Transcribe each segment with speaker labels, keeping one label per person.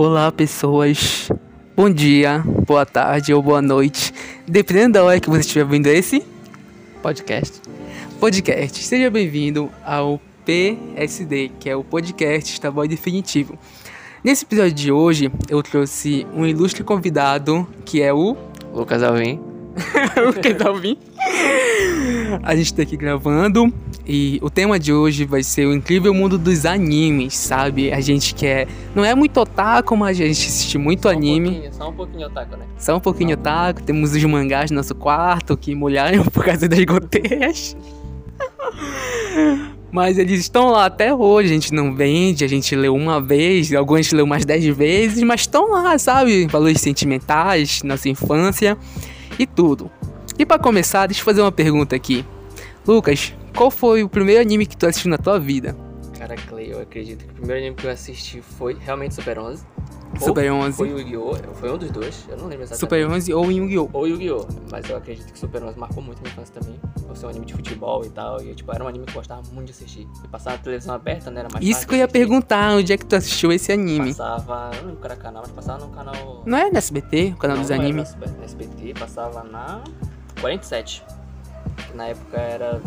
Speaker 1: Olá, pessoas. Bom dia, boa tarde ou boa noite, dependendo da hora que você estiver vendo esse podcast. Podcast. Seja bem-vindo ao PSD, que é o podcast Estaboy Definitivo. Nesse episódio de hoje, eu trouxe um ilustre convidado, que é o
Speaker 2: Lucas Alvim.
Speaker 1: Lucas Alvim. A gente tá aqui gravando e o tema de hoje vai ser o incrível mundo dos animes, sabe? A gente quer. Não é muito otaku, mas a gente assiste muito
Speaker 2: Só
Speaker 1: anime.
Speaker 2: Um só um pouquinho otaku, né?
Speaker 1: Só um pouquinho otaku, temos os mangás no nosso quarto que molharam por causa das goteiras. Mas eles estão lá até hoje, a gente não vende, a gente leu uma vez, alguns a gente leu mais dez vezes, mas estão lá, sabe? Valores sentimentais, nossa infância e tudo. E pra começar, deixa eu fazer uma pergunta aqui. Lucas, qual foi o primeiro anime que tu assistiu na tua vida?
Speaker 2: Cara, Clay, eu acredito que o primeiro anime que eu assisti foi realmente Super 11. Ou
Speaker 1: Super 11.
Speaker 2: Foi Yu-Gi-Oh! Foi um dos dois, eu não lembro exatamente.
Speaker 1: Super 11 ou Yu-Gi-Oh!
Speaker 2: Ou Yu-Gi-Oh! Mas eu acredito que Super 11 marcou muito minha infância também. Por ser um anime de futebol e tal. E tipo, era um anime que eu gostava muito de assistir. E passava na televisão aberta, né? Era mais
Speaker 1: Isso que eu ia perguntar, onde é que tu assistiu esse anime?
Speaker 2: Passava, eu não lembro qual era canal, mas passava no canal.
Speaker 1: Não é no SBT, o canal
Speaker 2: Não,
Speaker 1: dos
Speaker 2: não era
Speaker 1: animes?
Speaker 2: SB- no SBT, passava na 47. Que na época era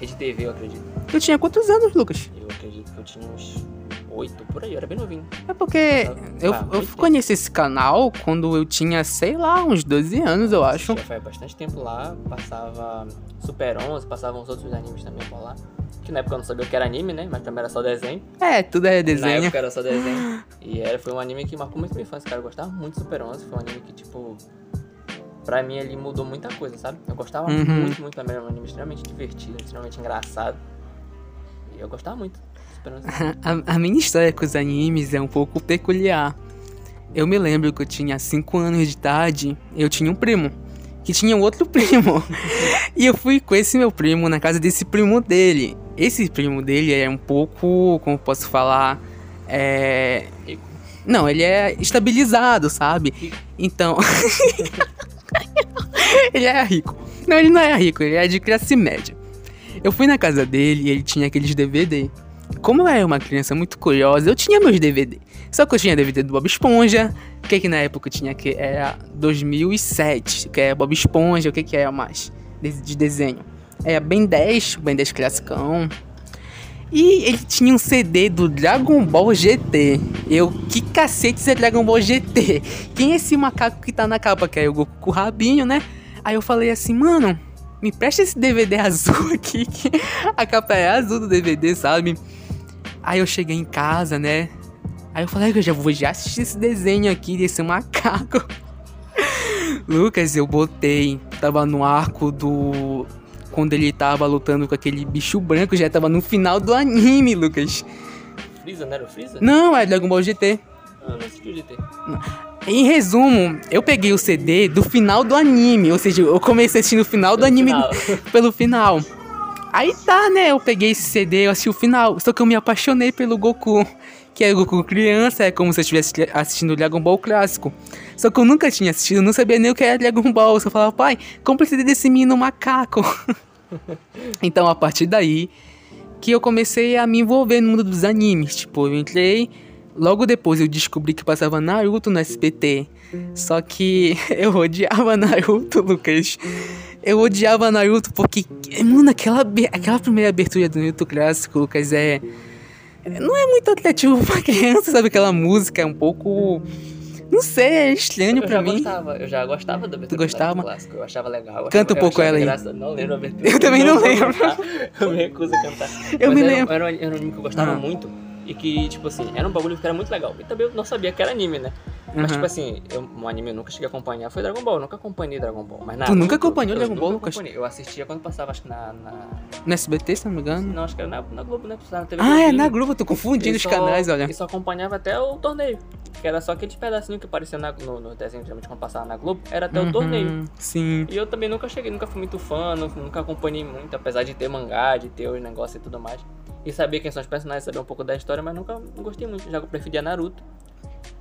Speaker 2: Rede TV, eu acredito.
Speaker 1: Tu tinha quantos anos, Lucas?
Speaker 2: Eu acredito que eu tinha uns 8 por aí, eu era bem novinho.
Speaker 1: É porque eu,
Speaker 2: Ah,
Speaker 1: eu
Speaker 2: muito
Speaker 1: conheci esse canal quando eu tinha, sei lá, uns 12 anos, eu acho.
Speaker 2: Já faz bastante tempo lá, passava Super 11, passavam uns outros animes também por lá. Que na época eu não sabia o que era anime, né? Mas também era só desenho.
Speaker 1: É, tudo é
Speaker 2: Na
Speaker 1: desenho.
Speaker 2: época era só desenho. E era, foi um anime que marcou muito minha infância, cara. Eu gostava muito de Super 11. Foi um anime que, tipo, pra mim ali mudou muita coisa, sabe? Eu gostava
Speaker 1: Uhum.
Speaker 2: muito, muito também. Era um anime extremamente divertido, extremamente engraçado. E eu gostava muito de Super 11.
Speaker 1: A, a minha história com os animes é um pouco peculiar. Eu me lembro que eu tinha 5 anos de idade, eu tinha um primo, que tinha um outro primo. e eu fui com esse meu primo na casa desse primo dele. Esse primo dele é um pouco, como posso falar, é... Não, ele é estabilizado, sabe? Então... ele é rico. Não, ele não é rico, ele é de classe média. Eu fui na casa dele e ele tinha aqueles DVD. Como eu era uma criança muito curiosa, eu tinha meus DVD. Só que eu tinha DVD do Bob Esponja, o que que na época eu tinha que era 2007, que é Bob Esponja, o que que era mais de, de desenho. Era Ben 10, Ben 10 classicão. E ele tinha um CD do Dragon Ball GT. Eu, que cacete é Dragon Ball GT? Quem é esse macaco que tá na capa? Que é o Goku com o rabinho, né? Aí eu falei assim, mano, me presta esse DVD azul aqui, que a capa é azul do DVD, sabe? Aí eu cheguei em casa, né? Aí eu falei, "Ah, eu já vou já assistir esse desenho aqui desse macaco. Lucas, eu botei, tava no arco do. Quando ele tava lutando com aquele bicho branco, já tava no final do anime, Lucas.
Speaker 2: Freeza, não era o Freeza?
Speaker 1: Não, é Dragon Ball GT.
Speaker 2: Ah, não assisti o GT.
Speaker 1: Em resumo, eu peguei o CD do final do anime, ou seja, eu comecei assistindo o final do anime
Speaker 2: Final.
Speaker 1: pelo final. Aí tá, né? Eu peguei esse CD, eu assisti o final. Só que eu me apaixonei pelo Goku. Que é o Goku criança, é como se eu estivesse assistindo o Dragon Ball clássico. Só que eu nunca tinha assistido, não sabia nem o que era Dragon Ball. Eu só falava, pai, como precisa desse menino macaco? então, a partir daí, que eu comecei a me envolver no mundo dos animes. Tipo, eu entrei, logo depois eu descobri que passava Naruto no SBT. Só que eu odiava Naruto, Lucas. Eu odiava Naruto porque, mano, aquela, aquela primeira abertura do Naruto clássico, Lucas, é. Não é muito atrativo pra criança, sabe? Aquela música é um pouco. Não sei, é estranho
Speaker 2: Eu
Speaker 1: pra mim.
Speaker 2: gostava, eu já gostava da abertura
Speaker 1: Tu gostava?
Speaker 2: clássico, eu achava legal. eu
Speaker 1: Canta um
Speaker 2: achava-
Speaker 1: pouco ela aí.
Speaker 2: engraçado. Não lembro a abertura.
Speaker 1: Eu também não
Speaker 2: vou
Speaker 1: lembro.
Speaker 2: cantar, Eu me recuso a cantar.
Speaker 1: Eu
Speaker 2: Mas
Speaker 1: me
Speaker 2: era,
Speaker 1: lembro.
Speaker 2: Era, um- era um anime que eu gostava
Speaker 1: Ah.
Speaker 2: muito e que, tipo assim, era um bagulho que era muito legal. E também eu não sabia que era anime, né? Mas,
Speaker 1: Uhum.
Speaker 2: tipo assim, eu, um anime eu nunca cheguei a acompanhar foi Dragon Ball. Eu nunca acompanhei Dragon Ball. Mas
Speaker 1: Tu nunca acompanhou
Speaker 2: eu
Speaker 1: Dragon Ball,
Speaker 2: nunca
Speaker 1: Lucas?
Speaker 2: acompanhei. Eu assistia quando passava, acho que na. na...
Speaker 1: No SBT, se não me engano.
Speaker 2: Não, acho que era na, na Globo, né? Passava na TV
Speaker 1: Ah, é na Globo, eu tô confundindo os canais, olha.
Speaker 2: E só acompanhava até o torneio. Que era só aqueles pedacinhos que apareciam na- no, no desenho, geralmente quando passava na Globo, era até o
Speaker 1: Uhum,
Speaker 2: torneio.
Speaker 1: Sim.
Speaker 2: E eu também nunca cheguei, nunca fui muito fã, nu- nunca acompanhei muito, apesar de ter mangá, de ter os negócios e tudo mais. E saber quem são os personagens, saber um pouco da história, mas nunca gostei muito. Já que eu preferia Naruto.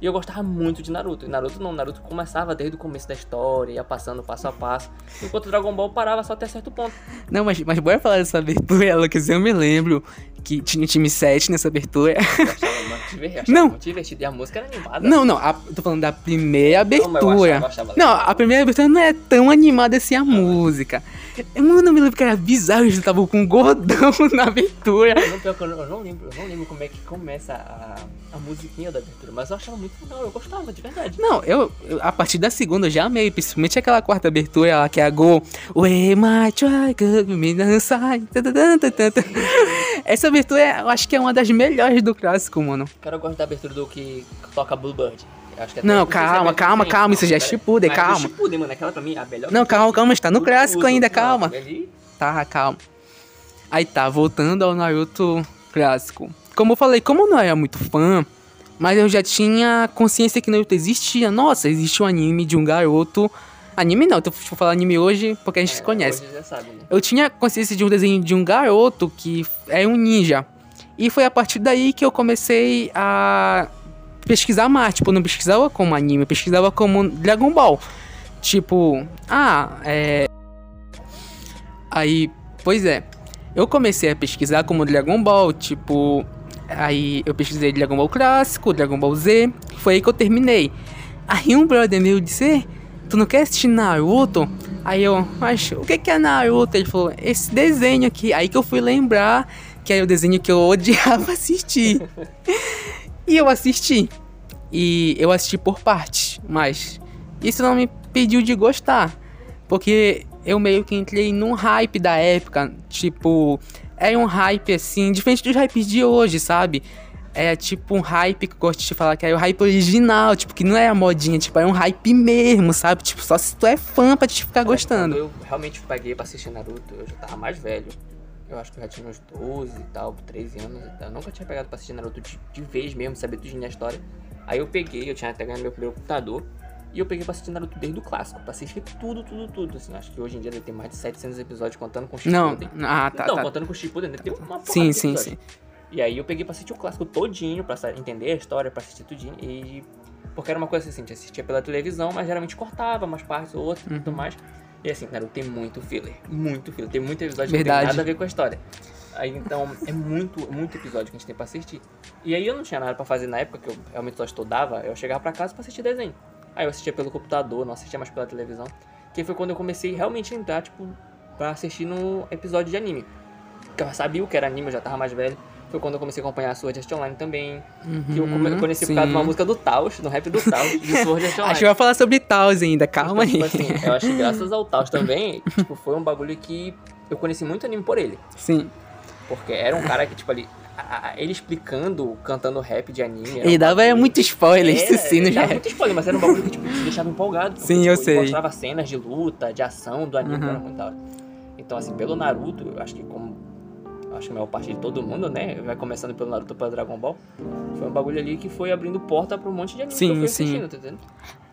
Speaker 2: E eu gostava muito de Naruto. E Naruto não, Naruto começava desde o começo da história, ia passando passo a passo. Enquanto Dragon Ball parava só até certo ponto.
Speaker 1: Não, mas, mas bora falar dessa abertura, Lucas. Eu me lembro que tinha o time 7 nessa abertura.
Speaker 2: Eu divertido.
Speaker 1: Não.
Speaker 2: muito divertido. E a música era animada.
Speaker 1: Não, não, a- tô falando da primeira
Speaker 2: Não, mas eu
Speaker 1: abertura.
Speaker 2: achava- achava
Speaker 1: Não, a primeira abertura não é tão animada assim a música. Mano, eu me lembro que era bizarro, eles estavam com um gordão na abertura.
Speaker 2: Não, eu, não, eu não lembro, eu não lembro como é que começa a, a musiquinha da abertura, mas eu achava muito legal, eu gostava, de verdade.
Speaker 1: Não, eu, eu- a partir da segunda eu já amei, principalmente aquela quarta abertura lá que é a Go. Where my. Essa abertura eu acho que é uma das melhores do clássico, mano.
Speaker 2: Cara, eu gosto da abertura do que toca Bluebird. Eu acho que até-
Speaker 1: Não,
Speaker 2: se é
Speaker 1: calma, calma, calma, isso já é Shippuden,
Speaker 2: é
Speaker 1: calma.
Speaker 2: Shippuden, mano, aquela pra mim é a melhor.
Speaker 1: Não, calma, calma, está no clássico
Speaker 2: tudo,
Speaker 1: ainda, calma. Tá, calma. Aí tá, voltando ao Naruto clássico. Como eu falei, como eu não era muito fã, mas eu já tinha consciência que Naruto existia. Nossa, existe um anime de um garoto. Anime não, eu vou falar anime hoje porque a gente
Speaker 2: é,
Speaker 1: se conhece.
Speaker 2: Sabe, né?
Speaker 1: Eu tinha consciência de um desenho de um garoto que é um ninja. E foi a partir daí que eu comecei a pesquisar mais. Tipo, não pesquisava como anime, eu pesquisava como Dragon Ball. Tipo, ah, é. Aí, pois é. Eu comecei a pesquisar como Dragon Ball, tipo. Aí eu pesquisei Dragon Ball clássico, Dragon Ball Z. Foi aí que eu terminei. Aí um brother meu disse: "Ei, Tu não quer assistir Naruto? Aí eu, mas o que é Naruto? Ele falou: Esse desenho aqui. Aí que eu fui lembrar que era o desenho que eu odiava assistir. e eu assisti. E eu assisti por parte, mas isso não me impediu de gostar. Porque eu meio que entrei num hype da época. Tipo, é um hype assim, diferente dos hypes de hoje, sabe? É tipo um hype que eu gosto de falar que é o hype original, tipo, que não é a modinha, tipo, é um hype mesmo, sabe? Tipo, só se tu é fã pra te ficar
Speaker 2: Quando
Speaker 1: gostando.
Speaker 2: eu realmente paguei pra assistir Naruto, eu já tava mais velho. Eu acho que eu já tinha uns 12 e tal, 13 anos e tal. Eu nunca tinha pegado pra assistir Naruto de, de vez mesmo, saber tudinho da história. Aí eu peguei, eu tinha até ganhado meu primeiro computador. E eu peguei pra assistir Naruto desde o clássico, pra assistir tudo, tudo, tudo. Assim, acho que hoje em dia deve ter mais de 700 episódios contando com o
Speaker 1: Não,
Speaker 2: Shippuden.
Speaker 1: ah, tá,
Speaker 2: Não,
Speaker 1: tá.
Speaker 2: contando com o Shippuden, deve ter uma porrada
Speaker 1: Sim, sim, sim.
Speaker 2: E aí eu peguei pra assistir o clássico todinho, pra entender a história, pra assistir tudinho. E. Porque era uma coisa assim, a gente assistia pela televisão, mas geralmente cortava umas partes ou outras e
Speaker 1: Uhum.
Speaker 2: tudo mais. E assim, Naruto tem muito filler. Muito filler. Tem muito episódio que
Speaker 1: Verdade.
Speaker 2: não tem nada a ver com a história. Aí então, é muito, muito episódio que a gente tem pra assistir. E aí eu não tinha nada pra fazer na época, que eu realmente só estudava, eu chegava pra casa pra assistir desenho. Aí eu assistia pelo computador, não assistia mais pela televisão. Que foi quando eu comecei realmente a entrar, tipo, pra assistir no episódio de anime. Porque eu sabia o que era anime, eu já tava mais velho. Foi quando eu comecei a acompanhar a Sword Art Online também. que eu come-
Speaker 1: Uhum,
Speaker 2: conheci por causa de uma
Speaker 1: sim.
Speaker 2: música do Taos, no rap do Taos, de Sword Art Online.
Speaker 1: Acho que vai falar sobre Taos ainda, calma aí.
Speaker 2: Tipo assim, eu acho que graças ao Taos também, tipo, foi um bagulho que eu conheci muito anime por ele.
Speaker 1: Sim.
Speaker 2: Porque era um cara que, tipo, ali, ele explicando, cantando rap de anime.
Speaker 1: Ele
Speaker 2: um
Speaker 1: dava
Speaker 2: bagulho-
Speaker 1: muito spoiler,
Speaker 2: Era,
Speaker 1: isso sim, no
Speaker 2: ele dava
Speaker 1: já.
Speaker 2: muito spoiler, mas era um bagulho que tipo, te deixava empolgado. porque,
Speaker 1: Sim,
Speaker 2: tipo,
Speaker 1: eu
Speaker 2: ele
Speaker 1: sei.
Speaker 2: mostrava cenas de luta, de ação do anime,
Speaker 1: Uhum.
Speaker 2: era muito da hora. Então, assim, pelo Naruto, eu acho que como. Acho que a maior parte de todo mundo, né? Vai começando pelo Naruto pra Dragon Ball. Foi um bagulho ali que foi abrindo porta pra um monte de anime
Speaker 1: Sim,
Speaker 2: que eu fui
Speaker 1: sim.
Speaker 2: assistindo, tá entendendo?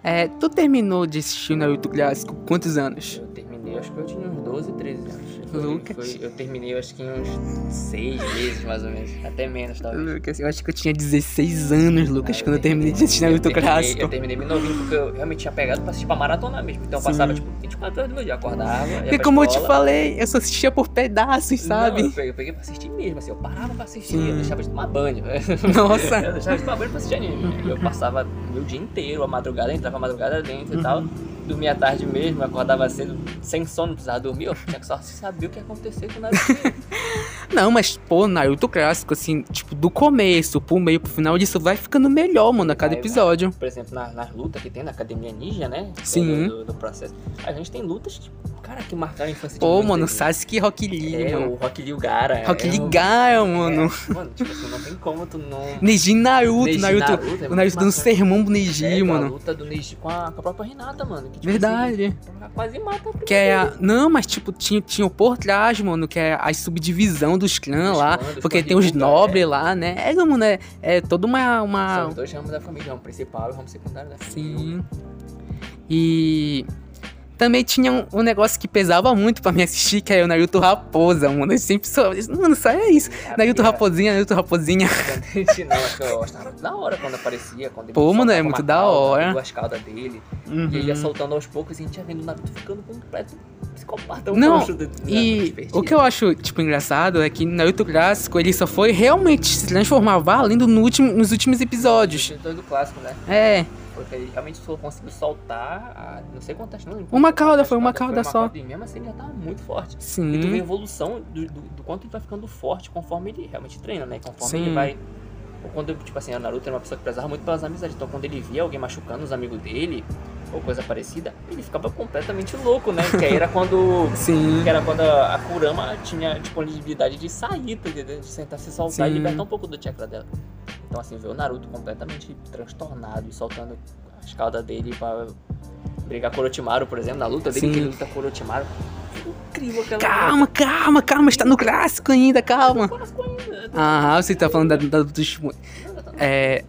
Speaker 1: É, tu terminou de assistir Naruto clássico quantos anos?
Speaker 2: Eu terminei, acho que eu tinha uns 12, 13 anos. Foi-
Speaker 1: Lucas.
Speaker 2: foi- eu terminei, acho que em uns 6 meses, mais ou menos. Até menos, talvez.
Speaker 1: Lucas, eu acho que eu tinha 16 anos, Lucas,
Speaker 2: Ah,
Speaker 1: quando eu terminei de
Speaker 2: eu terminei-
Speaker 1: clássico.
Speaker 2: Eu terminei bem novinho porque eu realmente tinha pegado pra assistir pra maratona mesmo. Então eu
Speaker 1: Sim.
Speaker 2: passava, tipo, 24 horas do meu dia. Acordava,
Speaker 1: Porque
Speaker 2: pra
Speaker 1: como eu te
Speaker 2: escola.
Speaker 1: falei, eu só assistia por pedaços,
Speaker 2: Não,
Speaker 1: sabe?
Speaker 2: eu, peguei, eu peguei pra assistir mesmo, assim, eu parava pra assistir,
Speaker 1: Sim.
Speaker 2: eu deixava de tomar banho.
Speaker 1: Nossa.
Speaker 2: eu deixava de tomar banho pra assistir anime. Eu passava o meu dia inteiro, a madrugada, entrava a madrugada dentro e tal. Dormia à tarde mesmo, acordava cedo, sem sono, precisava dormir. Eu tinha que só saber o que ia acontecer com o Naruto.
Speaker 1: Não, mas, pô, Naruto clássico, assim, tipo, do começo pro meio pro final disso vai ficando melhor, mano, a cada
Speaker 2: Vai,
Speaker 1: episódio.
Speaker 2: Por exemplo, na- nas lutas que tem na Academia Ninja, né?
Speaker 1: Sim.
Speaker 2: Do, do- do processo. A gente tem lutas que, cara, que marcaram a infância de
Speaker 1: Pô, mano. Sasuke e Rock Lee,
Speaker 2: É, o
Speaker 1: mano.
Speaker 2: Rock Lee Gara.
Speaker 1: Rock
Speaker 2: é
Speaker 1: Lee
Speaker 2: um-
Speaker 1: Gaia, mano.
Speaker 2: É, mano, tipo assim, não tem como tu não...
Speaker 1: Neji Naruto,
Speaker 2: Neji
Speaker 1: Naruto,
Speaker 2: Naruto é
Speaker 1: o Naruto dando sermão pro Neji,
Speaker 2: É, A
Speaker 1: mano.
Speaker 2: luta do Neji com a, com a própria Renata, mano. Que, tipo,
Speaker 1: Verdade.
Speaker 2: assim, quase mata a
Speaker 1: Que é a... Não, mas tipo, tinha, tinha o por trás, mano, que é a subdivisão dos clãs lá.
Speaker 2: clãs, dos
Speaker 1: Porque tem os nobres
Speaker 2: é.
Speaker 1: lá, né? É, mano, é, é toda uma.
Speaker 2: São
Speaker 1: uma...
Speaker 2: os dois ramos da família, o ramo principal e o ramo secundário da família.
Speaker 1: Sim. E. Também tinha um, um negócio que pesava muito pra me assistir, que era o Naruto Raposa, mano. Eu sempre sou. Mano, só é isso. Naruto Raposinha, Naruto Raposinha.
Speaker 2: não, acho que eu achava da hora quando aparecia. Quando
Speaker 1: Pô, mano, é muito da
Speaker 2: cauda,
Speaker 1: hora.
Speaker 2: Duas caudas dele.
Speaker 1: Uhum.
Speaker 2: E ele ia soltando aos poucos e a gente ia vendo o Naruto ficando completo psicopata. um
Speaker 1: Não,
Speaker 2: do- do-
Speaker 1: E o que eu acho, tipo, engraçado é que Naruto clássico ele só foi realmente se transformar valendo no último, nos últimos episódios.
Speaker 2: Os do clássico, né?
Speaker 1: É,
Speaker 2: Porque ele realmente só conseguiu soltar a, não sei quantas, não
Speaker 1: Uma cauda, foi uma cauda só.
Speaker 2: E mesmo assim ele já tava muito forte. E tu vê a
Speaker 1: sim.
Speaker 2: evolução do, do, do quanto ele vai ficando forte conforme ele realmente treina, né? Conforme
Speaker 1: Sim.
Speaker 2: ele vai. Ou quando, tipo assim, o Naruto era uma pessoa que prezava muito pelas amizades. Então quando ele via alguém machucando os amigos dele, ou coisa parecida, ele ficava completamente louco, né? Que aí era quando.
Speaker 1: Sim.
Speaker 2: Que era quando a a Kurama tinha disponibilidade de sair, tá entendendo? De sentar se soltar e
Speaker 1: Sim.
Speaker 2: libertar um pouco do chakra dela. Então assim, ver o Naruto completamente transtornado e soltando as caudas dele pra brigar com o Orochimaru, por exemplo, na luta dele,
Speaker 1: Sim.
Speaker 2: que ele luta com o Orochimaru. Incrível aquela
Speaker 1: Calma, calma, calma, está no clássico ainda, calma. Ah, você tá falando da, da, dos. É.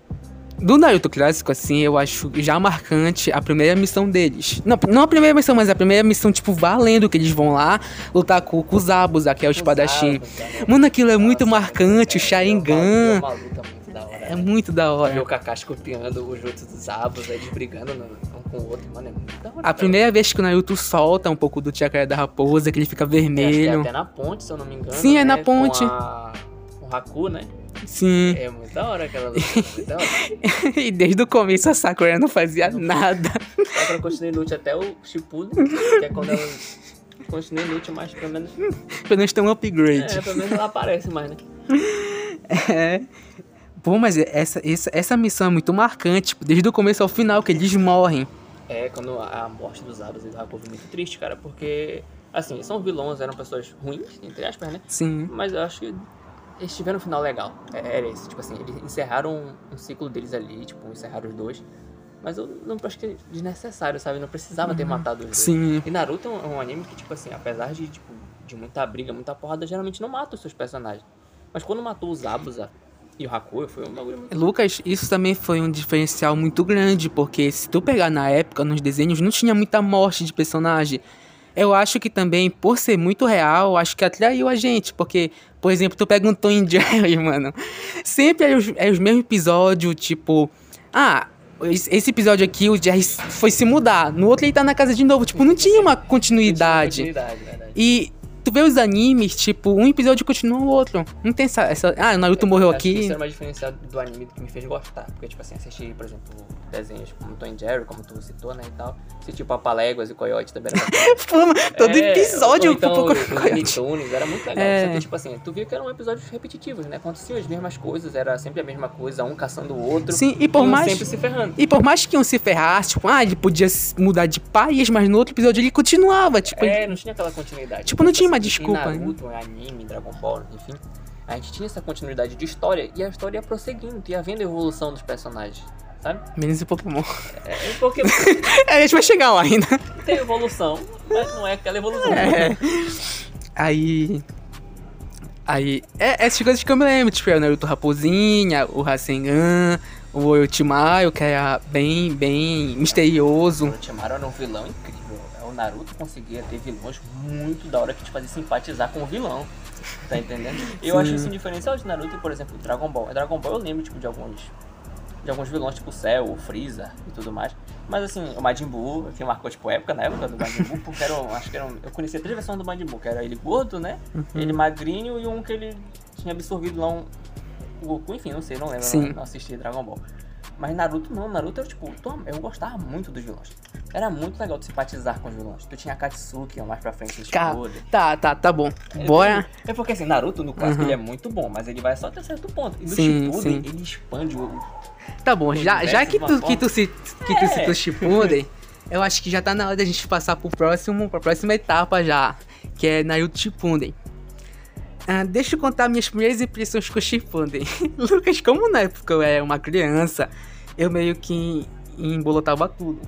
Speaker 1: Do Naruto clássico, assim, eu acho já marcante a primeira missão deles. Não, não a primeira missão, mas a primeira missão, tipo, valendo que eles vão lá lutar com, com os Zabuza, que é o espadachim. Mano, aquilo é muito marcante, o Sharingan.
Speaker 2: É uma luta muito.
Speaker 1: É
Speaker 2: né?
Speaker 1: muito da
Speaker 2: Ver
Speaker 1: hora.
Speaker 2: o Kakashi copiando o jutsu dos Abus, eles brigando no- um com o outro, mano, é muito da hora.
Speaker 1: A primeira vez que o Naruto solta um pouco do chakra da raposa, que ele fica
Speaker 2: que é
Speaker 1: vermelho.
Speaker 2: até na ponte, se eu não me engano.
Speaker 1: Sim, é
Speaker 2: né?
Speaker 1: na ponte.
Speaker 2: Com, a... com o Haku, né?
Speaker 1: Sim.
Speaker 2: É muito da hora aquela luta. muito da hora.
Speaker 1: E desde o começo a Sakura não fazia nada.
Speaker 2: Só que eu continuei lute até o Shippuden, que é quando ela continuei lute, mas pelo menos.
Speaker 1: Pelo menos tem um upgrade.
Speaker 2: É, pelo menos ela aparece mais, né?
Speaker 1: É. Pô, mas essa, essa, essa missão é muito marcante, tipo, desde o começo ao final, que eles morrem.
Speaker 2: É, quando a morte dos e do Haku foi muito triste, cara, porque, assim, são vilões, eram pessoas ruins, entre aspas, né?
Speaker 1: Sim.
Speaker 2: Mas eu acho que eles tiveram um final legal. É, Era esse, tipo assim, eles encerraram um ciclo deles ali, tipo, encerraram os dois. Mas eu não acho que é desnecessário, sabe? Não precisava ter matado os dois.
Speaker 1: Sim.
Speaker 2: E Naruto é um, é um anime que, tipo assim, apesar de, tipo, de muita briga, muita porrada, geralmente não mata os seus personagens. Mas quando matou os Abusa e o Hakuya, foi um bagulho muito...
Speaker 1: Lucas, isso também foi um diferencial muito grande, porque se tu pegar na época, nos desenhos, não tinha muita morte de personagem. Eu acho que também, por ser muito real, acho que atraiu a gente, porque, por exemplo, tu pega um Tom e Jerry, mano, sempre é os, é os mesmos episódios, tipo, ah, esse episódio aqui o Jerry foi se mudar, no outro ele tá na casa de novo, tipo, não tinha uma continuidade.
Speaker 2: Continuidade, verdade.
Speaker 1: E tu vê os animes, tipo, um episódio continua o outro. Não tem essa. essa ah, o Naruto morreu
Speaker 2: Acho que
Speaker 1: aqui.
Speaker 2: Isso era mais diferenciado do anime que me fez gostar. Porque, tipo assim, assisti, por exemplo, desenhos como Tom e Jerry, como tu citou, né, e tal. Assisti Papaléguas e Coyote também era
Speaker 1: mano, todo
Speaker 2: É,
Speaker 1: episódio
Speaker 2: então,
Speaker 1: eu procuro
Speaker 2: os Looney
Speaker 1: Coyote.
Speaker 2: Tunes, era muito legal.
Speaker 1: É.
Speaker 2: Só que, tipo assim, tu via que eram episódios repetitivos, né? Aconteciam as mesmas coisas, era sempre a mesma coisa, um caçando o outro.
Speaker 1: Sim, e por
Speaker 2: um
Speaker 1: mais.
Speaker 2: sempre se ferrando.
Speaker 1: E por mais que um se ferrasse, tipo, ah, ele podia mudar de país, mas no outro episódio ele continuava, tipo,
Speaker 2: É, não tinha aquela continuidade.
Speaker 1: Tipo, não tinha uma desculpa,
Speaker 2: Em Naruto, em anime, Dragon Ball, enfim. A gente tinha essa continuidade de história e a história ia prosseguindo, ia havendo evolução dos personagens, sabe?
Speaker 1: menos em Pokémon.
Speaker 2: É, porque
Speaker 1: É, a gente vai chegar lá ainda.
Speaker 2: tem evolução, mas não é aquela evolução.
Speaker 1: É. Aí. Aí. É, essas coisas que eu me lembro, tipo, é o Naruto Raposinha, o Rasengan, o Orochimaru, que era bem, bem
Speaker 2: O
Speaker 1: misterioso.
Speaker 2: Orochimaru era um vilão incrível. O Naruto conseguia ter vilões muito da hora que te fazia simpatizar com o vilão. Tá entendendo? Eu
Speaker 1: Sim.
Speaker 2: acho isso um diferencial de Naruto, por exemplo, Dragon Ball. Dragon Ball eu lembro, tipo, de alguns. De alguns vilões, tipo o Cell, o Freeza e tudo mais. Mas assim, o Majin Buu, que marcou, tipo, época, na época do Majin Buu, porque era, acho que era um, Eu conhecia três versões do Majin Buu, que era ele gordo, né?
Speaker 1: Uhum.
Speaker 2: Ele magrinho e um que ele tinha absorvido lá um. O Goku, enfim, não sei, não lembro, não, não assisti Dragon Ball. Mas Naruto não, Naruto era tipo, tu- eu gostava muito dos vilões. Era muito legal de simpatizar com os vilões. Tu tinha Katsuki, mais pra frente Shippuden.
Speaker 1: Tá, tá, tá bom. Bora.
Speaker 2: É porque assim, Naruto no clássico
Speaker 1: Uhum.
Speaker 2: ele é muito bom, mas ele vai só até certo ponto. E no
Speaker 1: Sim,
Speaker 2: Shippuden
Speaker 1: sim.
Speaker 2: ele expande o.
Speaker 1: Tá bom, já, já que tu, que tu, que tu
Speaker 2: É.
Speaker 1: citou Shippuden, eu acho que já tá na hora da gente passar pro próximo, pra próxima etapa já, que é Naruto Shippuden. Ah, deixa eu contar minhas primeiras impressões com o Shippuden. Lucas, como na época eu era uma criança, eu meio que embolotava tudo.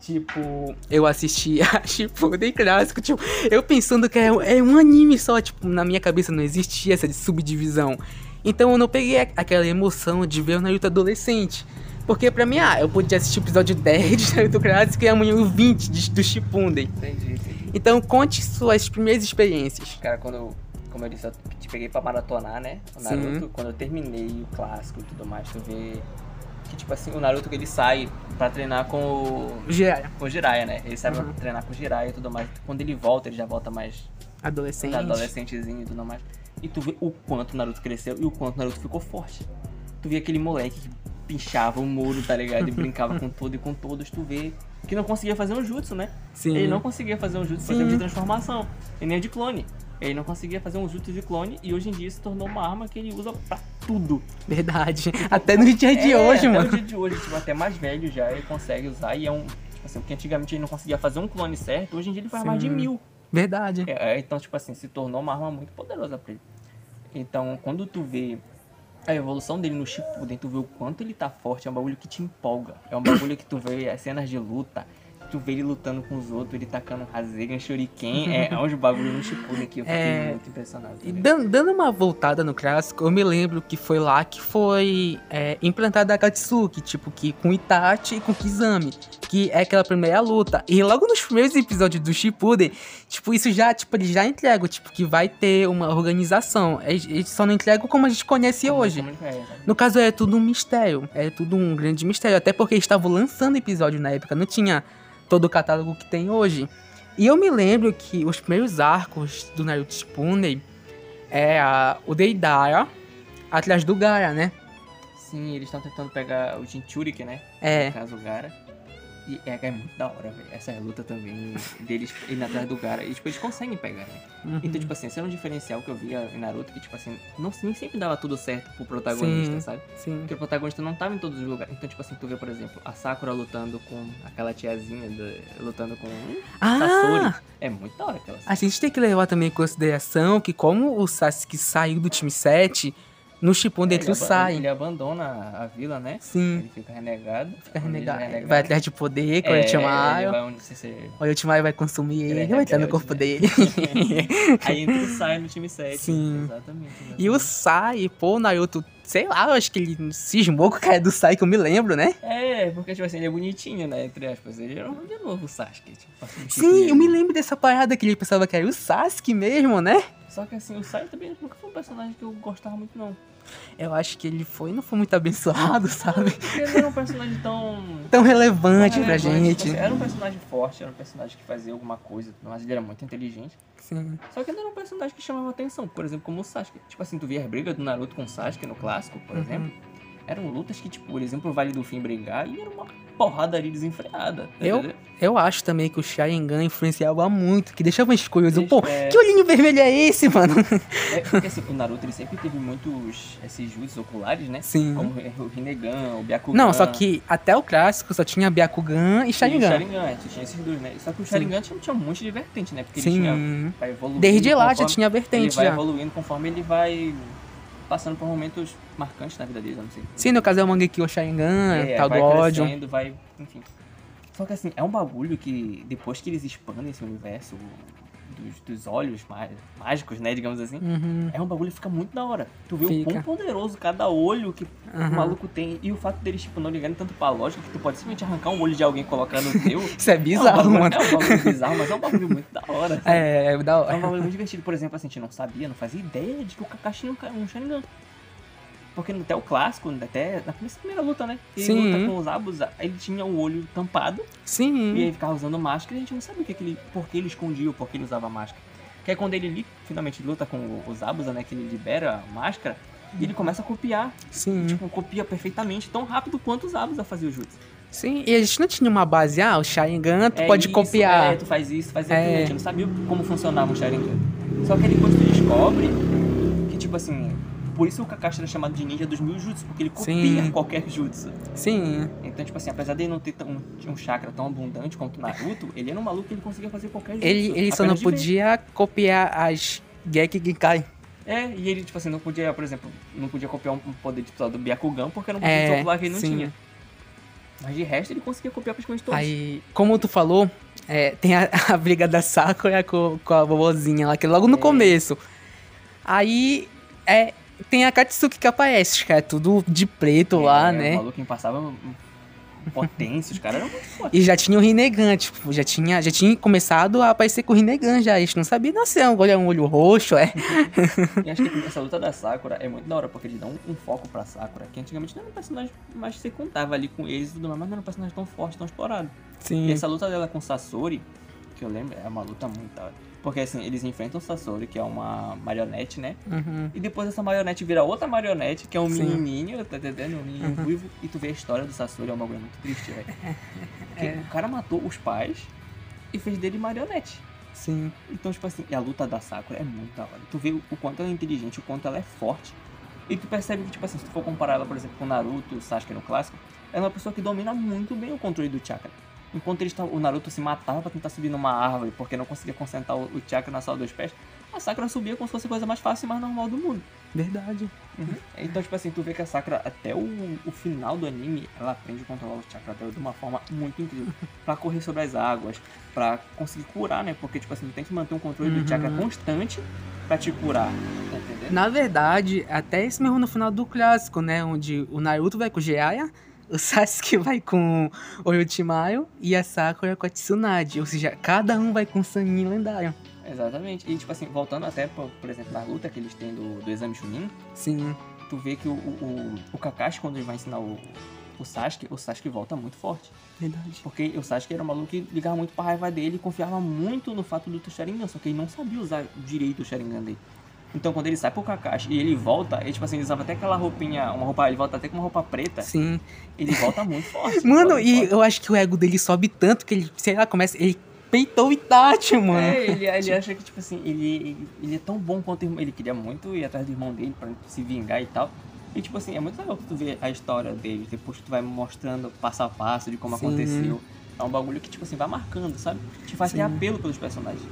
Speaker 1: Tipo, eu assistia Shippuden clássico, tipo, eu pensando que é, é um anime só, tipo, na minha cabeça não existia essa subdivisão. Então eu não peguei aquela emoção de ver o Naruto adolescente. Porque pra mim, ah, eu podia assistir o episódio 10 de Naruto Clássico e amanhã o 20 de, do Shippuden.
Speaker 2: Entendi, entendi.
Speaker 1: Então conte suas primeiras experiências.
Speaker 2: Cara, quando eu, como eu disse, eu te peguei pra maratonar, né? O
Speaker 1: Sim.
Speaker 2: Naruto, quando eu terminei o clássico e tudo mais, tu vê que, tipo assim, o Naruto ele sai pra treinar com o,
Speaker 1: Jiraiya,
Speaker 2: com o Jiraiya, né? Ele sai
Speaker 1: Uhum.
Speaker 2: pra treinar com o Jiraiya e tudo mais. Quando ele volta, ele já volta mais
Speaker 1: adolescente.
Speaker 2: adolescentezinho e tudo mais. E tu vê o quanto o Naruto cresceu e o quanto o Naruto ficou forte. Tu vê aquele moleque que pinchava o muro, tá ligado? E brincava com tudo e com todos. Tu vê que não conseguia fazer um jutsu, né?
Speaker 1: Sim.
Speaker 2: Ele não conseguia fazer um jutsu, por exemplo, de transformação. E nem de clone. Ele não conseguia fazer um jutsu de clone e hoje em dia se tornou uma arma que ele usa pra tudo.
Speaker 1: Verdade. Até no dia de
Speaker 2: É,
Speaker 1: hoje,
Speaker 2: até
Speaker 1: mano.
Speaker 2: no dia de hoje, tipo, até mais velho já ele consegue usar e é um. Tipo assim, porque antigamente ele não conseguia fazer um clone certo, hoje em dia ele faz mais de
Speaker 1: Sim.
Speaker 2: mil.
Speaker 1: Verdade.
Speaker 2: É, é, então, tipo assim, se tornou uma arma muito poderosa pra ele. Então, quando tu vê a evolução dele no Shippuden, tu vê o quanto ele tá forte, é um bagulho que te empolga. É um bagulho que tu vê as cenas de luta, tu vê ele lutando com os outros, ele tacando Rasengan, Shuriken, é, é uns bagulho no Shippuden que eu fiquei
Speaker 1: É.
Speaker 2: muito impressionado.
Speaker 1: E
Speaker 2: ligado?
Speaker 1: dan- dando uma voltada no clássico, eu me lembro que foi lá que foi é, implantada a Katsuki, tipo, que com Itachi e com Kizami, que é aquela primeira luta. E logo nos primeiros episódios do Shippuden, tipo, isso já, tipo, eles já entregam, tipo, que vai ter uma organização. Eles só não entregam como a gente conhece hoje.
Speaker 2: Ele é, sabe?
Speaker 1: No caso, é tudo um mistério. É tudo um grande mistério. Até porque eles estavam lançando episódio na época, não tinha todo o catálogo que tem hoje. E eu me lembro que os primeiros arcos do Naruto Shippuden é a, o Deidara atrás do Gara, né?
Speaker 2: Sim, eles estão tentando pegar o Jinchuriki, né?
Speaker 1: É.
Speaker 2: No caso, o Gara. E é, é muito da hora, velho. Essa luta também deles indo atrás do Gara. E, tipo, eles conseguem pegar, né?
Speaker 1: Uhum.
Speaker 2: Então, tipo assim, esse era um diferencial que eu via em Naruto, que, tipo assim, não, nem sempre dava tudo certo pro protagonista,
Speaker 1: Sim.
Speaker 2: sabe?
Speaker 1: Sim.
Speaker 2: Porque o protagonista não tava em todos os lugares. Então, tipo assim, tu vê, por exemplo, a Sakura lutando com aquela tiazinha, do- lutando com o
Speaker 1: Ah!
Speaker 2: Sasori. É muito da hora aquela
Speaker 1: A gente tem que levar também em consideração que como o Sasuke saiu do time 7, no Shippuden
Speaker 2: ele,
Speaker 1: ele
Speaker 2: aba-
Speaker 1: sai.
Speaker 2: ele abandona a vila, né?
Speaker 1: Sim.
Speaker 2: Ele fica renegado.
Speaker 1: Fica
Speaker 2: ele é
Speaker 1: renegado. Vai atrás de poder com o
Speaker 2: É, ele vai onde você ser-
Speaker 1: O Orochimaru vai consumir
Speaker 2: Ele é
Speaker 1: ele, vai entrar no corpo
Speaker 2: né?
Speaker 1: dele.
Speaker 2: Aí entra o Sai no time 7.
Speaker 1: Sim.
Speaker 2: Exatamente.
Speaker 1: E o. Sai, pô, o Naruto, sei lá, eu acho que ele cismou com o cara do Sai, que eu me lembro, né?
Speaker 2: É, porque, tipo assim, ele é bonitinho, né? Entre aspas. Ele era um de novo o Sasuke. Tipo, assim,
Speaker 1: Sim, eu me
Speaker 2: ele.
Speaker 1: lembro dessa parada que ele pensava que era o Sasuke mesmo, né?
Speaker 2: Só que assim, o Sai também nunca foi um personagem que eu gostava muito, não.
Speaker 1: Eu acho que ele foi, não foi muito abençoado, sabe?
Speaker 2: Porque ele era um personagem tão.
Speaker 1: Tão relevante
Speaker 2: tão
Speaker 1: pra
Speaker 2: relevante, tipo
Speaker 1: gente.
Speaker 2: assim, Era um personagem forte, era um personagem que fazia alguma coisa, mas ele era muito inteligente.
Speaker 1: Sim.
Speaker 2: Só que ele era um personagem que chamava atenção, por exemplo, como o Sasuke. Tipo assim, tu via as brigas do Naruto com o Sasuke no clássico, por
Speaker 1: Uhum.
Speaker 2: exemplo. Eram lutas que, tipo, por exemplo, o Vale do Fim brigar e era uma porradaria desenfreada. tá
Speaker 1: Eu-
Speaker 2: entendeu?
Speaker 1: Eu acho também que o Sharingan influenciava muito, que deixava as coisas. Pô,
Speaker 2: É.
Speaker 1: que olhinho vermelho é esse, mano?
Speaker 2: É, porque assim, o Naruto ele sempre teve muitos esses jutsus oculares, né?
Speaker 1: Sim.
Speaker 2: Como o Rinnegan, o Byakugan.
Speaker 1: Não, só que até o clássico só tinha Byakugan e
Speaker 2: E o
Speaker 1: Sharingan.
Speaker 2: Sharingan, é, tinha esses dois, né? Só que o Sharingan tinha, tinha um monte de vertente, né? Porque ele tinha.
Speaker 1: Sim.
Speaker 2: Vai evoluindo.
Speaker 1: Desde lá já tinha
Speaker 2: Ele
Speaker 1: vertente
Speaker 2: vai
Speaker 1: já.
Speaker 2: evoluindo conforme ele vai passando por momentos marcantes na vida dele, eu não sei.
Speaker 1: Sim, no caso é o Mangekyo Sharingan,
Speaker 2: É,
Speaker 1: tal do
Speaker 2: vai
Speaker 1: ódio.
Speaker 2: crescendo, vai. Enfim. Só que assim, é um bagulho que depois que eles expandem esse universo dos, dos olhos má- mágicos, né? Digamos assim.
Speaker 1: Uhum.
Speaker 2: É um bagulho que fica muito da hora. Tu vê o
Speaker 1: Fica.
Speaker 2: quão poderoso cada olho que
Speaker 1: Aham.
Speaker 2: o maluco tem. E o fato deles, tipo, não ligarem tanto pra lógica que tu pode simplesmente arrancar um olho de alguém e colocar no teu.
Speaker 1: Isso é
Speaker 2: é um
Speaker 1: bizarro,
Speaker 2: bagulho,
Speaker 1: mano.
Speaker 2: É um bagulho bizarro, mas é um bagulho muito da hora. sabe?
Speaker 1: É, é da
Speaker 2: É um
Speaker 1: hora.
Speaker 2: bagulho muito divertido. Por exemplo, assim, a gente não sabia, não fazia ideia de que o Kakashi tinha um ca- um Sharingan. Porque até o clássico, até na primeira- luta, né? Ele
Speaker 1: Sim.
Speaker 2: luta com os Abus, ele tinha o olho tampado e
Speaker 1: Sim.
Speaker 2: ele ficava usando máscara e a gente não sabia o que que ele, por que ele escondia ou por que ele usava máscara. Que é quando ele finalmente luta com os Abusa, né? Que ele libera a máscara e ele começa a copiar.
Speaker 1: Sim.
Speaker 2: Tipo, copia perfeitamente, tão rápido quanto os Abusa faziam o jutsu.
Speaker 1: Sim, e a gente não tinha uma base, ah, o Sharingan tu
Speaker 2: É
Speaker 1: pode
Speaker 2: isso,
Speaker 1: copiar.
Speaker 2: É, tu faz isso, faz
Speaker 1: É.
Speaker 2: aquilo. A gente não sabia como funcionava o Sharingan. Só que aí depois tu descobre que, tipo assim, por isso o Kakashi era chamado de ninja dos mil jutsu, porque ele copia
Speaker 1: Sim.
Speaker 2: qualquer jutsu.
Speaker 1: Sim,
Speaker 2: Então, tipo assim, apesar dele não ter tão, um chakra tão abundante quanto o Naruto, ele era um maluco que ele conseguia fazer qualquer jutsu.
Speaker 1: ele, ele só não
Speaker 2: de ver.
Speaker 1: podia copiar as Geki.
Speaker 2: É, e ele, tipo assim, não podia, por exemplo, não podia copiar um poder tipo, do Byakugan, porque era um
Speaker 1: É,
Speaker 2: ocular que ele não
Speaker 1: sim.
Speaker 2: tinha. Mas de resto, ele conseguia copiar praticamente todos.
Speaker 1: Aí, como tu falou, é, tem a, a briga da Sakura com, com a vovozinha lá, que é logo no
Speaker 2: É.
Speaker 1: começo. Aí, é tem a Katsuki que aparece, que é tudo de preto lá,
Speaker 2: É,
Speaker 1: né?
Speaker 2: O maluco passava potência, os caras eram muito fortes.
Speaker 1: E já tinha o Rinnegan, tipo, já tinha, já tinha começado a aparecer com o Rinnegan já. A gente não sabia, nossa, é um olho, é um olho roxo, é.
Speaker 2: E acho que essa luta da Sakura é muito da hora, porque eles dão um, um foco pra Sakura, que antigamente não era um personagem mais que você contava ali com eles e tudo mais, mas não era um personagem tão forte, tão explorado. E
Speaker 1: Sim.
Speaker 2: essa luta dela com Sasori, que eu lembro, é uma luta muito da hora. Porque assim, eles enfrentam o Sasori, que é uma marionete, né?
Speaker 1: Uhum.
Speaker 2: E depois essa marionete vira outra marionete, que é um
Speaker 1: Sim. Uhum.
Speaker 2: menininho, tá entendendo? Um menininho ruivo. E tu vê a história do Sasori, é um bagulho muito triste, velho. Porque
Speaker 1: É.
Speaker 2: o cara matou os pais e fez dele marionete.
Speaker 1: Sim.
Speaker 2: Então, tipo assim, e a luta da Sakura é muito da hora. Tu vê o quanto ela é inteligente, o quanto ela é forte. E tu percebe que, tipo assim, se tu for comparar ela, por exemplo, com o Naruto, o Sasuke no clássico, ela é uma pessoa que domina muito bem o controle do chakra. Enquanto tavam- o Naruto se matava pra tentar subir numa árvore porque não conseguia concentrar o, o chakra na sala dos pés, a Sakura subia como se fosse a coisa mais fácil e mais normal do mundo.
Speaker 1: Verdade.
Speaker 2: Então, tipo assim, tu vê que a Sakura, até o, o final do anime, ela aprende a controlar o chakra dela de uma forma muito incrível. Pra correr sobre as águas, pra conseguir curar, né? Porque, tipo assim, tu tem que manter um controle do chakra constante pra te curar. Tá entendendo?
Speaker 1: Na verdade, até esse mesmo no final do clássico, né? Onde o Naruto vai com o Jiraiya, o Sasuke vai com o Orochimaru e a Sakura com a Tsunade. Ou seja, cada um vai com sanguinho lendário.
Speaker 2: Exatamente. E, tipo assim, voltando até, por, por exemplo, na luta que eles têm do, do exame Chunin,
Speaker 1: Sim.
Speaker 2: tu vê que o, o, o, o Kakashi, quando ele vai ensinar o, o Sasuke, o Sasuke volta muito forte.
Speaker 1: Verdade.
Speaker 2: Porque o Sasuke era um maluco que ligava muito pra raiva dele e confiava muito no fato do Sharingan, só que ele não sabia usar direito o Sharingan dele. Então quando ele sai pro Kakashi e ele volta, ele tipo assim, ele usava até aquela roupinha, uma roupa, ele volta até com uma roupa preta,
Speaker 1: Sim.
Speaker 2: ele volta muito forte.
Speaker 1: Mano,
Speaker 2: volta
Speaker 1: e
Speaker 2: forte.
Speaker 1: eu acho que o ego dele sobe tanto que ele, sei lá, começa. Ele peitou o Itachi, mano.
Speaker 2: É, ele, ele acha que, tipo assim, ele, ele, é tão bom quanto o irmão. Ele queria muito ir atrás do irmão dele pra se vingar e tal. E, tipo assim, é muito legal que tu vê a história dele. Depois tu vai mostrando passo a passo de como
Speaker 1: Sim.
Speaker 2: aconteceu. É um bagulho que, tipo assim, vai marcando, sabe? Te faz ter
Speaker 1: Sim.
Speaker 2: apelo pelos personagens.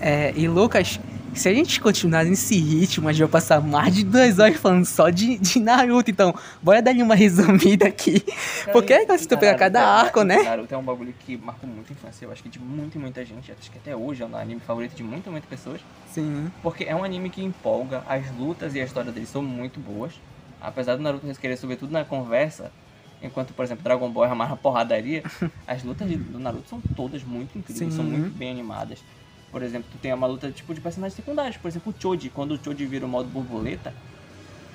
Speaker 1: É, e Lucas, se a gente continuar nesse ritmo, a gente vai passar mais de duas horas falando só de, de Naruto. Então, bora dar uma resumida aqui. Porque é que você tu pegar cada arco, né?
Speaker 2: Naruto é um bagulho que marcou muito a infância. Eu acho que de muita e muita gente. Acho que até hoje é um anime favorito de muita muita pessoas.
Speaker 1: Sim.
Speaker 2: Porque é um anime que empolga, as lutas e a história dele são muito boas. Apesar do Naruto querer subir tudo na conversa, enquanto, por exemplo, Dragon Ball é mais uma porradaria, as lutas do Naruto são todas muito incríveis,
Speaker 1: Sim.
Speaker 2: são muito bem animadas. Por exemplo, tu tem uma luta tipo de personagens secundários, por exemplo, o Choji, quando o Choji vira o modo borboleta,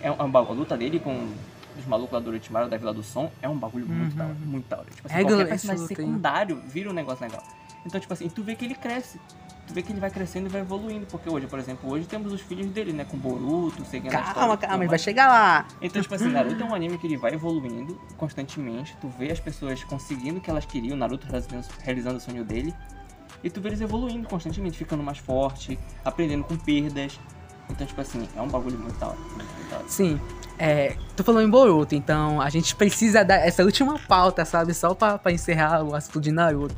Speaker 2: é uma, a luta dele com os malucos lá do Orochimaru da Vila do Som é um bagulho muito da hora, muito da hora. Tipo assim,
Speaker 1: É,
Speaker 2: qualquer personagem
Speaker 1: aí.
Speaker 2: secundário vira um negócio legal. Então, tipo assim, tu vê que ele cresce. Tu vê que ele vai crescendo e vai evoluindo. Porque hoje, por exemplo, hoje temos os filhos dele, né? Com Boruto, seguindo história
Speaker 1: Calma,
Speaker 2: tudo
Speaker 1: calma, ele vai chegar lá.
Speaker 2: Então, tipo assim, Naruto é um anime que ele vai evoluindo constantemente. Tu vê as pessoas conseguindo o que elas queriam, Naruto realizando, realizando o sonho dele. E tu vê eles evoluindo constantemente, ficando mais forte, aprendendo com perdas. Então, tipo assim, é um bagulho muito da hora.
Speaker 1: Sim. É, tu falou em Boruto, então a gente precisa dar essa última pauta, sabe? Só pra, pra encerrar o assunto de Naruto.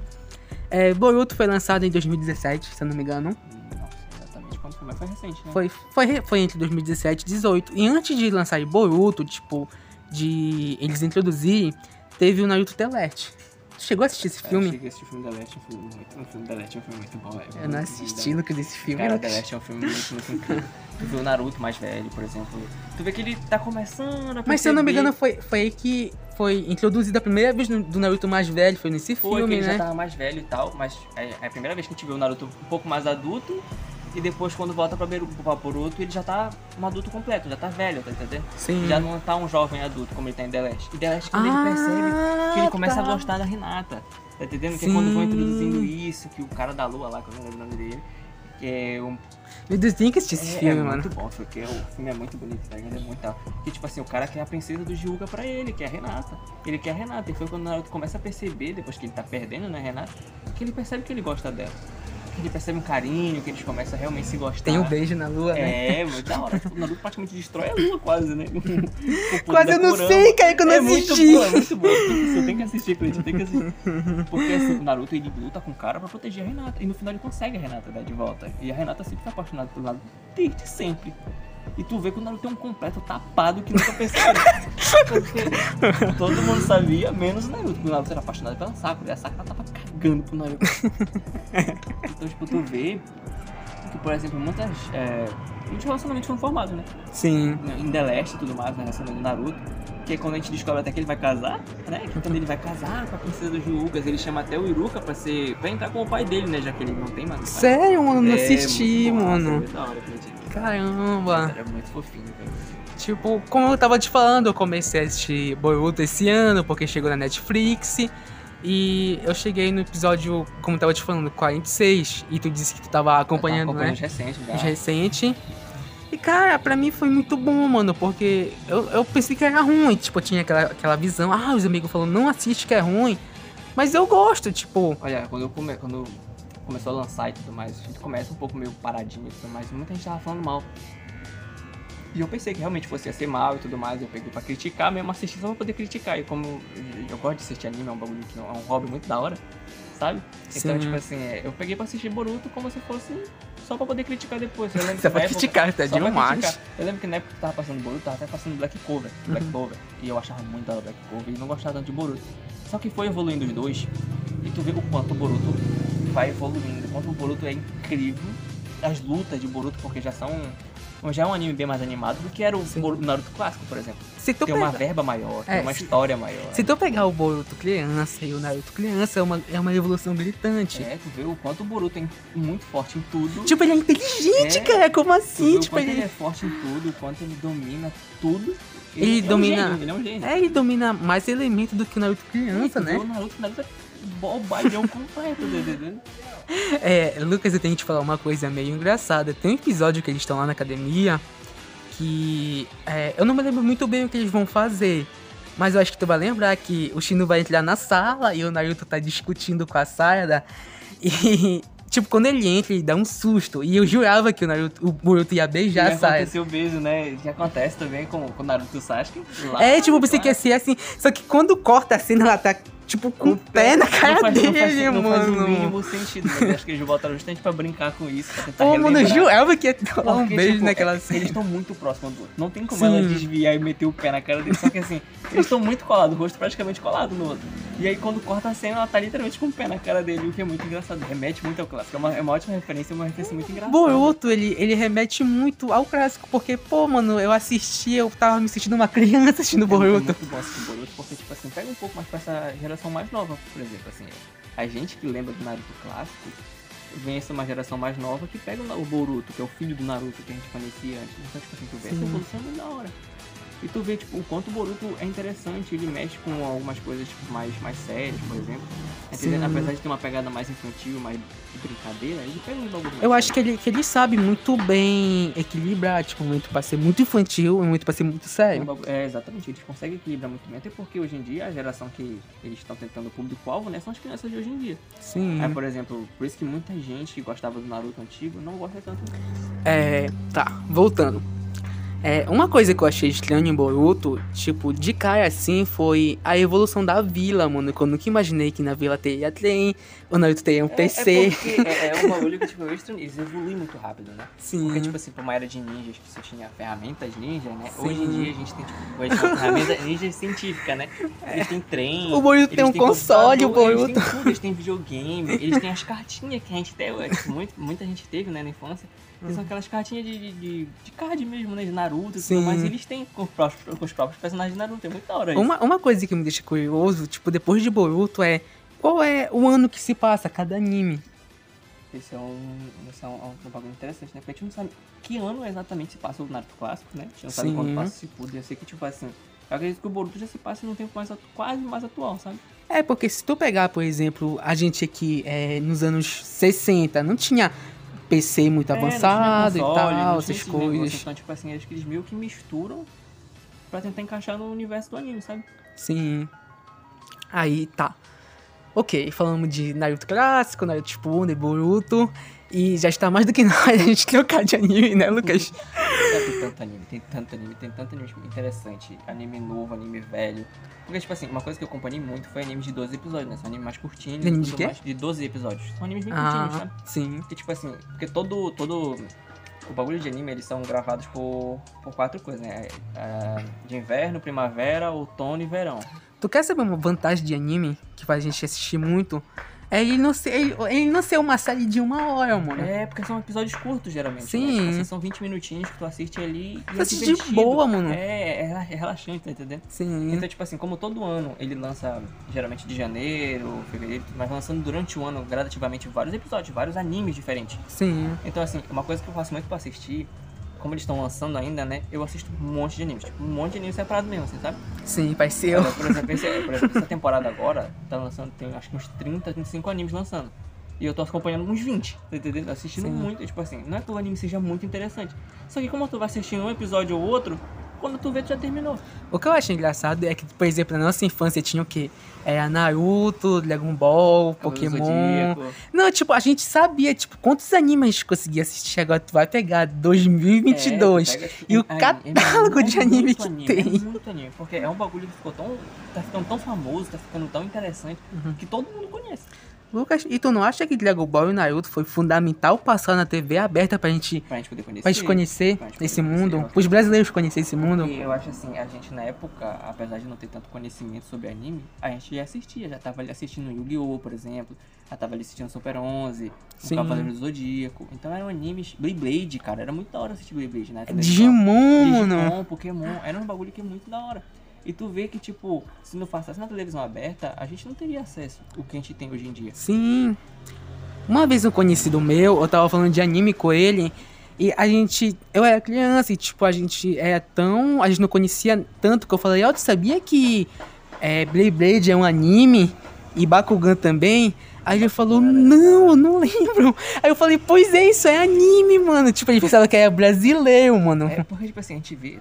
Speaker 1: É, Boruto foi lançado em 2017, se eu não me engano.
Speaker 2: Nossa, exatamente quando foi, mas foi recente, né?
Speaker 1: Foi, foi, foi entre 2017 e 2018. E antes de lançar Boruto, tipo, de eles introduzirem, teve o Naruto Telete. Tu chegou a assistir esse
Speaker 2: Eu
Speaker 1: filme?
Speaker 2: achei que esse filme da Leste é um filme muito. Um filme da Leste é um filme muito bom, velho.
Speaker 1: Eu não assisti, Lucas, esse filme.
Speaker 2: Cara, The Last é um filme muito, muito incrível. Tu vê o Naruto mais velho, por exemplo. Tu vê que ele tá começando a
Speaker 1: Mas se eu não me
Speaker 2: perceber-
Speaker 1: engano, foi, foi aí que foi introduzido a primeira vez no- do Naruto mais velho, foi nesse
Speaker 2: Foi que
Speaker 1: filme,
Speaker 2: ele
Speaker 1: né?
Speaker 2: já tava mais velho e tal, mas é é a primeira vez que a gente vê o Naruto um pouco mais adulto. E depois, quando volta pra, Beru, pra Boruto, ele já tá um adulto completo, já tá velho, tá entendendo?
Speaker 1: Sim.
Speaker 2: Já não tá um jovem adulto como ele tá em The Last. E The Last, quando
Speaker 1: Ah,
Speaker 2: ele percebe que ele começa
Speaker 1: tá.
Speaker 2: a gostar da Renata. Tá entendendo? Que é quando vão
Speaker 1: Sim.
Speaker 2: introduzindo isso, que o cara da lua lá, que eu não lembro o nome dele, que é um
Speaker 1: Meu Deus, tem que assistir esse
Speaker 2: é,
Speaker 1: filme,
Speaker 2: é
Speaker 1: mano.
Speaker 2: muito bom, porque o filme é muito bonito, tá ligado? É muito tal. Que tipo assim, o cara quer a princesa do Hyuga pra ele, que é a Renata. Ele quer a Renata. E foi quando o Naruto começa a perceber, depois que ele tá perdendo, né, Renata, que ele percebe que ele gosta dela. Que ele percebe um carinho, que eles começam a realmente se gostar.
Speaker 1: Tem um beijo na lua, né?
Speaker 2: É, muito da hora. Tipo, o Naruto praticamente destrói a lua quase, né?
Speaker 1: Quase eu não
Speaker 2: Kurama.
Speaker 1: sei, cara, que eu não
Speaker 2: é muito
Speaker 1: assisti.
Speaker 2: bom, é muito bom. Você tem que assistir, Cleiton, tem que assistir. Porque assim, o Naruto ele luta com o cara pra proteger a Renata. E no final ele consegue a Renata né, de volta. E a Renata sempre foi apaixonada pelo Naruto desde sempre. E tu vê que o Naruto é um completo tapado que nunca percebeu. Porque todo mundo sabia, menos o Naruto. O Naruto era apaixonado pela Sakura. E a Sakura tava cagando pro Naruto. Então, tipo, tu vê que, por exemplo, muitas. é, muitos relacionamentos foram formados, né?
Speaker 1: Sim.
Speaker 2: Em The Last e tudo mais, né? Relacionamento do Naruto. Que é quando a gente descobre até que ele vai casar, né? Que quando ele vai casar com a princesa dos Yugas, ele chama até o Iruka pra ser. pra entrar com o pai dele, né? Já que ele não tem mais.
Speaker 1: Sério, mano, não
Speaker 2: É,
Speaker 1: assisti,
Speaker 2: muito massa,
Speaker 1: mano.
Speaker 2: é da hora, acredito.
Speaker 1: Caramba.
Speaker 2: Era muito fofinho, velho.
Speaker 1: Tipo, como eu tava te falando, eu comecei a assistir Boruto esse ano, porque chegou na Netflix. E eu cheguei no episódio, como eu tava te falando, 46. E tu disse que tu tava acompanhando,
Speaker 2: Eu tava
Speaker 1: né?
Speaker 2: os recentes já.
Speaker 1: Recente. E cara, pra mim foi muito bom, mano, porque eu, eu pensei que era ruim. Tipo, eu tinha aquela, aquela visão, ah, os amigos falando, não assiste que é ruim. Mas eu gosto, tipo.
Speaker 2: Olha, quando, eu come... quando começou a lançar e tudo mais, a gente começa um pouco meio paradinho e tudo mais, muita gente tava falando mal. E eu pensei que realmente fosse ia ser mal e tudo mais, eu peguei pra criticar, mesmo assisti só pra poder criticar. E como eu, eu gosto de assistir anime, é um bagulho que é um hobby muito da hora, sabe? Então,
Speaker 1: Sim.
Speaker 2: tipo assim, é, eu peguei pra assistir Boruto como se fosse só pra poder criticar depois. Eu lembro na época-
Speaker 1: criticar, tá
Speaker 2: só pra
Speaker 1: demais.
Speaker 2: criticar. Eu lembro que na época que tava passando Boruto, tava até passando Black Clover, Black
Speaker 1: Uhum.
Speaker 2: Clover. E eu achava muito da Black Clover e não gostava tanto de Boruto. Só que foi evoluindo os dois e tu vê o quanto o Boruto vai evoluindo, o quanto o Boruto é incrível. As lutas de Boruto, porque já são. Já é um anime bem mais animado do que era o
Speaker 1: Sim.
Speaker 2: Naruto clássico, por exemplo. Tem uma
Speaker 1: pega-
Speaker 2: verba maior, tem
Speaker 1: É,
Speaker 2: uma
Speaker 1: se-
Speaker 2: história maior.
Speaker 1: se tu pegar o Boruto criança e o Naruto criança, é uma, é uma evolução gritante.
Speaker 2: É, tu vê o quanto o Boruto é muito forte em tudo.
Speaker 1: Tipo, ele é inteligente,
Speaker 2: É.
Speaker 1: cara. Como assim?
Speaker 2: o
Speaker 1: Tipo,
Speaker 2: quanto ele...
Speaker 1: ele.
Speaker 2: é forte em tudo, o quanto ele domina tudo.
Speaker 1: Ele
Speaker 2: é um
Speaker 1: domina-
Speaker 2: gênio, ele é um gênio.
Speaker 1: É, ele domina mais elementos do que o Naruto criança, né?
Speaker 2: O Naruto, o Naruto é bobalhão completo, entendeu?
Speaker 1: É, Lucas, eu tenho que te falar uma coisa meio engraçada. Tem um episódio que eles estão lá na academia que. é, eu não me lembro muito bem o que eles vão fazer. Mas eu acho que tu vai lembrar que o Shino vai entrar na sala e o Naruto tá discutindo com a Sayada. E, tipo, quando ele entra, ele dá um susto. E eu jurava que o Naruto, o Boruto ia beijar
Speaker 2: Já
Speaker 1: a Sayada.
Speaker 2: aconteceu o beijo, né? Que acontece também com, com o Naruto e o Sasuke. lá
Speaker 1: É, tipo, eu pensei
Speaker 2: lá.
Speaker 1: que ia ser assim. Só que quando corta a cena, ela tá, tipo, com o pé na cara
Speaker 2: faz,
Speaker 1: dele,
Speaker 2: não faz, não faz o
Speaker 1: mano.
Speaker 2: mínimo sentido. Mas eu acho que eles botaram justamente pra brincar com isso. Pra
Speaker 1: Pô, mano, eu
Speaker 2: relembrar.
Speaker 1: jurava que ia dar um beijo
Speaker 2: tipo,
Speaker 1: naquela
Speaker 2: é-
Speaker 1: cena.
Speaker 2: Eles estão muito próximos do outro. Não tem como
Speaker 1: Sim.
Speaker 2: ela desviar e meter o pé na cara dele. Só que assim, eles estão muito colados, o rosto praticamente colado no outro. E aí quando corta a cena, ela tá literalmente com o pé na cara dele, o que é muito engraçado. Remete muito ao clássico. É uma, é uma ótima referência, uma referência muito engraçada.
Speaker 1: Boruto, ele, ele remete muito ao clássico, porque, pô, mano, eu assisti, eu tava me sentindo uma criança assistindo
Speaker 2: É
Speaker 1: Boruto.
Speaker 2: muito bom assistir Boruto, porque, tipo assim, pega um pouco mais pra essa geração mais nova, por exemplo, assim. A gente que lembra do Naruto clássico, vem essa uma geração mais nova que pega o Boruto, que é o filho do Naruto que a gente conhecia antes. Então, tipo assim, tu vê essa
Speaker 1: Sim.
Speaker 2: evolução muito da hora. E tu vê, tipo, o quanto o Boruto é interessante, ele mexe com algumas coisas, tipo, mais, mais sérias, por exemplo. Entendeu? Apesar de ter uma pegada mais infantil, mais de brincadeira, ele pega um bagulho
Speaker 1: Eu acho que ele, que ele sabe muito bem equilibrar, tipo, muito pra ser muito infantil e muito pra ser muito
Speaker 2: É,
Speaker 1: sério.
Speaker 2: É, exatamente, eles conseguem equilibrar muito bem, até porque hoje em dia a geração que eles estão tentando o público-alvo, né, são as crianças de hoje em dia.
Speaker 1: Sim.
Speaker 2: Aí, por exemplo, por isso que muita gente que gostava do Naruto antigo não gosta tanto.
Speaker 1: É, tá, voltando. É, uma coisa que eu achei estranha em Boruto, tipo, de cara assim, foi a evolução da vila, mano. Que eu nunca imaginei que na vila teria trem, o Naruto teria um PC.
Speaker 2: É, é porque é, é um bagulho que, tipo, eu estranho, eles evoluem muito rápido, né?
Speaker 1: Sim.
Speaker 2: Porque, tipo assim, pra uma era de ninjas que você tinha ferramentas ninja, né?
Speaker 1: Sim.
Speaker 2: Hoje em dia a gente tem, tipo, tem ferramenta ninja científica, né? Eles têm trem.
Speaker 1: O Boruto tem um console, o Boruto.
Speaker 2: Eles têm tudo, eles têm videogame, eles têm as cartinhas que a gente tem, tipo, muito, muita gente teve, né, na infância. Que são aquelas cartinhas de, de, de, de card mesmo, né? De Naruto e tudo mais. E eles têm com os próprios, com os próprios personagens de Naruto. É muito da hora isso.
Speaker 1: Uma, uma coisa que me deixa curioso, tipo, depois de Boruto, é qual é o ano que se passa cada anime?
Speaker 2: Esse é um, esse é um, um bagulho interessante, né? Porque a gente não sabe que ano exatamente se passa o Naruto clássico, né? A gente não sabe
Speaker 1: Sim.
Speaker 2: quando passa Shippuden. Eu sei que, tipo assim, eu acredito que o Boruto já se passa num tempo mais quase mais atual, sabe?
Speaker 1: É, porque se tu pegar, por exemplo, a gente aqui é, nos anos 60, não tinha PC muito
Speaker 2: É,
Speaker 1: avançado
Speaker 2: console,
Speaker 1: e tal, essas coisas.
Speaker 2: Então, tipo assim, acho que eles meio que misturam pra tentar encaixar no universo do anime, sabe?
Speaker 1: Sim. Aí, tá. Ok, falamos de Naruto clássico, Naruto Shippuden, Boruto. E já está mais do que na hora a gente trocar de anime, né, Lucas?
Speaker 2: É, tem tanto anime, tem tanto anime, tem tanto anime interessante. Anime novo, anime velho. Porque, tipo assim, uma coisa que eu acompanhei muito foi animes de 12 episódios, né? São animes mais curtinhos.
Speaker 1: Anime de quê?
Speaker 2: mais, De 12 episódios. São animes bem curtinhos,
Speaker 1: Ah,
Speaker 2: sabe?
Speaker 1: sim.
Speaker 2: Que tipo assim, porque todo, todo o bagulho de anime, eles são gravados por, por quatro coisas, né? É, de inverno, primavera, outono e verão.
Speaker 1: Tu quer saber uma vantagem de anime que faz a gente assistir muito? É ele não ser, ele, ele não ser uma série de uma hora, mano.
Speaker 2: É, porque são episódios curtos, geralmente.
Speaker 1: Sim.
Speaker 2: Né? Assim, são 20 minutinhos que tu assiste ali. E
Speaker 1: Você
Speaker 2: é
Speaker 1: assiste de boa, mano.
Speaker 2: É, é é relaxante, tá entendendo?
Speaker 1: Sim.
Speaker 2: Então, tipo assim, como todo ano ele lança geralmente de janeiro, fevereiro, mas lançando durante o ano gradativamente vários episódios, vários animes diferentes.
Speaker 1: Sim.
Speaker 2: Então, assim, uma coisa que eu faço muito pra assistir, como eles estão lançando ainda, né? Eu assisto um monte de animes, tipo, um monte de anime separado mesmo, assim, sabe?
Speaker 1: Sim, vai ser eu.
Speaker 2: Olha, por, exemplo, esse- por exemplo, essa temporada agora tá lançando, tem acho que uns 30, 35 animes lançando. E eu tô acompanhando uns 20, tá entendendo? Assistindo
Speaker 1: Sim.
Speaker 2: muito, tipo assim, não é que o anime seja muito interessante. Só que como tu vai assistindo um episódio ou outro, quando tu vê, tu já terminou.
Speaker 1: O que eu acho engraçado é que, por exemplo, na nossa infância tinha o quê? Era Naruto, Dragon Ball, Pokémon. Não, tipo, a gente sabia, tipo, quantos animes a gente conseguia assistir. Agora tu vai pegar 2022.
Speaker 2: É, pega,
Speaker 1: e o catálogo
Speaker 2: é
Speaker 1: de
Speaker 2: muito
Speaker 1: anime que
Speaker 2: anime,
Speaker 1: tem.
Speaker 2: É muito anime, porque é um bagulho que ficou tão. tá ficando tão famoso, tá ficando tão interessante,
Speaker 1: Uhum.
Speaker 2: que todo mundo conhece.
Speaker 1: Lucas, e tu não acha que Dragon Ball e Naruto foi fundamental passar na TV aberta pra gente,
Speaker 2: Pra gente poder conhecer.
Speaker 1: pra gente conhecer
Speaker 2: pra gente poder
Speaker 1: esse
Speaker 2: conhecer,
Speaker 1: mundo? Os brasileiros conhecer esse mundo?
Speaker 2: E eu acho assim, a gente na época, apesar de não ter tanto conhecimento sobre anime, a gente já assistia, já tava ali assistindo Yu-Gi-Oh!, por exemplo, já tava ali assistindo Super 11, o
Speaker 1: Sim.
Speaker 2: Cavaleiro do Zodíaco, então eram animes, Beyblade, cara, era muito da hora assistir Beyblade, né?
Speaker 1: Digimon, mano.
Speaker 2: Digimon, Pokémon, era um bagulho que é muito da hora. E tu vê que, tipo, se não passasse na televisão aberta, a gente não teria acesso ao que a gente tem hoje em dia.
Speaker 1: Sim. Uma vez um conhecido meu, eu tava falando de anime com ele, e a gente. Eu era criança e, tipo, a gente era tão. A gente não conhecia tanto que eu falei, ó, tu sabia que é, Beyblade é um anime e Bakugan também? Aí ele falou, não, eu não lembro. Aí eu falei, pois é, isso é anime, mano. Tipo, ele pensava que era brasileiro, mano.
Speaker 2: É porque, tipo assim, a gente vê,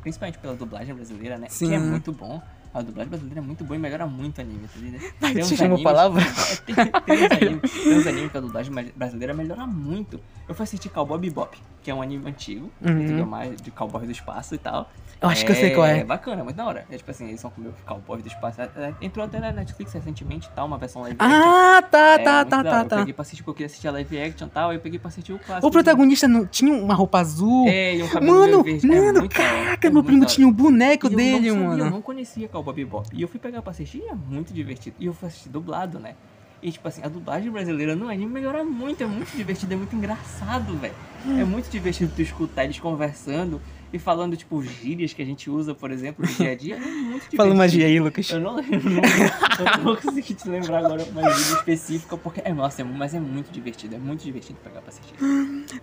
Speaker 2: principalmente pela dublagem brasileira, né?
Speaker 1: Sim.
Speaker 2: Que é muito bom. A dublagem brasileira é muito boa e melhora muito o anime, tá ligado?
Speaker 1: Mas
Speaker 2: Tem animes-
Speaker 1: palavra?
Speaker 2: É, tem, tem uns animes, tem uns animes que a dublagem brasileira melhora muito. Eu fui assistir Cowboy Bebop, que é um anime antigo,
Speaker 1: Uhum.
Speaker 2: entendeu? Mais de cowboy do espaço e tal.
Speaker 1: Eu acho que eu sei qual é.
Speaker 2: É bacana, é muito da hora. É tipo assim, eles são como cowboys do espaço. É, é, Entrou até na Netflix recentemente e tal, uma versão live action.
Speaker 1: Ah, tá,
Speaker 2: É,
Speaker 1: tá, tá, tá.
Speaker 2: Eu
Speaker 1: tá.
Speaker 2: peguei pra assistir porque eu queria assistir a live action e tal, aí eu peguei pra assistir o clássico.
Speaker 1: O protagonista não tinha uma roupa azul.
Speaker 2: É, e um cabelo
Speaker 1: Mano,
Speaker 2: verde. é
Speaker 1: mano,
Speaker 2: hora,
Speaker 1: caraca,
Speaker 2: é
Speaker 1: meu primo tinha o boneco
Speaker 2: E eu
Speaker 1: dele,
Speaker 2: não sabia,
Speaker 1: mano.
Speaker 2: Eu não conhecia Cowboy E eu fui pegar pra assistir e é muito divertido. E eu fui assistir dublado, né? E tipo assim, a dublagem brasileira no anime melhora muito, é muito divertido, é muito engraçado, velho. É muito divertido tu escutar eles conversando e falando, tipo, gírias que a gente usa, por exemplo, no dia a dia. É muito divertido.
Speaker 1: Fala uma gíria aí, Lucas.
Speaker 2: Eu não lembro, não, eu não vou conseguir te lembrar agora uma gíria específica, porque é, nossa, é, mas é muito divertido, é muito divertido pegar pra assistir.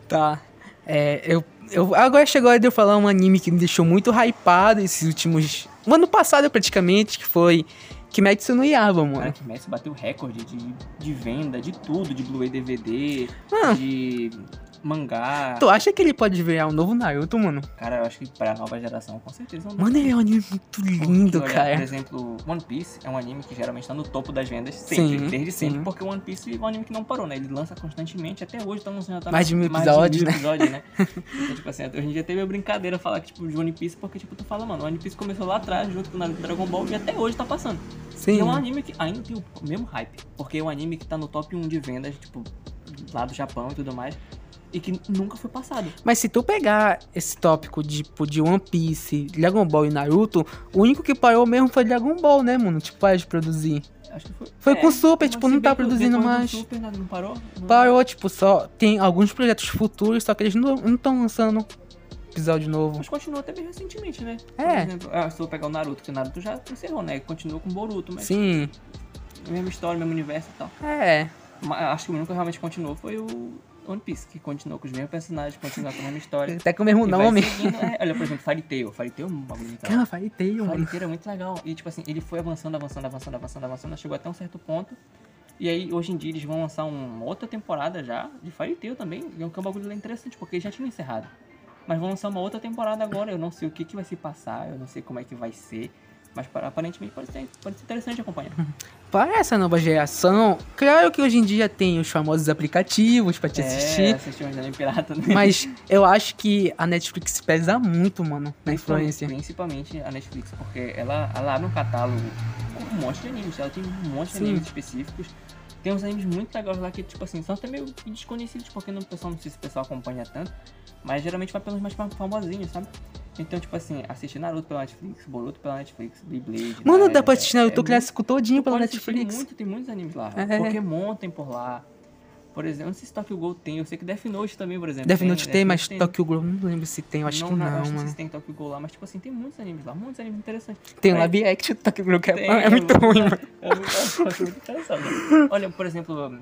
Speaker 1: Tá. É, eu, eu. Agora chegou a hora de eu falar um anime que me deixou muito hypado esses últimos. O ano passado, praticamente, que foi Kimetsu no
Speaker 2: Cara,
Speaker 1: mano.
Speaker 2: que Messi bateu recorde de, de venda, de tudo, de Blu-ray DVD,
Speaker 1: Ah.
Speaker 2: de mangá.
Speaker 1: Tu acha que ele pode virar um novo Naruto, mano?
Speaker 2: Cara, eu acho que pra nova geração, com certeza não.
Speaker 1: Mano, ele é um anime muito
Speaker 2: Porque,
Speaker 1: lindo,
Speaker 2: olha, Por
Speaker 1: cara.
Speaker 2: exemplo, One Piece é um anime que geralmente tá no topo das vendas sempre,
Speaker 1: Sim,
Speaker 2: desde sempre,
Speaker 1: sim.
Speaker 2: porque o One Piece é um anime que não parou, né? Ele lança constantemente, até hoje tá lançando já tá
Speaker 1: Mais de mil
Speaker 2: mais
Speaker 1: episódios, né?
Speaker 2: episódios, né? então, tipo assim, hoje em dia teve a brincadeira falar que, tipo, de One Piece, porque, tipo, tu fala, mano, o One Piece começou lá atrás, junto com o Naruto Dragon Ball, e até hoje tá passando.
Speaker 1: Sim.
Speaker 2: E é um anime que ainda tem o mesmo hype. Porque é um anime que tá no top 1 de vendas, tipo, lá do Japão e tudo mais. E que nunca foi passado.
Speaker 1: Mas se tu pegar esse tópico de, tipo, de One Piece, Dragon Ball e Naruto, o único que parou mesmo foi Dragon Ball, né, mano? Tipo, para de produzir.
Speaker 2: Acho que foi.
Speaker 1: Foi com o Super, tipo, não tá produzindo mais.
Speaker 2: Super, nada, não parou? Não-
Speaker 1: Parou, tipo, só. Tem alguns projetos futuros, só que eles não estão lançando episódio novo.
Speaker 2: Mas continuou até bem recentemente, né?
Speaker 1: É.
Speaker 2: Por exemplo, ah, se eu pegar o Naruto, que o Naruto já encerrou, né? Continuou com o Boruto, mas
Speaker 1: Sim.
Speaker 2: mesma história, mesmo universo e tal.
Speaker 1: É.
Speaker 2: Mas acho que o único que realmente continuou foi o One Piece, que continuou com os mesmos personagens, continuou com a mesma história.
Speaker 1: Até com o mesmo nome.
Speaker 2: seguindo, é, olha, por exemplo, Fairy Tail. Fairy Tail é um bagulho legal.
Speaker 1: Cara, Fairy Tail,
Speaker 2: O Fairy
Speaker 1: mano.
Speaker 2: Tail é muito legal. E, tipo assim, ele foi avançando, avançando, avançando, avançando, avançando, chegou até um certo ponto. E aí, hoje em dia, eles vão lançar uma outra temporada já de Fairy Tail também. E é um bagulho interessante, porque já tinham encerrado. Mas vão lançar uma outra temporada agora. Eu não sei o que, que vai se passar, eu não sei como é que vai ser. Mas pa- aparentemente pode ser, pode ser interessante acompanhar.
Speaker 1: Para essa nova geração, claro que hoje em dia tem os famosos aplicativos pra te
Speaker 2: É,
Speaker 1: assistir.
Speaker 2: assistir um pirata, né?
Speaker 1: Mas eu acho que a Netflix pesa muito, mano, na influência.
Speaker 2: Principalmente a Netflix, porque ela, ela abre um catálogo com um monte de animes. Ela tem um monte de
Speaker 1: Sim.
Speaker 2: animes específicos. Tem uns animes muito legais lá que, tipo assim, são até meio desconhecidos, porque não, pessoal não sei se o pessoal acompanha tanto. Mas geralmente vai pelos mais fam- famosinhos, sabe? Então, tipo assim, assistir Naruto pela Netflix, Boruto pela Netflix, Beyblade.
Speaker 1: Mano,
Speaker 2: né?
Speaker 1: dá pra assistir Naruto
Speaker 2: é
Speaker 1: clássico todinho pela Netflix.
Speaker 2: Muito, tem muitos animes lá.
Speaker 1: É.
Speaker 2: Pokémon tem por lá. Por exemplo, não sei se Tokyo Ghoul tem, eu sei que Death Note também, por exemplo.
Speaker 1: Death Note tem, mas
Speaker 2: tem.
Speaker 1: Tokyo Ghoul não lembro se tem, eu acho que não,
Speaker 2: acho
Speaker 1: mano.
Speaker 2: se tem Tokyo Ghoul lá, mas tipo assim, tem muitos animes lá, muitos animes interessantes.
Speaker 1: Tem o
Speaker 2: É,
Speaker 1: live action do Tokyo Ghoul que é,
Speaker 2: tem,
Speaker 1: é muito ruim, mano.
Speaker 2: É muito, eu acho muito engraçado. né? Olha, por exemplo,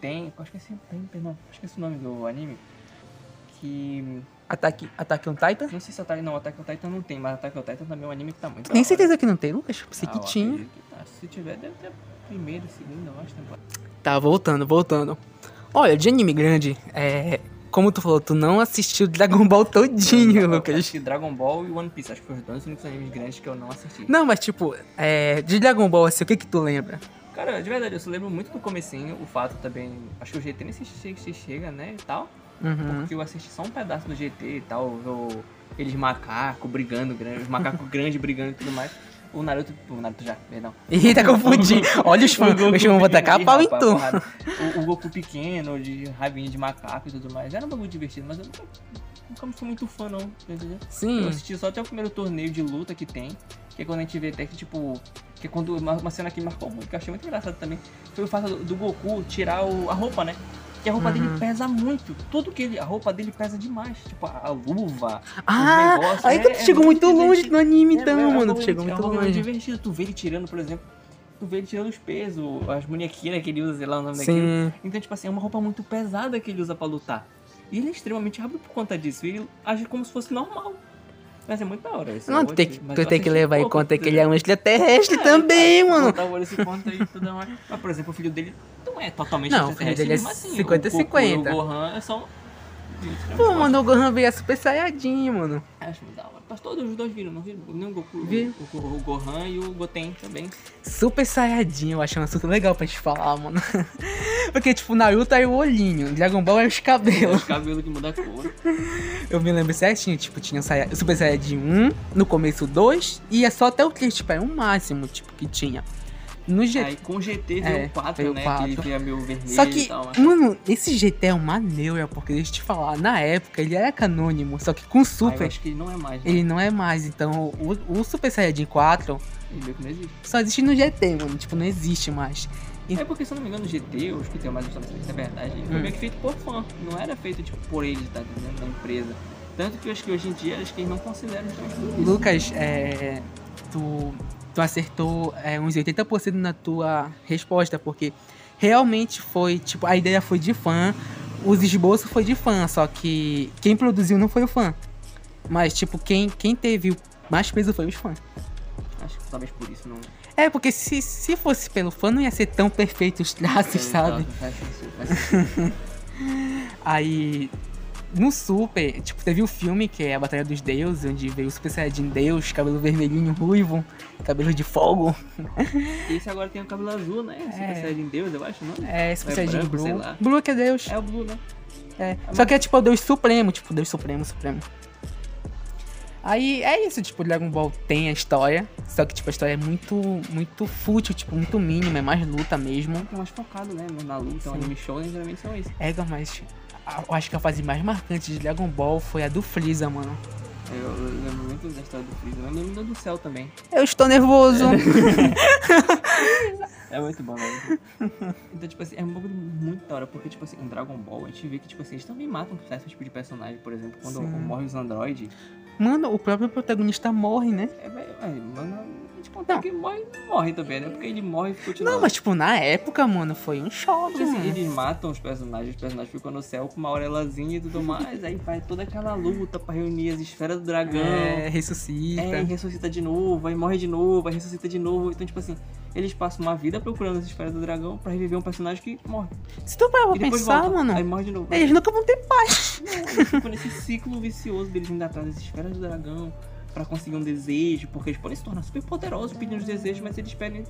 Speaker 2: tem. Acho que esse, tem, perdão, acho que esse é o nome do anime. Que.
Speaker 1: Attack, Attack on Titan?
Speaker 2: Não sei se Attack. Não, Attack on Titan não tem, mas Attack on Titan também é um anime que tá muito.
Speaker 1: Tem certeza que não tem, Lucas? Pensei
Speaker 2: Ah,
Speaker 1: que
Speaker 2: eu
Speaker 1: tinha.
Speaker 2: que tá. Se tiver, deve ter primeiro, segundo, eu acho. Temporada.
Speaker 1: Tá, voltando, voltando. Olha, de anime grande, é. Como tu falou, tu não assistiu Dragon Ball todinho,
Speaker 2: Eu
Speaker 1: Lucas.
Speaker 2: assisti Dragon Ball e One Piece. Acho que foram os dois únicos animes grandes que eu não assisti.
Speaker 1: Não, mas tipo, é, de Dragon Ball, assim, o que que tu lembra?
Speaker 2: Cara, de verdade, eu só lembro muito do comecinho. O fato também. Acho que o GT nem se chega né? E tal.
Speaker 1: Uhum.
Speaker 2: Porque eu assisti só um pedaço do GT e tal. o- eles macacos brigando, grande, os macacos grandes brigando e tudo mais. O Naruto. O Naruto já, perdão.
Speaker 1: Ih, tá confundindo. Olha os fãs, os fãs vão tacar pau em tu.
Speaker 2: O, o Goku pequeno, de rabinho de macaco e tudo mais. Era um bagulho divertido, mas eu nunca, nunca fui muito fã, não. Entendeu?
Speaker 1: Sim.
Speaker 2: Eu assisti só até o primeiro torneio de luta que tem. Que é quando a gente vê até que, tipo. Que é quando uma, uma cena que marcou muito, que eu achei muito engraçado também. Foi o fato do, do Goku tirar o- a roupa, né? A roupa dele
Speaker 1: Uhum.
Speaker 2: pesa muito. Tudo que ele. A roupa dele pesa demais. Tipo, a, luva.
Speaker 1: Ah,
Speaker 2: os negócios.
Speaker 1: aí
Speaker 2: É-
Speaker 1: tu
Speaker 2: é
Speaker 1: chegou muito
Speaker 2: divertido.
Speaker 1: longe no anime,
Speaker 2: É,
Speaker 1: então,
Speaker 2: é, é
Speaker 1: mano. Tu chegou
Speaker 2: é
Speaker 1: muito
Speaker 2: bagulho
Speaker 1: longe.
Speaker 2: divertido. Tu vê ele tirando, por exemplo. Tu vê ele tirando os pesos, as bonequinhas que ele usa, sei lá o nome daquilo. Então, tipo assim, é uma roupa muito pesada que ele usa pra lutar. E ele é extremamente rápido por conta disso. Ele age como se fosse normal. Mas é muito da hora isso.
Speaker 1: Não, tu tem que, tu tem que levar em conta que ele é um extraterrestre
Speaker 2: É,
Speaker 1: também, mano.
Speaker 2: mais. Mas, por exemplo, o filho dele não é totalmente
Speaker 1: Não, o filho
Speaker 2: extraterrestre,
Speaker 1: dele é
Speaker 2: mesmo assim,
Speaker 1: 50
Speaker 2: o Goku
Speaker 1: 50.
Speaker 2: O Gohan é só...
Speaker 1: Pô, mano, o Gohan veio a Super Saiyajin, mano.
Speaker 2: Acho muito da hora. Mas todos os dois viram, não viram? Nem o Goku,
Speaker 1: Vi.
Speaker 2: o, o, o Gohan e o Goten também.
Speaker 1: Super Saiyajin, eu acho um assunto legal pra te falar, mano. Porque, tipo, Naruto é o olhinho, Dragon Ball é os
Speaker 2: É
Speaker 1: cabelos.
Speaker 2: os cabelos que mudam a cor.
Speaker 1: Eu me lembro certinho, tipo, tinha Saia- Super Saiyajin 1, no começo 2, e é só até o 3, tipo, era o máximo, tipo, que tinha. No G...
Speaker 2: Aí com o GT veio
Speaker 1: É,
Speaker 2: o 4,
Speaker 1: veio o
Speaker 2: né?
Speaker 1: 4.
Speaker 2: Que ele meio vermelho
Speaker 1: Só
Speaker 2: e
Speaker 1: que,
Speaker 2: tal. mas-
Speaker 1: mano, esse GT é uma neura, porque deixa eu te falar, na época ele era canônimo, só que com
Speaker 2: Ah, eu
Speaker 1: Super
Speaker 2: acho que ele não é mais, né?
Speaker 1: ele não é mais. Então, o, o Super Saiyajin 4
Speaker 2: Ele não existe.
Speaker 1: só existe no GT, mano, tipo, não existe mais.
Speaker 2: É porque, se eu não me engano, o GT, eu escutei mais sobre isso, é verdade. Ele foi
Speaker 1: Hum.
Speaker 2: meio que feito por fã. Não era feito, tipo, por eles, tá entendendo? Da empresa. Tanto que eu acho que hoje em dia, acho que eles não consideram os.
Speaker 1: Lucas, é, tu, tu acertou é, uns 80% na tua resposta, porque realmente foi, tipo, a ideia foi de fã, os esboços foi de fã, só que quem produziu não foi o fã. Mas, tipo, quem, quem teve mais peso foi os fãs.
Speaker 2: Acho que talvez por isso não.
Speaker 1: É, porque se, se fosse pelo fã, não ia ser tão perfeito os traços, sabe?
Speaker 2: Faz sentido, faz sentido.
Speaker 1: Aí, no Super, tipo, teve o filme que é a Batalha dos Deuses, onde veio o Super Saiyajin Deus, cabelo vermelhinho, ruivo, cabelo de fogo.
Speaker 2: Esse agora tem o cabelo azul, né? Super
Speaker 1: É.
Speaker 2: Saiyajin Deus, eu acho, não?
Speaker 1: É, Super
Speaker 2: É
Speaker 1: Saiyajin
Speaker 2: branco, sei
Speaker 1: Blue. Blue que é Deus.
Speaker 2: É o Blue, né?
Speaker 1: É. Só que é tipo o Deus Supremo, tipo, Deus Supremo, Supremo. Aí é isso, tipo, Dragon Ball tem a história, só que tipo, a história é muito, muito fútil, tipo, muito mínima, é mais luta mesmo.
Speaker 2: É mais focado, né? Na luta,
Speaker 1: Sim.
Speaker 2: anime show, geralmente são isso.
Speaker 1: É, mas a- eu acho que a fase mais marcante de Dragon Ball foi a do Freeza, mano.
Speaker 2: Eu, lembro muito da história do Freeza. Eu lembro do céu também.
Speaker 1: Eu estou nervoso.
Speaker 2: É muito bom, velho. Então, tipo assim, é um bagulho muito da hora, porque, tipo assim, em Dragon Ball, a gente vê que, tipo assim, eles também matam certos tipos de personagem, por exemplo, quando
Speaker 1: Sim.
Speaker 2: morre os androides.
Speaker 1: Mano, o próprio protagonista morre, né?
Speaker 2: É, velho, é, mano, contar
Speaker 1: Não.
Speaker 2: que morre, morre também, né? Porque ele morre e continua.
Speaker 1: Não, mas tipo, na época, mano, foi um choque,
Speaker 2: assim,
Speaker 1: mano.
Speaker 2: eles matam os personagens, os personagens ficam no céu com uma aurelazinha e tudo mais, aí vai toda aquela luta pra reunir as esferas do dragão.
Speaker 1: É, ressuscita.
Speaker 2: É, ressuscita de novo, aí morre de novo, aí ressuscita de novo. Então, tipo assim, eles passam uma vida procurando as esferas do dragão pra reviver um personagem que morre.
Speaker 1: Se tu parar pra pensar,
Speaker 2: volta,
Speaker 1: mano,
Speaker 2: Aí morre de novo.
Speaker 1: eles nunca vão ter paz.
Speaker 2: Não, eles ficam nesse ciclo vicioso deles indo atrás das esferas do dragão pra conseguir um desejo, porque eles podem se tornar super poderosos pedindo os desejos, mas eles pedem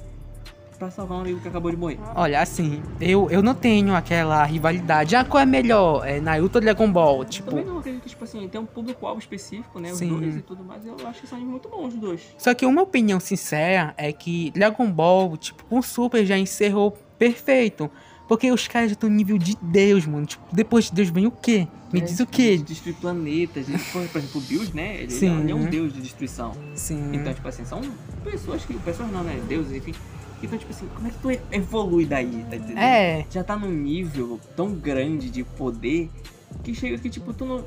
Speaker 2: pra salvar um amigo que acabou de morrer.
Speaker 1: Olha, assim, eu, eu não tenho aquela rivalidade. Ah, qual é melhor? É Naruto ou Dragon Ball? Tipo,
Speaker 2: Também não acredito que, tipo assim, tem um público-alvo específico, né? Os
Speaker 1: Sim.
Speaker 2: dois e tudo mais. Eu acho que são muito bons os dois.
Speaker 1: Só que uma opinião sincera é que Dragon Ball, tipo, com Super já encerrou perfeito. Porque os caras já estão no nível de Deus, mano. Tipo, depois de Deus vem o quê? Me
Speaker 2: É,
Speaker 1: diz o quê?
Speaker 2: Destruir planetas. Por por exemplo, o Deus, né? Ele,
Speaker 1: Sim.
Speaker 2: ele é um deus de destruição.
Speaker 1: Sim.
Speaker 2: Então, tipo assim, são pessoas que. Pessoas não, né? Deuses, enfim. Então, tipo assim, como é que tu evolui daí, tá entendendo?
Speaker 1: é.
Speaker 2: Já tá num nível tão grande de poder que chega que, tipo, tu não.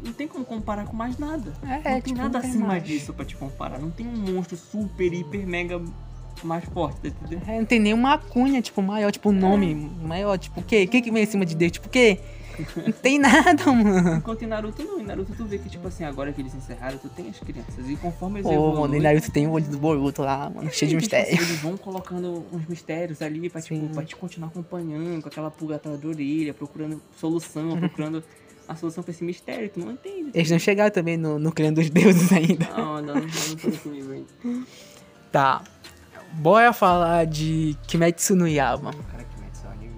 Speaker 2: Não tem como comparar com mais nada.
Speaker 1: É,
Speaker 2: não tem
Speaker 1: tipo,
Speaker 2: nada
Speaker 1: não tem
Speaker 2: acima
Speaker 1: mais.
Speaker 2: disso pra te comparar. Não tem um monstro super, hiper, mega mais forte, tá entendendo?
Speaker 1: É, não tem nenhuma cunha, tipo, maior, tipo, nome maior, tipo, o quê? O que que vem em cima de Deus? Tipo, o quê? Não tem nada, mano.
Speaker 2: Enquanto em Naruto não, em Naruto tu vê que, tipo assim, agora que eles encerraram, tu tem as crianças. E conforme eles
Speaker 1: Pô,
Speaker 2: evoluem,
Speaker 1: mano, e Naruto tem o olho do Boruto lá, mano, cheio de
Speaker 2: tipo assim,
Speaker 1: mistério.
Speaker 2: eles vão colocando uns mistérios ali pra, tipo, pra te continuar acompanhando, com aquela pulga atrás da orelha, procurando solução, procurando a solução pra esse mistério, tu não entende.
Speaker 1: Eles não chegaram também no, no clã dos deuses ainda.
Speaker 2: Não, não, não, não nível ainda.
Speaker 1: Tá. Bora falar de Kimetsu no Yaba.
Speaker 2: Cara, Kimetsu é um anime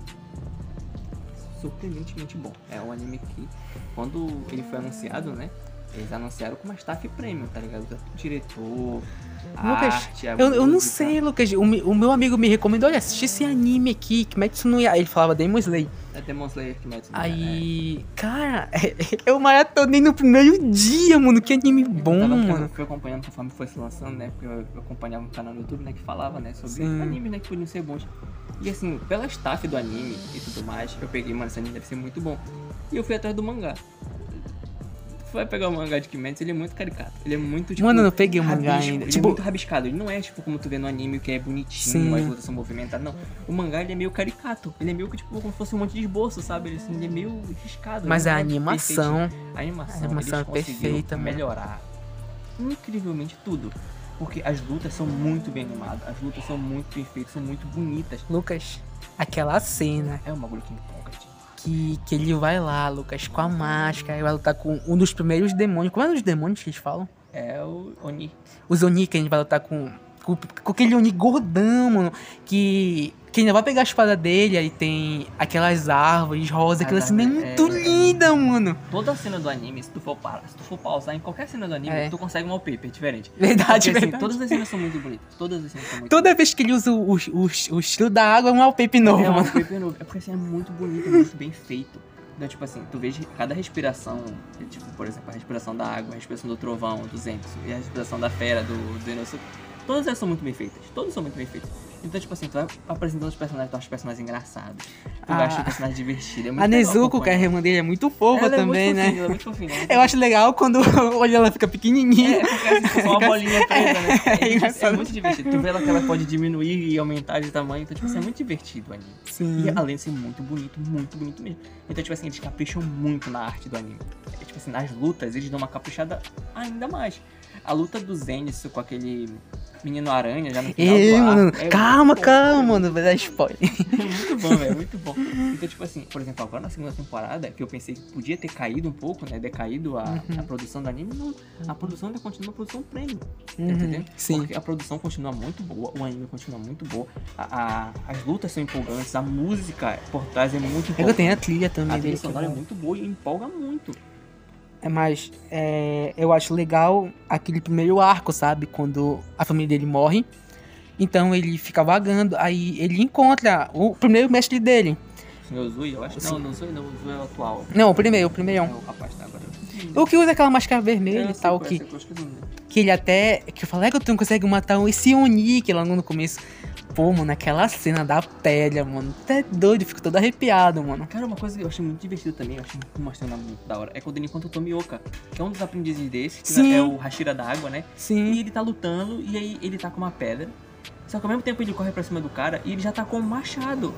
Speaker 2: surpreendentemente bom. É um anime que, quando ele foi anunciado, né? Eles anunciaram com uma staff premium, tá ligado? O diretor,
Speaker 1: Lucas,
Speaker 2: arte, a
Speaker 1: Eu, eu não sei, Lucas. O, o meu amigo me recomendou, olha, assiste esse anime aqui, Kimetsu no Yaba. Ele falava Demon Slayer.
Speaker 2: É Demon Slayer Kimetsu. né?
Speaker 1: Aí, cara, eu maratonei no primeiro dia, mano. Que anime bom,
Speaker 2: eu tava,
Speaker 1: mano.
Speaker 2: Eu fui acompanhando conforme foi se lançando, né? Porque eu, eu acompanhava um canal no YouTube, né? Que falava, né? Sobre
Speaker 1: Sim.
Speaker 2: animes, né? Que podiam ser bons. E assim, pela staff do anime e tudo mais, eu peguei, mano, esse anime deve ser muito bom. E eu fui atrás do mangá. Vai pegar o mangá de Kimetsu, ele é muito caricato. Ele é muito, tipo...
Speaker 1: Mano, eu não peguei o mangá ainda.
Speaker 2: Ele
Speaker 1: Tipo-
Speaker 2: é muito rabiscado. Ele não é, tipo, como tu vê no anime, que é bonitinho,
Speaker 1: Sim.
Speaker 2: as lutas são movimentadas. Não. O mangá, ele é meio caricato. Ele é meio que, tipo, como se fosse um monte de esboço, sabe? Ele, assim, ele é meio riscado.
Speaker 1: Mas
Speaker 2: ele
Speaker 1: a
Speaker 2: é
Speaker 1: animação.
Speaker 2: A animação,
Speaker 1: A animação é perfeita, mano.
Speaker 2: melhorar incrivelmente tudo. Porque as lutas são muito bem animadas, as lutas são muito bem feitas, são muito bonitas.
Speaker 1: Lucas, aquela cena
Speaker 2: É um bagulho que tio.
Speaker 1: Que, que ele vai lá, Lucas, com a máscara, e vai lutar com um dos primeiros demônios. Como é os demônios que eles falam?
Speaker 2: É o Oni.
Speaker 1: Os Oni que a gente vai lutar com, com, com aquele Oni gordão, mano. Que, que ainda vai pegar a espada dele, aí tem aquelas árvores rosas, aquela cena é muito
Speaker 2: é,
Speaker 1: linda, mano.
Speaker 2: Toda cena do anime, se tu for parar, se tu for pausar em qualquer cena do anime,
Speaker 1: É.
Speaker 2: tu consegue um wallpaper diferente.
Speaker 1: Verdade,
Speaker 2: Porque, assim,
Speaker 1: verdade.
Speaker 2: todas as cenas são muito bonitas. Todas as cenas são muito
Speaker 1: Toda vez que ele usa o, o, o estilo da água, é um wallpaper novo,
Speaker 2: É um wallpaper novo. É porque assim, é muito bonito, é muito bem feito. Então, tipo assim, tu vê cada respiração, tipo, por exemplo, a respiração da água, a respiração do trovão, do Zenitsu, e a respiração da fera, do, do Inosuke, todas elas são muito bem feitas. Todas são muito bem feitas. Então, tipo assim, tu vai apresentando os personagens, tu acha os personagens engraçados. Tu
Speaker 1: Ah.
Speaker 2: acha os personagens divertidos. É muito
Speaker 1: A Nezuko, que é a irmã dele, é muito fofa
Speaker 2: Ela
Speaker 1: também,
Speaker 2: é muito
Speaker 1: né?
Speaker 2: fofinha, Ela é muito fofinha. é
Speaker 1: Eu acho legal quando olha ela fica pequenininha.
Speaker 2: É, porque assim, só uma bolinha preta, né?
Speaker 1: É
Speaker 2: É, é, muito divertido. Tu vê ela que ela pode diminuir e aumentar de tamanho. Então, tipo assim, é muito divertido o anime.
Speaker 1: Sim.
Speaker 2: E além de ser muito bonito, muito bonito mesmo. Então, tipo assim, eles capricham muito na arte do anime. É, tipo assim, nas lutas, eles dão uma caprichada ainda mais. A luta do Zenitsu com aquele menino aranha já no final
Speaker 1: Ei, mano,
Speaker 2: é
Speaker 1: calma,
Speaker 2: bom,
Speaker 1: calma, mano, vai dar spoiler.
Speaker 2: muito bom, velho, muito bom. Então, tipo assim, por exemplo, agora na segunda temporada, que eu pensei que podia ter caído um pouco, né? Decaído a,
Speaker 1: Uhum.
Speaker 2: a produção do anime, não. A produção ainda continua uma produção premium. Tá
Speaker 1: Uhum,
Speaker 2: entendendo?
Speaker 1: sim.
Speaker 2: Porque a produção continua muito boa, o anime continua muito boa, a, a- as lutas são empolgantes, a música por trás é muito
Speaker 1: É que eu tenho a trilha
Speaker 2: A
Speaker 1: também
Speaker 2: trilha
Speaker 1: que é
Speaker 2: sonora é
Speaker 1: bom.
Speaker 2: muito boa e empolga muito.
Speaker 1: É mais, é, eu acho legal aquele primeiro arco, sabe? Quando a família dele morre. Então ele fica vagando, aí ele encontra o primeiro mestre dele.
Speaker 2: O Senhor Zui, eu acho.
Speaker 1: Sim.
Speaker 2: Não, não Zui não, o Zui é o atual.
Speaker 1: Não, o primeiro, o primeiro.
Speaker 2: É o rapaz tá agora.
Speaker 1: O que usa aquela máscara vermelha
Speaker 2: Eu
Speaker 1: e tal,
Speaker 2: é,
Speaker 1: que,
Speaker 2: que
Speaker 1: que ele até. Que eu falei, é que tu não consegue matar esse Oni, que lá no começo. Pô, mano, aquela cena da pele, mano. Até doido, fico todo arrepiado, mano.
Speaker 2: Cara, uma coisa que eu achei muito divertido também, eu achei uma cena muito da hora, é quando ele encontra o Tomioka, que é um dos aprendizes desse, que
Speaker 1: Sim.
Speaker 2: é o Hashira da água, né?
Speaker 1: Sim.
Speaker 2: E ele tá lutando e aí ele tá com uma pedra. Só que ao mesmo tempo ele corre pra cima do cara e ele já tá com um machado.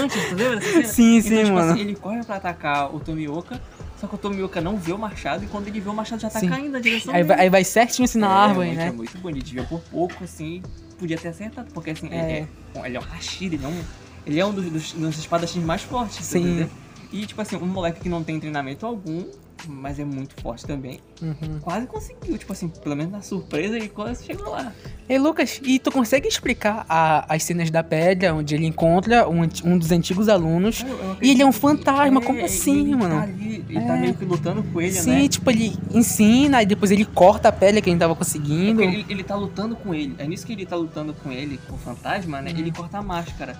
Speaker 2: Antes, tu lembra dessa cena?
Speaker 1: Sim,
Speaker 2: Então,
Speaker 1: sim,
Speaker 2: tipo
Speaker 1: mano.
Speaker 2: assim, ele corre pra atacar o Tomioka, só que o Tomioka não vê o machado e quando ele vê o machado já tá
Speaker 1: Sim.
Speaker 2: caindo na direção
Speaker 1: Aí
Speaker 2: dele.
Speaker 1: vai, aí vai certinho assim na
Speaker 2: É,
Speaker 1: árvore,
Speaker 2: muito-
Speaker 1: né?
Speaker 2: É muito bonito, devia por pouco, assim, podia ter acertado, porque assim,
Speaker 1: É.
Speaker 2: ele, é, ele é um Hashira, ele é um, ele é um dos, dos, dos espadachins mais fortes, tá
Speaker 1: Sim.
Speaker 2: entendendo? E tipo assim, um moleque que não tem treinamento algum, mas é muito forte também,
Speaker 1: Uhum.
Speaker 2: quase conseguiu, tipo assim, pelo menos na surpresa ele quase chegou lá.
Speaker 1: Ei, Lucas, e tu consegue explicar a- as cenas da pedra, onde ele encontra um, um dos antigos alunos?
Speaker 2: Cara, eu
Speaker 1: E ele é um
Speaker 2: que-
Speaker 1: fantasma,
Speaker 2: é,
Speaker 1: como
Speaker 2: e
Speaker 1: assim,
Speaker 2: ele
Speaker 1: mano?
Speaker 2: Tá ali, ele tá
Speaker 1: É.
Speaker 2: meio que lutando com ele,
Speaker 1: Sim,
Speaker 2: né?
Speaker 1: tipo, ele ensina e depois ele corta a pele que ele tava conseguindo.
Speaker 2: Porque Ele, ele tá lutando com ele. É nisso que ele tá lutando com ele, com o fantasma, né?
Speaker 1: Uhum.
Speaker 2: Ele corta a máscara.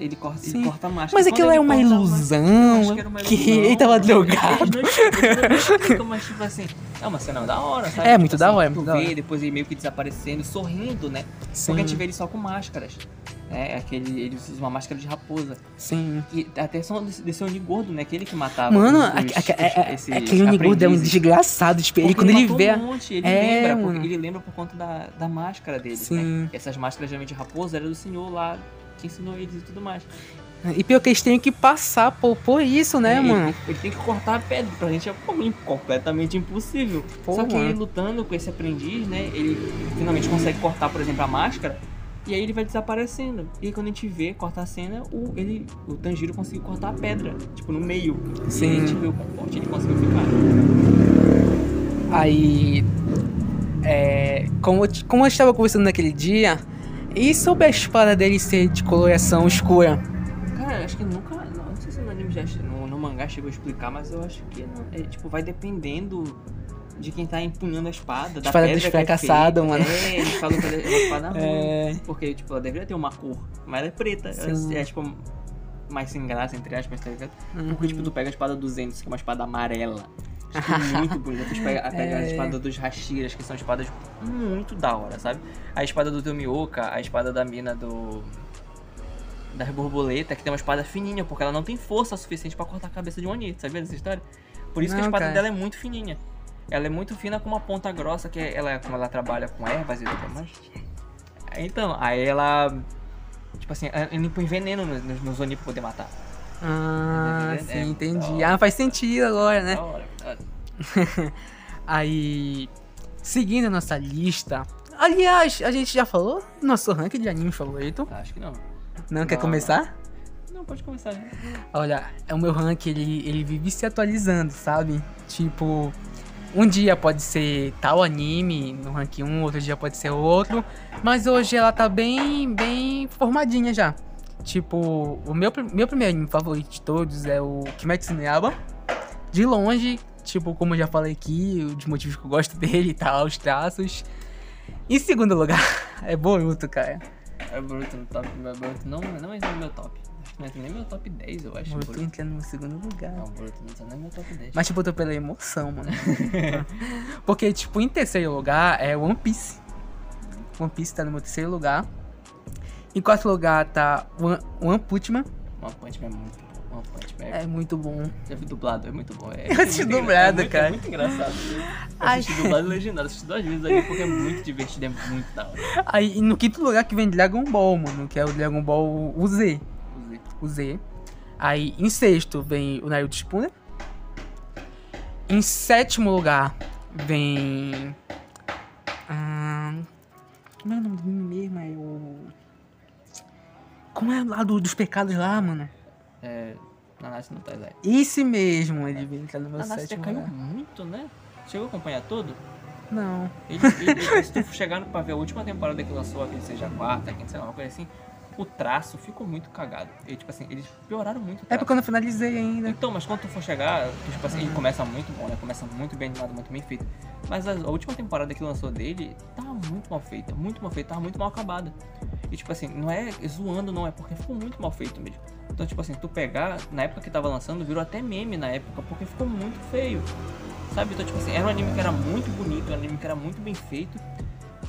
Speaker 2: Ele corta, ele corta a máscara.
Speaker 1: Mas
Speaker 2: Quando
Speaker 1: aquilo
Speaker 2: ele
Speaker 1: é uma ilusão.
Speaker 2: máscara, que era uma
Speaker 1: Que
Speaker 2: ilusão.
Speaker 1: ele tava drogado.
Speaker 2: mas tipo assim, é uma cena da hora, sabe?
Speaker 1: É,
Speaker 2: Tipo
Speaker 1: muito da
Speaker 2: assim,
Speaker 1: hora, é
Speaker 2: Tu vê
Speaker 1: hora.
Speaker 2: depois ele meio que desaparecendo, sorrindo, né?
Speaker 1: Sim,
Speaker 2: Porque a gente vê ele só com máscaras. É, aquele, ele usa uma máscara de raposa.
Speaker 1: sim.
Speaker 2: E até só desse, desse Onigordo, né? Aquele que matava.
Speaker 1: Mano,
Speaker 2: os-
Speaker 1: a- a- a-
Speaker 2: esses
Speaker 1: aquele Unigurdo é um desgraçado. Tipo, ele, quando ele
Speaker 2: matou
Speaker 1: vê.
Speaker 2: Um monte, ele
Speaker 1: É,
Speaker 2: lembra, porque ele lembra por conta da, da máscara dele.
Speaker 1: Sim.
Speaker 2: Né? Essas máscaras geralmente de raposa era do senhor lá que ensinou eles e tudo mais.
Speaker 1: E pior que eles têm que passar por, por isso, né, mano?
Speaker 2: Ele tem que cortar a pedra, pra gente é completamente impossível.
Speaker 1: Pô,
Speaker 2: Só que
Speaker 1: mano.
Speaker 2: ele lutando com esse aprendiz, né? Ele finalmente consegue cortar, por exemplo, a máscara. E aí ele vai desaparecendo. E quando a gente vê, corta a cena, o, ele, o Tanjiro conseguiu cortar a pedra, tipo, no meio.
Speaker 1: Sim.
Speaker 2: E a gente vê o forte ele conseguiu ficar.
Speaker 1: Aí. É, como, como eu estava conversando naquele dia, e sobre a espada dele ser de coloração escura?
Speaker 2: Cara, acho que nunca. Não, sei se no anime já. No, no mangá chegou a explicar, mas eu acho que não, é, tipo, vai dependendo de quem tá empunhando a espada. Da
Speaker 1: Espada dos
Speaker 2: é
Speaker 1: mano.
Speaker 2: É, eles falam que ela é uma espada ruim.
Speaker 1: É.
Speaker 2: Porque, tipo, ela deveria ter uma cor, mas ela é preta. É, tipo, mais sem graça, entre aspas, tá ligado?
Speaker 1: Uhum.
Speaker 2: Porque, tipo, tu pega a espada dos Zendos, que é uma espada amarela. Tipo, muito bonita. Tu pega, pega a
Speaker 1: É.
Speaker 2: espada dos Hashiras, que são espadas muito da hora, sabe? A espada do Tomioka, a espada da mina do. Da borboleta, que tem uma espada fininha, porque ela não tem força suficiente pra cortar a cabeça de um Oni, sabia dessa história? Por isso que a
Speaker 1: Não,
Speaker 2: espada
Speaker 1: cara.
Speaker 2: dela é muito fininha. Ela é muito fina com uma ponta grossa, que é- ela, como ela trabalha com ervas e tudo mais. Então, aí ela. Tipo assim, ele põe veneno nos, nos Oni pra poder matar.
Speaker 1: Ah,
Speaker 2: É,
Speaker 1: sim,
Speaker 2: é,
Speaker 1: entendi. Ah, faz sentido agora, né? Aí, seguindo a nossa lista. Aliás, a gente já falou do nosso ranking de anime favorito.
Speaker 2: Acho que não.
Speaker 1: Não quer
Speaker 2: Não,
Speaker 1: começar?
Speaker 2: Não, pode começar, né?
Speaker 1: Olha, é o meu ranking, ele, ele vive se atualizando, sabe? Tipo, um dia pode ser tal anime no ranking 1, outro dia pode ser outro. Mas hoje ela tá bem, bem formadinha já. Tipo, o meu, meu primeiro anime favorito de todos é o Kimetsu no Yaiba. De longe, tipo, como eu já falei aqui, os motivos que eu gosto dele e tal, os traços. Em segundo lugar, é Boruto, cara.
Speaker 2: É Boruto no top, mas Boruto não, não entra no meu top. Acho que não entra nem no meu top 10, eu acho.
Speaker 1: Boruto entra no segundo lugar.
Speaker 2: Não, Boruto não entra nem no meu top 10.
Speaker 1: Mas, tipo, eu tô pela emoção, mano. Porque, tipo, em terceiro lugar é One Piece. One Piece tá no meu terceiro lugar. Em quarto lugar tá One, One Punch Man.
Speaker 2: One Punch Man é muito bom. One Punch Man é...
Speaker 1: É muito bom.
Speaker 2: Já vi dublado, é muito bom. É,
Speaker 1: Eu assisti
Speaker 2: é
Speaker 1: dublado,
Speaker 2: é muito,
Speaker 1: cara.
Speaker 2: É muito engraçado. Eu assisti dublado legendado, assisti duas vezes ali porque é muito divertido, é muito da hora.
Speaker 1: Aí, no quinto lugar que vem Dragon Ball, mano. Que é o Dragon Ball o Z. O Z. Aí, em sexto vem o Naruto Shippuden. Em sétimo lugar vem... Ah, como é o nome do mesmo? É o... Como é lá do, dos pecados lá, mano?
Speaker 2: É, Nanatsu no Taizai.
Speaker 1: Esse mesmo, ele vem tá no meu
Speaker 2: Nanatsu já
Speaker 1: sétimo
Speaker 2: caiu muito, né? Chegou a acompanhar todo?
Speaker 1: Não.
Speaker 2: Ele, ele, se tu for chegar pra ver a última temporada que lançou, que seja a quarta, quem sei lá, uma coisa assim, o traço ficou muito cagado. E, tipo assim, eles pioraram muito
Speaker 1: É porque eu não finalizei ainda.
Speaker 2: Então, mas quando tu for chegar, tu, tipo assim, ele começa muito bom, né? Começa muito bem animado, muito bem feito. Mas a, a última temporada que lançou dele tava muito mal feita, muito mal feita, tava muito mal acabada. E tipo assim, não é zoando, não, é porque ficou muito mal feito mesmo. Então, tipo assim, tu pegar, na época que tava lançando, virou até meme na época, porque ficou muito feio. Sabe? Então, tipo assim, era um anime que era muito bonito, um anime que era muito bem feito.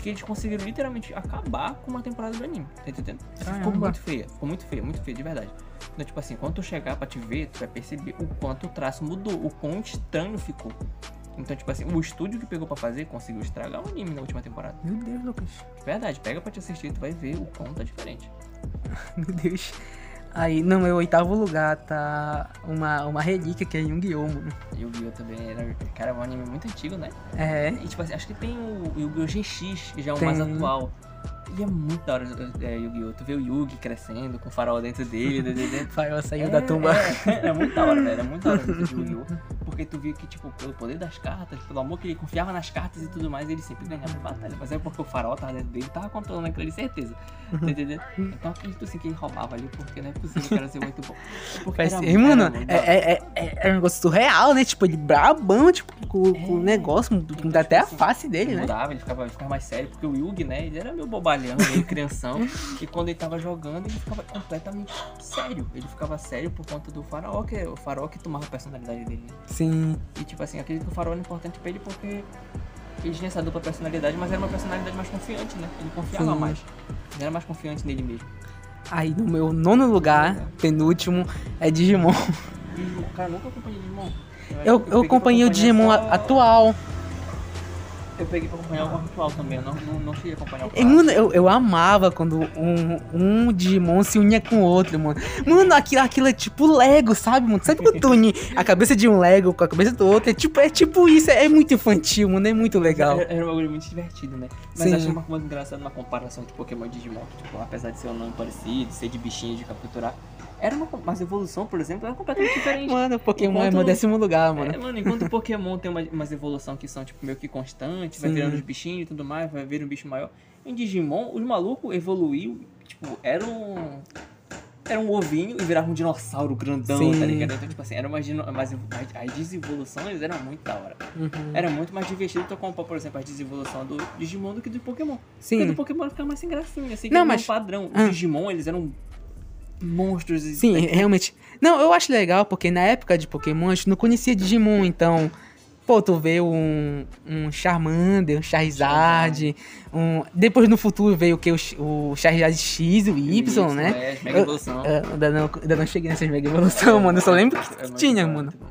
Speaker 2: Que eles conseguiram literalmente acabar com uma temporada do anime, tá entendendo? Ficou muito feia, ficou muito feia, muito feia, de verdade. Então, tipo assim, quando tu chegar pra te ver, tu vai perceber o quanto o traço mudou, o quão estranho ficou. Então, tipo assim, o estúdio que pegou pra fazer conseguiu estragar o anime na última temporada.
Speaker 1: Meu Deus, Lucas.
Speaker 2: De verdade, pega pra te assistir, tu vai ver o quão tá diferente.
Speaker 1: Meu Deus. Aí, no meu oitavo lugar tá uma, uma relíquia que é Yu-Gi-Oh, mano.
Speaker 2: Yu-Gi-Oh! também era. Cara, é um anime muito antigo, né?
Speaker 1: É.
Speaker 2: E tipo assim, acho que tem o Yu-Gi-Oh! GX, que já é o mais atual. E é muito da hora é, Yu-Gi-Oh! Tu vê o Yugi crescendo com o farol dentro dele, dentro, dentro.
Speaker 1: Farol saiu da tumba.
Speaker 2: É, é muito da hora, velho. É muito da hora ver Yu-Gi-Oh! Porque tu via que, tipo, pelo poder das cartas, pelo amor que ele confiava nas cartas e tudo mais, ele sempre ganhava a batalha. Mas é porque o farol tava dentro dele tava controlando aquilo ali, certeza. Tá entendendo? Então acredito assim que ele roubava ali, porque não é possível que era ser muito bom. É porque
Speaker 1: Faz-
Speaker 2: era-
Speaker 1: mano,
Speaker 2: era
Speaker 1: é,
Speaker 2: da hora.
Speaker 1: é, é, é um negócio surreal, né? Tipo, ele brabão, tipo, com, com o
Speaker 2: É.
Speaker 1: negócio,
Speaker 2: Então,
Speaker 1: muda até a
Speaker 2: tipo assim,
Speaker 1: face dele, né?
Speaker 2: Mudava, ele ficava, ele ficava mais sério, porque o Yugi, né, ele era meio bobalhão, meio crianção, e quando ele tava jogando, ele ficava completamente sério. Ele ficava sério por conta do faraó, que o faraó que tomava a personalidade dele.
Speaker 1: Sim.
Speaker 2: E tipo assim, acredito que o faraó era importante pra ele porque ele tinha essa dupla personalidade, mas era uma personalidade mais confiante, né? Ele confiava
Speaker 1: Sim.
Speaker 2: mais. Ele era mais confiante nele mesmo.
Speaker 1: Aí no meu nono lugar, penúltimo, é Digimon.
Speaker 2: O cara nunca acompanhei Digimon.
Speaker 1: Eu, eu
Speaker 2: pra
Speaker 1: acompanhei o Digimon
Speaker 2: só-
Speaker 1: atual.
Speaker 2: Eu peguei pra acompanhar o atual também, eu não, não, não cheguei a acompanhar o
Speaker 1: mano, eu, eu amava quando um, um Digimon se unia com o outro, mano. Mano, aquilo, aquilo é tipo Lego, sabe, mano? Sabe quando tu une a cabeça de um Lego com a cabeça do outro? É tipo, é tipo isso, é, é muito infantil, mano, é muito legal.
Speaker 2: Era, era um bagulho muito divertido, né? Mas
Speaker 1: Sim.
Speaker 2: acho uma coisa engraçada uma comparação de Pokémon e Digimon. que, Tipo, apesar de ser um nome parecido, ser de bichinho de capturar, era uma, mas a evolução, por exemplo, era completamente diferente.
Speaker 1: Mano, Pokémon é
Speaker 2: Enquanto-
Speaker 1: meu décimo lugar,
Speaker 2: É,
Speaker 1: mano.
Speaker 2: mano, enquanto o Pokémon tem uma, umas evoluções que são, tipo, meio que constantes, vai virando os bichinhos e tudo mais, vai vir um bicho maior. Em Digimon, os malucos evoluiu, tipo, era um. Era um ovinho e virava um dinossauro grandão,
Speaker 1: Sim.
Speaker 2: tá ligado? Então, tipo assim, era uma, mas as, desevoluções eram muito da hora.
Speaker 1: Uhum.
Speaker 2: Era muito mais divertido tu comparar, por exemplo, a desevolução do Digimon do que do Pokémon. Porque
Speaker 1: Sim.
Speaker 2: do Pokémon ficava mais sem gracinha, assim, que
Speaker 1: Não,
Speaker 2: não,
Speaker 1: mas-
Speaker 2: um padrão. Os
Speaker 1: Ah.
Speaker 2: Digimon, eles eram monstros. e-
Speaker 1: Sim, realmente. Não, eu acho legal, porque na época de Pokémon a gente não conhecia Digimon, então. Pô, tu vê um, um Charmander, um Charizard, um... Depois no futuro veio o que? O, o Charizard X e o Y, né?
Speaker 2: É, Mega Evolução.
Speaker 1: Eu ainda, não, ainda não cheguei nessas Mega Evolução, mano. Eu só lembro que
Speaker 2: É
Speaker 1: tinha,
Speaker 2: bom,
Speaker 1: mano.
Speaker 2: bom.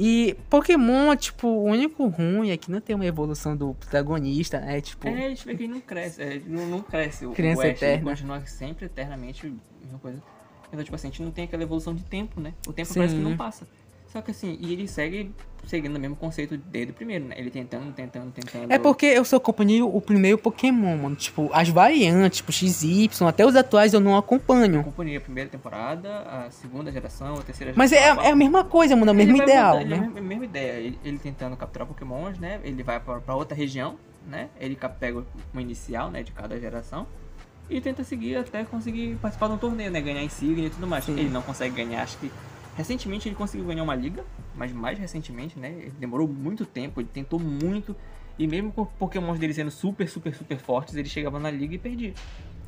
Speaker 1: E Pokémon, tipo, o único ruim é que não tem uma evolução do protagonista, né? Tipo,
Speaker 2: É, a gente vê que ele não cresce, é, não, não cresce. O,
Speaker 1: Criança
Speaker 2: o Ash,
Speaker 1: eterna.
Speaker 2: continua sempre, eternamente, a mesma coisa. Então, tipo assim, a gente não tem aquela evolução de tempo, né? O tempo
Speaker 1: Sim.
Speaker 2: parece que não passa. Só que assim, e ele segue seguindo o mesmo conceito desde o primeiro, né? Ele tentando, tentando, tentando.
Speaker 1: É porque eu só acompanhei o primeiro Pokémon, mano. Tipo, as variantes, tipo XY, até os atuais eu não
Speaker 2: Eu
Speaker 1: acompanho.
Speaker 2: acompanhei a primeira temporada, a segunda geração, a terceira
Speaker 1: Mas
Speaker 2: geração.
Speaker 1: é,
Speaker 2: a
Speaker 1: é
Speaker 2: quarta.
Speaker 1: a mesma coisa, mano, é o mesmo ideal,
Speaker 2: voltar- ele é a
Speaker 1: né?
Speaker 2: mesma- ideia. Ele, ele tentando capturar pokémons, né? Ele vai pra, pra outra região, né? Ele pega uma inicial, né? De cada geração. E tenta seguir até conseguir participar de um torneio, né? Ganhar insígnia e tudo mais.
Speaker 1: Sim.
Speaker 2: Ele não consegue ganhar, acho que... Recentemente ele conseguiu ganhar uma liga, mas mais recentemente, né? Ele demorou muito tempo, ele tentou muito. E mesmo com pokémons dele sendo super, super, super fortes, ele chegava na liga e perdia.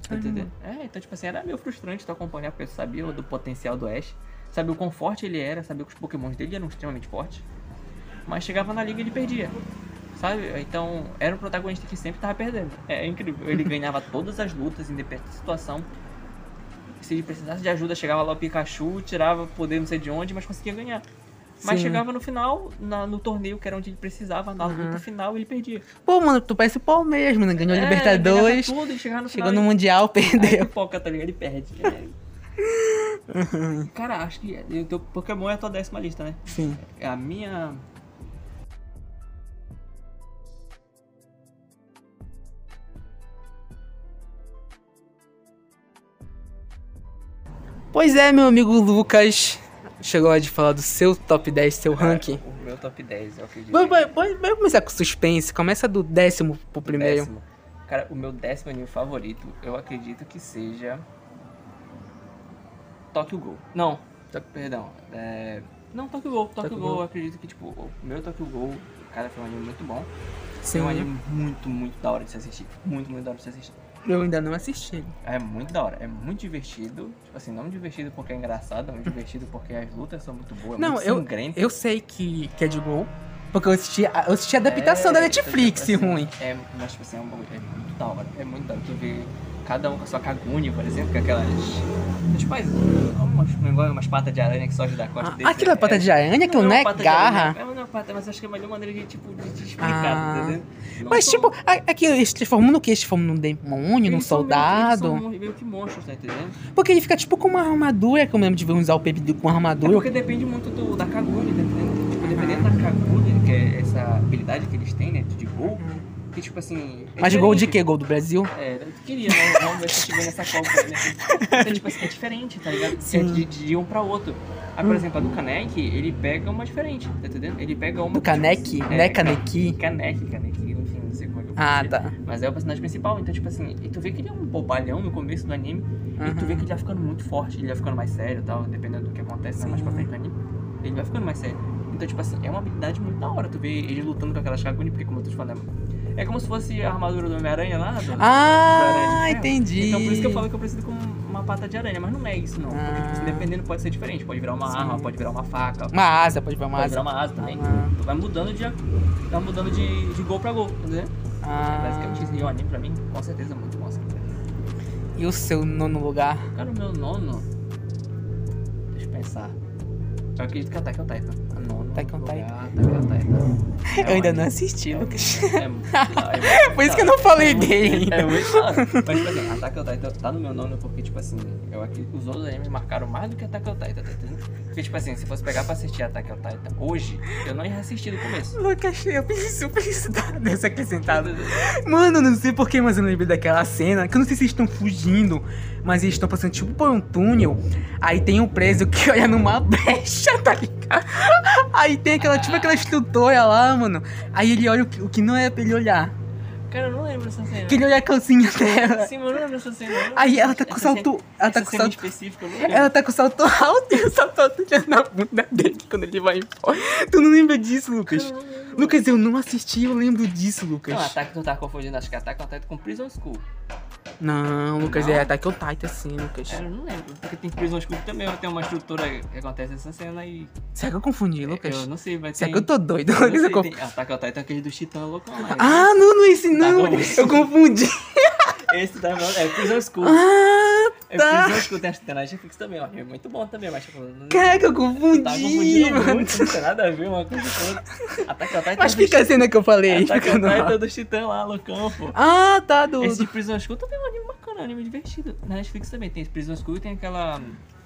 Speaker 2: Tá entendendo? É, então, tipo assim, era meio frustrante tu acompanhar, porque tu sabia do potencial do Ash, sabia o quão forte ele era, sabia que os pokémons dele eram extremamente fortes, mas chegava na liga e ele perdia. Sabe? Então, era um protagonista que sempre tava perdendo. É incrível. Ele ganhava todas as lutas, independente da situação. Se ele precisasse de ajuda, chegava lá o Pikachu, tirava poder não sei de onde, mas conseguia ganhar. Mas
Speaker 1: Sim.
Speaker 2: chegava no final, na- no torneio, que era onde ele precisava, na luta final, ele perdia.
Speaker 1: Pô, mano, tu parece o Palmeiras, mano. Ganhou
Speaker 2: É,
Speaker 1: Libertadores,
Speaker 2: ganhava tudo, e chegava no
Speaker 1: chegou
Speaker 2: final,
Speaker 1: no
Speaker 2: ele-
Speaker 1: Mundial,
Speaker 2: Aí
Speaker 1: perdeu.
Speaker 2: pipoca, tá ligado? Ele perde. É. Cara, acho que o teu Pokémon é a tua décima lista, né?
Speaker 1: Sim.
Speaker 2: A minha.
Speaker 1: Pois é, meu amigo Lucas. Chegou a hora de falar do seu top 10, seu ranking.
Speaker 2: O meu top 10, eu acredito.
Speaker 1: Vai começar com suspense. Começa do décimo pro primeiro.
Speaker 2: Décimo. Cara, o meu décimo anime favorito, eu acredito que seja. Tokyo Ghoul. Não, to- perdão. É... Não, Tokyo Ghoul. Tokyo,
Speaker 1: Tokyo
Speaker 2: Ghoul. eu acredito que, tipo, o meu Tokyo Ghoul, cara, foi um anime muito bom.
Speaker 1: Sim.
Speaker 2: É um anime muito, muito da hora de se assistir. Muito, muito da hora de se assistir.
Speaker 1: Eu ainda não assisti.
Speaker 2: É muito da hora, é muito divertido. Tipo assim, não divertido porque é engraçado, é muito divertido porque as lutas são muito boas, é
Speaker 1: Não,
Speaker 2: muito
Speaker 1: eu, eu sei que, que é de gol. Porque eu assisti, a- eu assisti a adaptação
Speaker 2: É,
Speaker 1: da Netflix,
Speaker 2: tipo assim,
Speaker 1: ruim.
Speaker 2: É, mas tipo assim, é, um é muito da hora. É muito da hora. Tu vê cada um com a sua Kaguni, por exemplo, com aquelas. Tipo, as- umas, um negócio, umas patas de aranha que só da costa
Speaker 1: Ah,
Speaker 2: dele.
Speaker 1: aquilo é pata de aranha, aquilo não
Speaker 2: uma
Speaker 1: é
Speaker 2: de
Speaker 1: garra.
Speaker 2: aranha, É pata, mas acho que é a melhor maneira de, tipo, de te explicar,
Speaker 1: Ah.
Speaker 2: tá entendendo?
Speaker 1: Mas
Speaker 2: são-
Speaker 1: tipo, a- aquilo, eles se transformam no quê? Eles se transformam num demônio, num
Speaker 2: são meio-
Speaker 1: soldado.
Speaker 2: Eles são meio que monstros, tá entendendo?
Speaker 1: Porque ele fica tipo com uma armadura, que eu lembro de ver usar o Pepe com uma
Speaker 2: É
Speaker 1: armadura.
Speaker 2: porque depende muito do, da Kaguni, tá entendendo? Tipo, dependendo da Kaguni, que é essa habilidade que eles têm, né, de gol, Porque, tipo assim. é
Speaker 1: Mas gol de quê? Gol do Brasil?
Speaker 2: É, eu queria, né? Vamos ver se vê nessa Copa. Né? Então, tipo assim, é diferente, tá ligado?
Speaker 1: Sim.
Speaker 2: É de, de um pra outro. Aí, por exemplo, a do Canek, ele pega uma diferente, tá entendendo? Ele pega uma.
Speaker 1: Do Canek?
Speaker 2: tipo,
Speaker 1: Né, Kaneki?
Speaker 2: Canek, Canek, enfim, não sei como é que eu
Speaker 1: Ah, tá.
Speaker 2: Mas é o personagem principal, então, tipo assim, e tu vê que ele é um bobalhão no começo do anime, e tu vê que ele vai ficando muito forte, ele vai ficando mais sério e tal, dependendo do que acontece né, mais pra frente do anime, ele vai ficando mais sério. Então, tipo assim, é uma habilidade muito da hora tu vê ele lutando com aquelas Shaguni, porque como eu tô te falando, é como se fosse a armadura do Homem-Aranha lá, do, do
Speaker 1: Ah,
Speaker 2: Aranha Ferro.
Speaker 1: entendi.
Speaker 2: Então por isso que eu falo que eu preciso com pata de aranha, mas não é isso não, porque tipo,
Speaker 1: Ah.
Speaker 2: assim, dependendo pode ser diferente, pode virar uma
Speaker 1: Sim.
Speaker 2: arma, pode virar uma faca,
Speaker 1: Uma asa, pode ver uma
Speaker 2: pode
Speaker 1: asa.
Speaker 2: virar uma asa também,
Speaker 1: Ah.
Speaker 2: tu vai mudando de, vai mudando de, de gol pra gol, entendeu?
Speaker 1: Ah,
Speaker 2: Basicamente isso. E o anime pra mim, com certeza, é muito bom. Assim.
Speaker 1: e o seu nono lugar?
Speaker 2: Cara, o meu nono. Deixa eu pensar. Eu acredito que é Attack on Titan. Nono.
Speaker 1: Attack on Titan.
Speaker 2: É
Speaker 1: eu ainda não assisti,
Speaker 2: é
Speaker 1: Lucas.
Speaker 2: É é
Speaker 1: Por isso que eu não falei dele ainda.
Speaker 2: É muito hora. Mas, tipo assim, Attack on Titan tá no meu nono porque, tipo assim, eu que os outros animes marcaram mais do que Attack on Titan, tá entendendo? Porque, tipo assim, se fosse pegar pra assistir Attack on Titan hoje, eu não ia assistir do começo.
Speaker 1: Lucas, eu preciso, eu preciso dar dessa acrescentada. Mano, não sei porquê, mas eu lembrei daquela cena, que eu não sei se estão fugindo, mas eles estão passando tipo por um túnel, aí tem um preso que olha numa brecha, tá ligado? Aí tem aquela, tipo aquela instrutora lá, mano, aí ele olha o que, o que não é pra ele olhar,
Speaker 2: Cara, eu não lembro dessa cena.
Speaker 1: que ele olha a calcinha dela.
Speaker 2: Sim, mas eu não lembro dessa cena.
Speaker 1: Aí ela tá com
Speaker 2: Essa
Speaker 1: salto,
Speaker 2: cena-
Speaker 1: ela tá
Speaker 2: essa
Speaker 1: com salto,
Speaker 2: lembro.
Speaker 1: ela tá com salto alto e o salto alto já na bunda dele quando ele vai embora. Tu não lembra disso, Lucas? Lucas, eu não assisti, eu lembro disso, Lucas.
Speaker 2: Não, Attack tu tá confundindo, acho que Attack on Titan com Prison School.
Speaker 1: Não, Lucas,
Speaker 2: Não?
Speaker 1: é Attack on Titan sim, Lucas.
Speaker 2: Cara, eu não lembro. Porque tem Prison School também tem uma estrutura que acontece essa cena e.
Speaker 1: Será que eu confundi, Lucas?
Speaker 2: Eu não sei, ter.
Speaker 1: Será que eu tô doido?
Speaker 2: Eu não
Speaker 1: Lucas?
Speaker 2: sei, tem... Attack on Titan é aquele do Titã loucão lá.
Speaker 1: Ah, não, não é esse não.
Speaker 2: bom.
Speaker 1: eu confundi.
Speaker 2: Esse da é Prison School.
Speaker 1: Ah,
Speaker 2: É
Speaker 1: tá.
Speaker 2: Prison School, tem tem na Netflix também, ó. É muito bom também, mas tipo.
Speaker 1: Caraca, eu
Speaker 2: Tá
Speaker 1: confundi,
Speaker 2: confundindo
Speaker 1: mano.
Speaker 2: muito, não tem nada a ver uma coisa com outra. Attack on Titan
Speaker 1: Mas
Speaker 2: é
Speaker 1: fica a cena que eu falei aí,
Speaker 2: on
Speaker 1: no
Speaker 2: Titan
Speaker 1: ar.
Speaker 2: do Titã lá, loucão, pô.
Speaker 1: Ah, tá, do...
Speaker 2: Esse de Prison School também é um anime bacana, um anime divertido. Na Netflix também tem Prison School e tem aquela.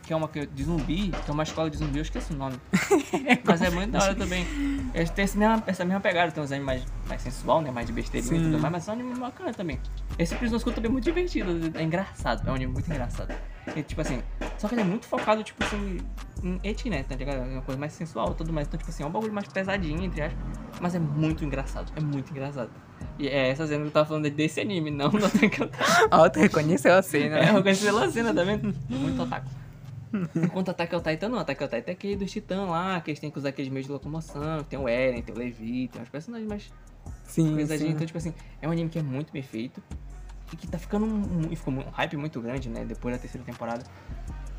Speaker 2: Que é uma que- de zumbi, que é uma escola de zumbi, eu esqueci o nome. Mas é muito da hora também. Eles têm essa mesma, essa mesma pegada, tem uns animes mais, mais sensual, né? Mais de besteirinha e tudo mais, mas é um anime bacana também. Esse Prison School também é muito divertido, é engraçado, é um anime muito engraçado. Tipo assim, só que ele é muito focado, tipo assim, em eti, né? Tá ligado? É uma coisa mais sensual e tudo mais. Então, tipo assim, é um bagulho mais pesadinho, entre aspas. Mas é muito engraçado, é muito engraçado. E é essa cena que eu tava falando desse anime, não Attack on Titan.
Speaker 1: Ó, tu reconheceu a cena.
Speaker 2: É,
Speaker 1: né?
Speaker 2: eu pela cena, tá vendo? Muito otaku. Enquanto Attack on Titan não, Attack on Titan é aquele dos titãs lá, que eles têm que usar aqueles meios de locomoção, tem o Eren, tem o Levi, tem uns personagens mais
Speaker 1: Sim, sim.
Speaker 2: Então, tipo assim, é um anime que é muito bem feito e que tá ficando um, e ficou um hype muito grande, né, depois da terceira temporada.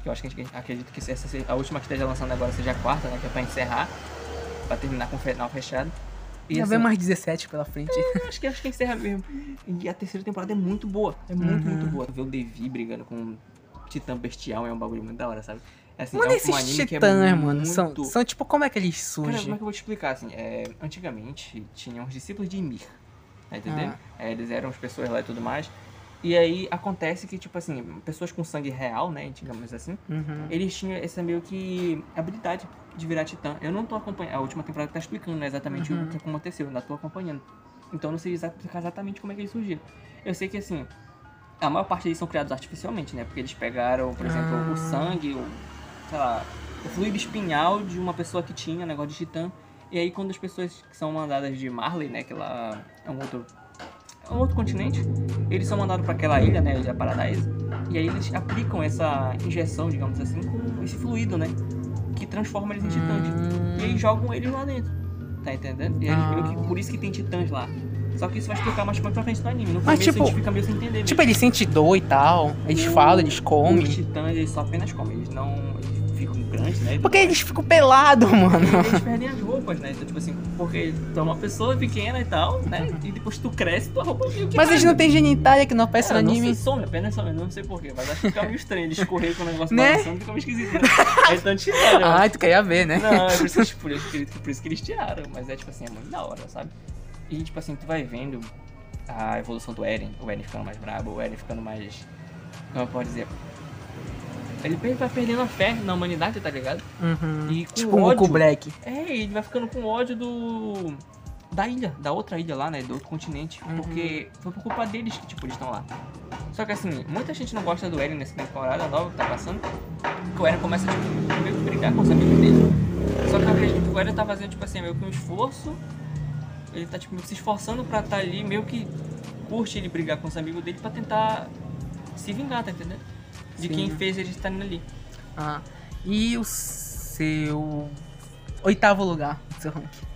Speaker 2: Que eu acho que a gente acredito que essa a última que esteja lançando agora seja a quarta, né, que é pra encerrar, pra terminar com o final fechado. E
Speaker 1: Já
Speaker 2: assim,
Speaker 1: vem mais 17 pela frente.
Speaker 2: eu acho que acho que encerra mesmo. E a terceira temporada é muito boa. É muito,
Speaker 1: Uhum.
Speaker 2: muito boa. Ver o Devi brigando com Titã Bestial é um bagulho muito da hora, sabe? É assim,
Speaker 1: Mano,
Speaker 2: é um
Speaker 1: esses
Speaker 2: anime que é
Speaker 1: titãs,
Speaker 2: muito...
Speaker 1: mano, são, são tipo, como é que eles
Speaker 2: Cara, como é
Speaker 1: surgem?
Speaker 2: que eu vou te explicar, assim? É, antigamente, tinham os discípulos de Ymir, tá entendendo?
Speaker 1: Ah.
Speaker 2: É, eles eram as pessoas lá e tudo mais. E aí, acontece que, tipo assim, pessoas com sangue real, né, digamos assim,
Speaker 1: Uhum.
Speaker 2: eles tinham essa meio que habilidade de virar titã. Eu não tô acompanhando, a última temporada tá explicando né, exatamente
Speaker 1: Uhum.
Speaker 2: o que aconteceu, eu ainda tô acompanhando. Então eu não sei explicar exatamente como é que eles surgiram. Eu sei que assim, a maior parte deles são criados artificialmente, né? Porque eles pegaram, por exemplo,
Speaker 1: Ah.
Speaker 2: o sangue, o, sei lá, o fluido espinhal de uma pessoa que tinha negócio de titã. E aí quando as pessoas que são mandadas de Marley, né? Que lá é um outro. É um outro continente, eles são mandados para aquela ilha, né, Ilha Paradise, e aí eles aplicam essa injeção, digamos assim, com esse fluido, né, que transforma eles em titãs.
Speaker 1: Hum.
Speaker 2: E aí jogam eles lá dentro. Tá entendendo? E aí,
Speaker 1: Ah.
Speaker 2: que- por isso que tem titãs lá. Só que isso vai explicar mais pra frente no anime. No
Speaker 1: Mas, tipo-
Speaker 2: a gente fica meio sem entender.
Speaker 1: Tipo, eles sentem dor e tal. Eles falam, eles
Speaker 2: Os
Speaker 1: comem.
Speaker 2: titãs, eles só apenas comem. Eles não... Eles ficam grandes, né?
Speaker 1: Porque
Speaker 2: mais.
Speaker 1: eles ficam pelados, mano.
Speaker 2: Eles perdem as roupas, né? Então, tipo assim, porque tu é uma pessoa pequena e tal, né? E depois tu cresce, tua roupa que
Speaker 1: Mas eles não têm genitália que não aparece no
Speaker 2: É, não
Speaker 1: anime.
Speaker 2: sei, some, apenas some, não sei porquê, mas acho que fica meio estranho. Eles escorrer com o negócio
Speaker 1: Né?
Speaker 2: balançando, fica meio esquisito. Né? Aí então tiraram.
Speaker 1: Ai, tu queria ver, né?
Speaker 2: Não, é por isso, que, por, isso que, por isso que eles tiraram, mas é tipo assim, é muito da hora, sabe? E tipo assim, tu vai vendo a evolução do Eren, o Eren ficando mais brabo, o Eren ficando mais. Como eu posso dizer? Ele vai perdendo a fé na humanidade, tá ligado?
Speaker 1: Uhum.
Speaker 2: E com
Speaker 1: Tipo
Speaker 2: ódio.
Speaker 1: Black.
Speaker 2: É, ele vai ficando com ódio do. da ilha, da outra ilha lá, né? Do outro continente.
Speaker 1: Uhum.
Speaker 2: Porque foi por culpa deles que, tipo, eles estão lá. Só que assim, muita gente não gosta do Eren nessa temporada nova que tá passando. Que o Eren começa, tipo, meio que brigar com os amigos dele. Só que eu acredito que o Eren tá fazendo, tipo assim, meio que um esforço. Ele tá, tipo, se esforçando pra estar tá ali, meio que curte ele brigar com os amigos dele pra tentar se vingar, tá entendendo? De
Speaker 1: Sim.
Speaker 2: quem fez eles estarem ali.
Speaker 1: Ah, e o seu oitavo lugar do seu ranking?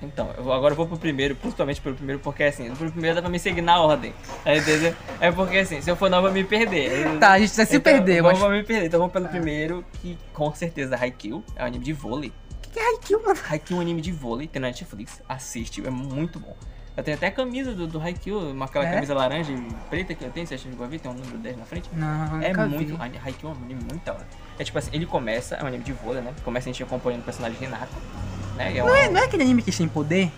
Speaker 2: Então, eu agora eu vou pro primeiro, principalmente pelo primeiro, porque assim, pro primeiro dá pra me seguir na ordem. Tá entendendo? É porque assim, se eu for não, eu vou me perder.
Speaker 1: Tá, a gente vai se
Speaker 2: Então,
Speaker 1: perder, mas...
Speaker 2: vamos me perder. Então vamos pelo primeiro, que com certeza Haikyuu é um anime de vôlei.
Speaker 1: Que, é Haikyuu, mano?
Speaker 2: Haikyuu é um anime de vôlei, tem na Netflix. Assiste, é muito bom. Eu tenho até a camisa do, do Haikyuu, uma aquela
Speaker 1: É?
Speaker 2: camisa laranja e preta que eu tenho, você acha que vai ver? Tem um número 10 na frente.
Speaker 1: Não,
Speaker 2: É muito.
Speaker 1: vi.
Speaker 2: Haikyuu é um anime muito da hora. É tipo assim, ele começa, é um anime de vôlei, né? Começa a gente acompanhando o personagem Renata. Né? É
Speaker 1: Não é, não é aquele anime que tem poder?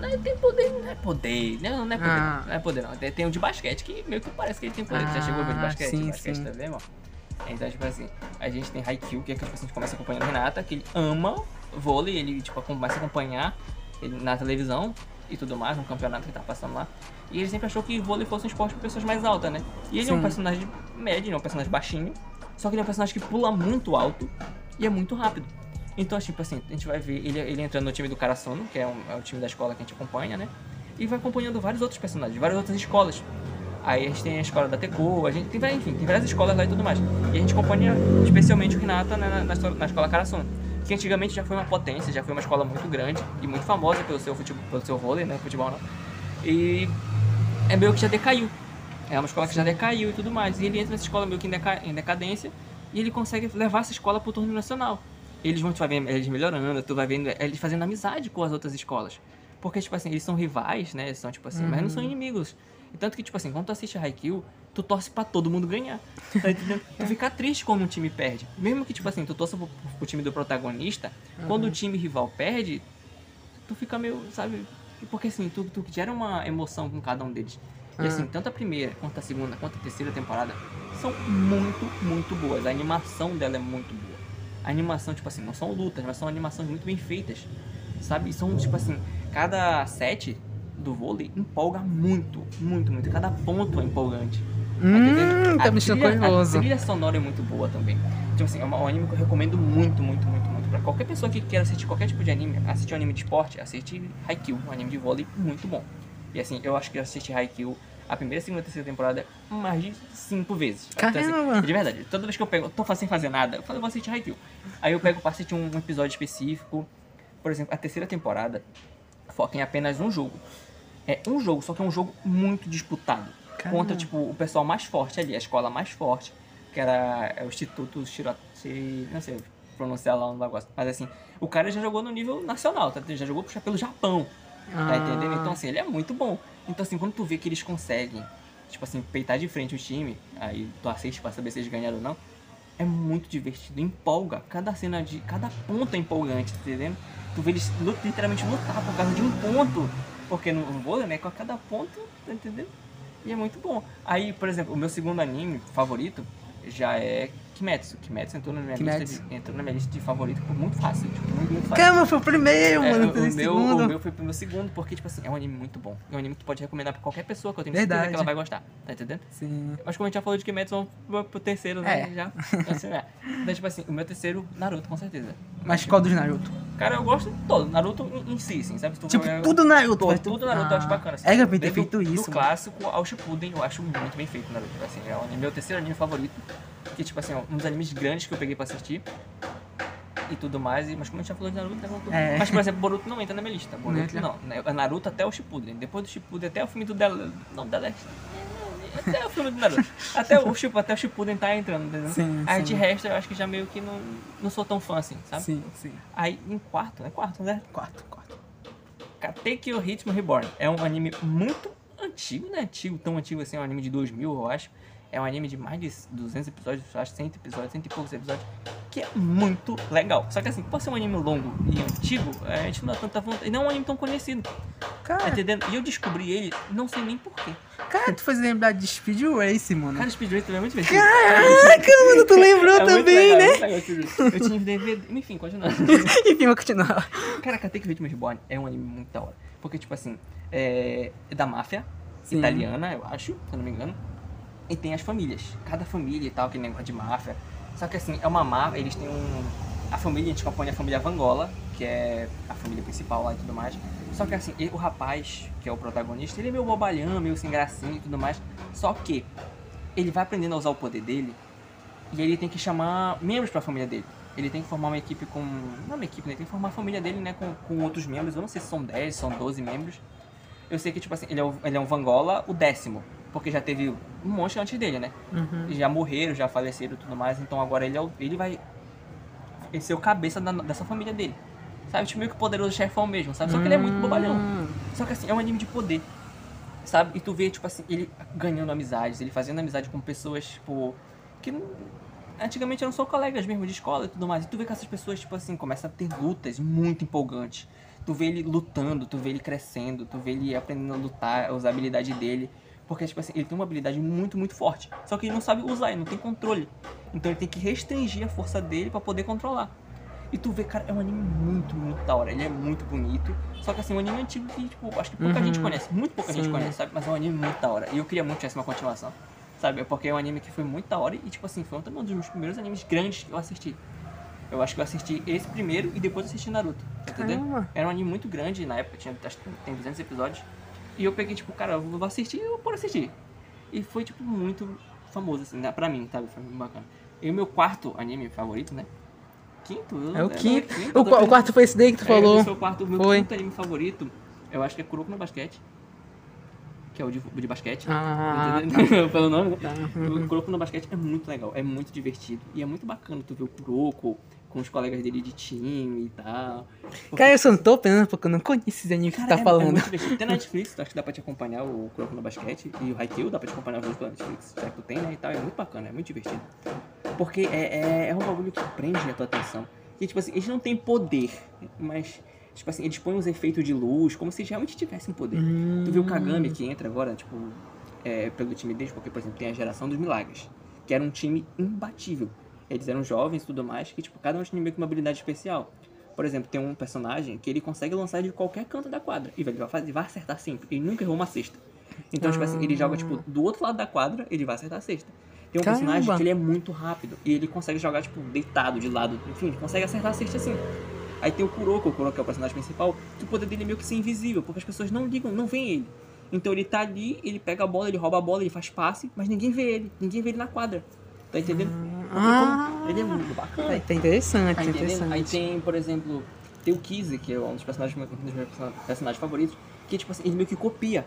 Speaker 2: não tem poder, não é poder. Não, não é poder.
Speaker 1: Ah.
Speaker 2: Não é poder, não. Tem- Tem o de basquete que meio que parece que ele tem poder. Você já chegou a ver de
Speaker 1: Ah,
Speaker 2: basquete?
Speaker 1: sim,
Speaker 2: basquete
Speaker 1: sim.
Speaker 2: também, mano. Então, tipo assim, a gente tem Haikyuu, que é que tipo, assim, a gente começa acompanhando o Renata, que ele ama vôlei, ele tipo, começa a acompanhar na televisão e tudo mais, um campeonato que tá passando lá. E ele sempre achou que vôlei fosse um esporte para pessoas mais altas, né? E ele é um
Speaker 1: Sim.
Speaker 2: personagem médio, ele é um personagem baixinho, só que ele é um personagem que pula muito alto e é muito rápido. Então, tipo assim, a gente vai ver ele, ele entrando no time do Carasono, que é, um- é o time da escola que a gente acompanha, né? E vai acompanhando vários outros personagens, várias outras escolas. Aí a gente tem a escola da Teco, a gente tem, enfim, tem várias escolas lá e tudo mais. E a gente acompanha especialmente o Renata né, na, na, escola- na escola Carasono, que antigamente já foi uma potência, já foi uma escola muito grande e muito famosa pelo seu futebol, pelo seu vôlei, né? Futebol não. E é meio que já decaiu. É uma escola que já decaiu e tudo mais. E ele entra nessa escola meio que em, deca- em decadência e ele consegue levar essa escola pro torneio nacional. Eles vão, tu vai vendo eles melhorando, tu vai vendo eles fazendo amizade com as outras escolas. Porque, tipo assim, eles são rivais, né? Eles são, tipo assim, mas não são inimigos. E tanto que, tipo assim, quando tu assiste Haikyuu, tu torce pra todo mundo ganhar. Tá entendendo? tu fica triste quando um time perde. Mesmo que, tipo assim, tu torça pro, pro time do protagonista, quando o time rival perde, tu fica meio, sabe? Porque assim, tu, tu gera uma emoção com cada um deles. E assim, tanto a primeira, quanto a segunda, quanto a terceira temporada são muito, muito boas. A animação dela é muito boa. A animação, tipo assim, não são lutas, mas são animações muito bem feitas. Sabe? E São, tipo assim, cada set do vôlei empolga muito, muito, muito. Cada ponto é empolgante.
Speaker 1: Hum, tá
Speaker 2: A
Speaker 1: me curioso.
Speaker 2: A trilha sonora é muito boa também. Tipo assim, é um anime que eu recomendo muito, muito, muito, muito. Pra qualquer pessoa que queira assistir qualquer tipo de anime, assistir um anime de esporte, assiste Haikyuu, um anime de vôlei muito bom. E assim, eu acho que eu assisti Haikyuu a primeira, segunda e terceira temporada mais de cinco vezes. Então,
Speaker 1: Caramba!
Speaker 2: assim, de verdade, toda vez que eu pego, eu tô sem fazer nada, eu falo, eu vou assistir Haikyuu. Aí eu pego pra assistir um episódio específico. Por exemplo, a terceira temporada foca em apenas um jogo. É um jogo, só que é um jogo muito disputado.
Speaker 1: Caramba.
Speaker 2: Contra, tipo, o pessoal mais forte ali, a escola mais forte, que era é o Instituto Shirotei, não sei pronunciar lá no negócio, mas assim, o cara já jogou no nível nacional, tá? já jogou pelo Japão, tá
Speaker 1: Ah.
Speaker 2: entendendo? Então assim, ele é muito bom. Então assim, quando tu vê que eles conseguem, tipo assim, peitar de frente o time, aí tu assiste pra saber se eles ganharam ou não, é muito divertido, empolga. Cada cena de. Cada ponto é empolgante, tá entendendo? Tu vê eles literalmente lutar por causa de um ponto. Porque no vôlei, né? Com cada ponto, tá entendendo? E é muito bom. Aí, por exemplo, o meu segundo anime favorito já é Kimetsu. Kimetsu entrou na minha,
Speaker 1: Kimetsu.
Speaker 2: Lista, de, entrou na minha lista de favorito por muito fácil. Tipo, muito, muito fácil.
Speaker 1: Caramba, foi o primeiro,
Speaker 2: É,
Speaker 1: mano.
Speaker 2: o, o meu, o meu foi pro meu segundo, porque, tipo assim, é um anime muito bom. É um anime que tu pode recomendar pra qualquer pessoa, que eu tenho certeza
Speaker 1: Verdade.
Speaker 2: que ela vai gostar. Tá entendendo?
Speaker 1: Sim.
Speaker 2: Mas como a gente já falou de Kimetsu, vamos pro, pro terceiro, né?
Speaker 1: É.
Speaker 2: Já. Assim, né? Então, tipo assim, o meu terceiro, Naruto, com certeza.
Speaker 1: Mas qual dos Naruto?
Speaker 2: Cara, eu gosto de todo. Naruto em, em si, assim, sabe? Tu
Speaker 1: Tipo, tudo Naruto.
Speaker 2: Todo, tudo Naruto eu acho bacana. Assim,
Speaker 1: É, pra ter feito
Speaker 2: o-
Speaker 1: isso.
Speaker 2: Do
Speaker 1: mano.
Speaker 2: clássico ao Shippuden, eu acho muito bem feito Naruto. Assim, é o meu terceiro anime favorito. Que, tipo assim, dos animes grandes que eu peguei pra assistir. E tudo mais, e- mas como a gente já falou de Naruto, né? vamos-
Speaker 1: É.
Speaker 2: Mas, por exemplo, Boruto não entra na minha lista. Boruto
Speaker 1: entra.
Speaker 2: não. né? É Naruto até o Shippuden. Depois do Shippuden, até o filme do Del... Não, Last... Até o filme do Naruto. Até o, Ship- até o Shippuden tá entrando, entendeu?
Speaker 1: Sim,
Speaker 2: Aí
Speaker 1: sim.
Speaker 2: de resto, eu acho que já meio que não, não sou tão fã assim, sabe?
Speaker 1: Sim, sim.
Speaker 2: Aí em quarto, é quarto, né?
Speaker 1: Quarto, quarto.
Speaker 2: Katekyo Ritmo Reborn. É um anime muito antigo, né? Antigo, tão antigo assim, é um anime de 2000, eu acho. É um anime de mais de 200 episódios, acho 100 episódios, 100 e poucos episódios, que é muito legal. Só que assim, por ser um anime longo e antigo, é, a gente não dá tanta vontade. E não é um anime tão conhecido, tá
Speaker 1: Cara,
Speaker 2: entendendo? E eu descobri ele, não sei nem porquê.
Speaker 1: cara, tu fez lembrar de Speed Race, mano.
Speaker 2: Cara, Speed Racer também é muito divertido.
Speaker 1: Caraca, mano, tu lembrou
Speaker 2: É
Speaker 1: também,
Speaker 2: legal,
Speaker 1: né?
Speaker 2: é muito legal. Eu tinha DVD. Enfim, continuando.
Speaker 1: Enfim, vou continuar.
Speaker 2: Cara, Katekyo Ritmo Reborn é um anime muito da hora. Porque, tipo assim, é, é da máfia
Speaker 1: Sim.
Speaker 2: italiana, eu acho, se eu não me engano. E tem as famílias. Cada família e tal, aquele negócio de máfia. Só que assim, é uma máfia, eles têm um. A família, a gente acompanha a família Vangola, que é a família principal lá e tudo mais. Só que assim, o rapaz, que é o protagonista, ele é meio bobalhão, meio sem gracinha e tudo mais. Só que ele vai aprendendo a usar o poder dele e ele tem que chamar membros pra família dele. Ele tem que formar uma equipe com. Não uma equipe, né? Ele tem que formar a família dele, né? Com, com outros membros. Eu não sei se são 10, são 12 membros. Eu sei que, tipo assim, ele é, o, ele é um Vangola, o décimo. Porque já teve um monte antes dele, né?
Speaker 1: Uhum.
Speaker 2: Já morreram, já faleceram e tudo mais. Então agora ele, é o, ele vai ser o cabeça da- dessa família dele. Sabe? Tipo, meio que o poderoso chefão mesmo, sabe? Só que ele é muito bobalhão.
Speaker 1: Hum.
Speaker 2: Só que assim, é um anime de poder. Sabe? E tu vê, tipo assim, ele ganhando amizades, ele fazendo amizade com pessoas, tipo, que antigamente eram só colegas mesmo de escola e tudo mais. E tu vê que essas pessoas, tipo assim, começam a ter lutas muito empolgantes. Tu vê ele lutando, tu vê ele crescendo, tu vê ele aprendendo a lutar, a usar a habilidade dele. Porque, tipo assim, ele tem uma habilidade muito, muito forte. Só que ele não sabe usar, ele não tem controle. Então ele tem que restringir a força dele pra poder controlar. E tu vê, cara, é um anime muito, muito da hora. Ele é muito bonito. Só que assim, um anime antigo que, tipo, acho que pouca
Speaker 1: Uhum.
Speaker 2: gente conhece. Muito pouca gente
Speaker 1: Sim.
Speaker 2: conhece, sabe? Mas é um anime muito da hora. E eu queria muito que tivesse uma continuação. Sabe? Porque é um anime que foi muito da hora. E, tipo assim, foi um dos meus primeiros animes grandes que eu assisti. Eu acho que eu assisti esse primeiro e depois assisti Naruto. Tá entendendo?
Speaker 1: Caramba.
Speaker 2: Era um anime muito grande na época, tinha, acho que tem 200 episódios. E eu peguei, tipo, cara, eu vou assistir, eu vou assistir. E foi, tipo, muito famoso, assim, né? pra mim, sabe? Foi muito bacana. E o meu quarto anime favorito, né? Quinto? eu-
Speaker 1: É o quinto. O,
Speaker 2: tô
Speaker 1: qua- o
Speaker 2: pensando-
Speaker 1: quarto foi esse daí que tu
Speaker 2: é,
Speaker 1: falou.
Speaker 2: é o quarto, o meu
Speaker 1: Foi.
Speaker 2: quinto anime favorito, eu acho que é Kuroko no Basquete. Que é o de, o de basquete.
Speaker 1: Ah,
Speaker 2: Entendeu? Pelo nome, né?
Speaker 1: tá.
Speaker 2: O Kuroko no basquete é muito legal, é muito divertido. E é muito bacana tu ver o Kuroko com os colegas dele de time e tal. Porque,
Speaker 1: Cara, eu só não tô pensando porque eu não conheço esse anime que tu
Speaker 2: cara,
Speaker 1: tá
Speaker 2: é-
Speaker 1: falando.
Speaker 2: É muito divertido. Tem na Netflix, acho que dá pra te acompanhar o Kuroko no basquete. E o Haikyuu dá pra te acompanhar os dois pela Netflix, já que tu tem, né? E tal. É muito bacana, é muito divertido. Porque é, é, é um bagulho que prende a tua atenção. E, tipo assim, eles não têm poder, mas, tipo assim, eles põem os efeitos de luz como se realmente tivessem poder.
Speaker 1: Hum.
Speaker 2: Tu viu o Kagami que entra agora, tipo, é, pelo time deles, porque, por exemplo, tem a geração dos milagres, que era um time imbatível. Eles eram jovens e tudo mais, que, tipo, cada um tinha meio que uma habilidade especial. Por exemplo, tem um personagem que ele consegue lançar de qualquer canto da quadra. E ele vai, fazer, vai acertar sempre. Ele nunca errou uma cesta. Então, tipo assim, ele joga, tipo, do outro lado da quadra, ele vai acertar a cesta. Tem um
Speaker 1: Caramba.
Speaker 2: personagem que ele é muito rápido. E ele consegue jogar, tipo, deitado, de lado. Enfim, ele consegue acertar a cesta assim. Aí tem o Kuroko, o Kuroko é o personagem principal, que o poder dele é meio que ser invisível, porque as pessoas não ligam, não veem ele. Então ele tá ali, ele pega a bola, ele rouba a bola, ele faz passe, mas ninguém vê ele, ninguém vê ele na quadra. Tá entendendo?
Speaker 1: Ah.
Speaker 2: ele é muito bacana.
Speaker 1: Tá interessante,
Speaker 2: Tá entendendo? Aí
Speaker 1: interessante.
Speaker 2: tem, por exemplo, tem o Kizzy, que é um dos personagens, um dos meus personagens favoritos, que tipo assim, ele meio que copia.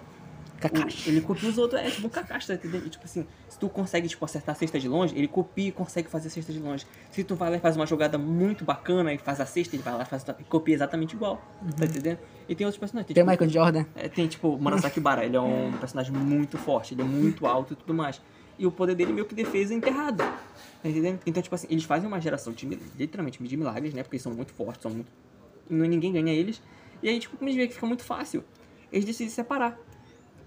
Speaker 1: Kakashi.
Speaker 2: O- Ele copia os outros, é tipo um Kakashi, tá entendendo? E, tipo assim, se tu consegue, tipo, acertar a cesta de longe, ele copia e consegue fazer a cesta de longe. Se tu vai lá e faz uma jogada muito bacana e faz a cesta, ele vai lá e faz, e copia exatamente igual, tá entendendo? E tem outros personagens.
Speaker 1: Tem
Speaker 2: tipo,
Speaker 1: Michael Jordan?
Speaker 2: é, tem tipo o Bara, ele é um personagem muito forte, ele é muito alto e tudo mais. E o poder dele meio que defesa enterrado. Tá entendendo? Então, tipo assim, eles fazem uma geração de, literalmente de milagres, né? Porque eles são muito fortes, são muito. Ninguém ganha eles. E aí, tipo, como eles veem que fica muito fácil, eles decidem se separar.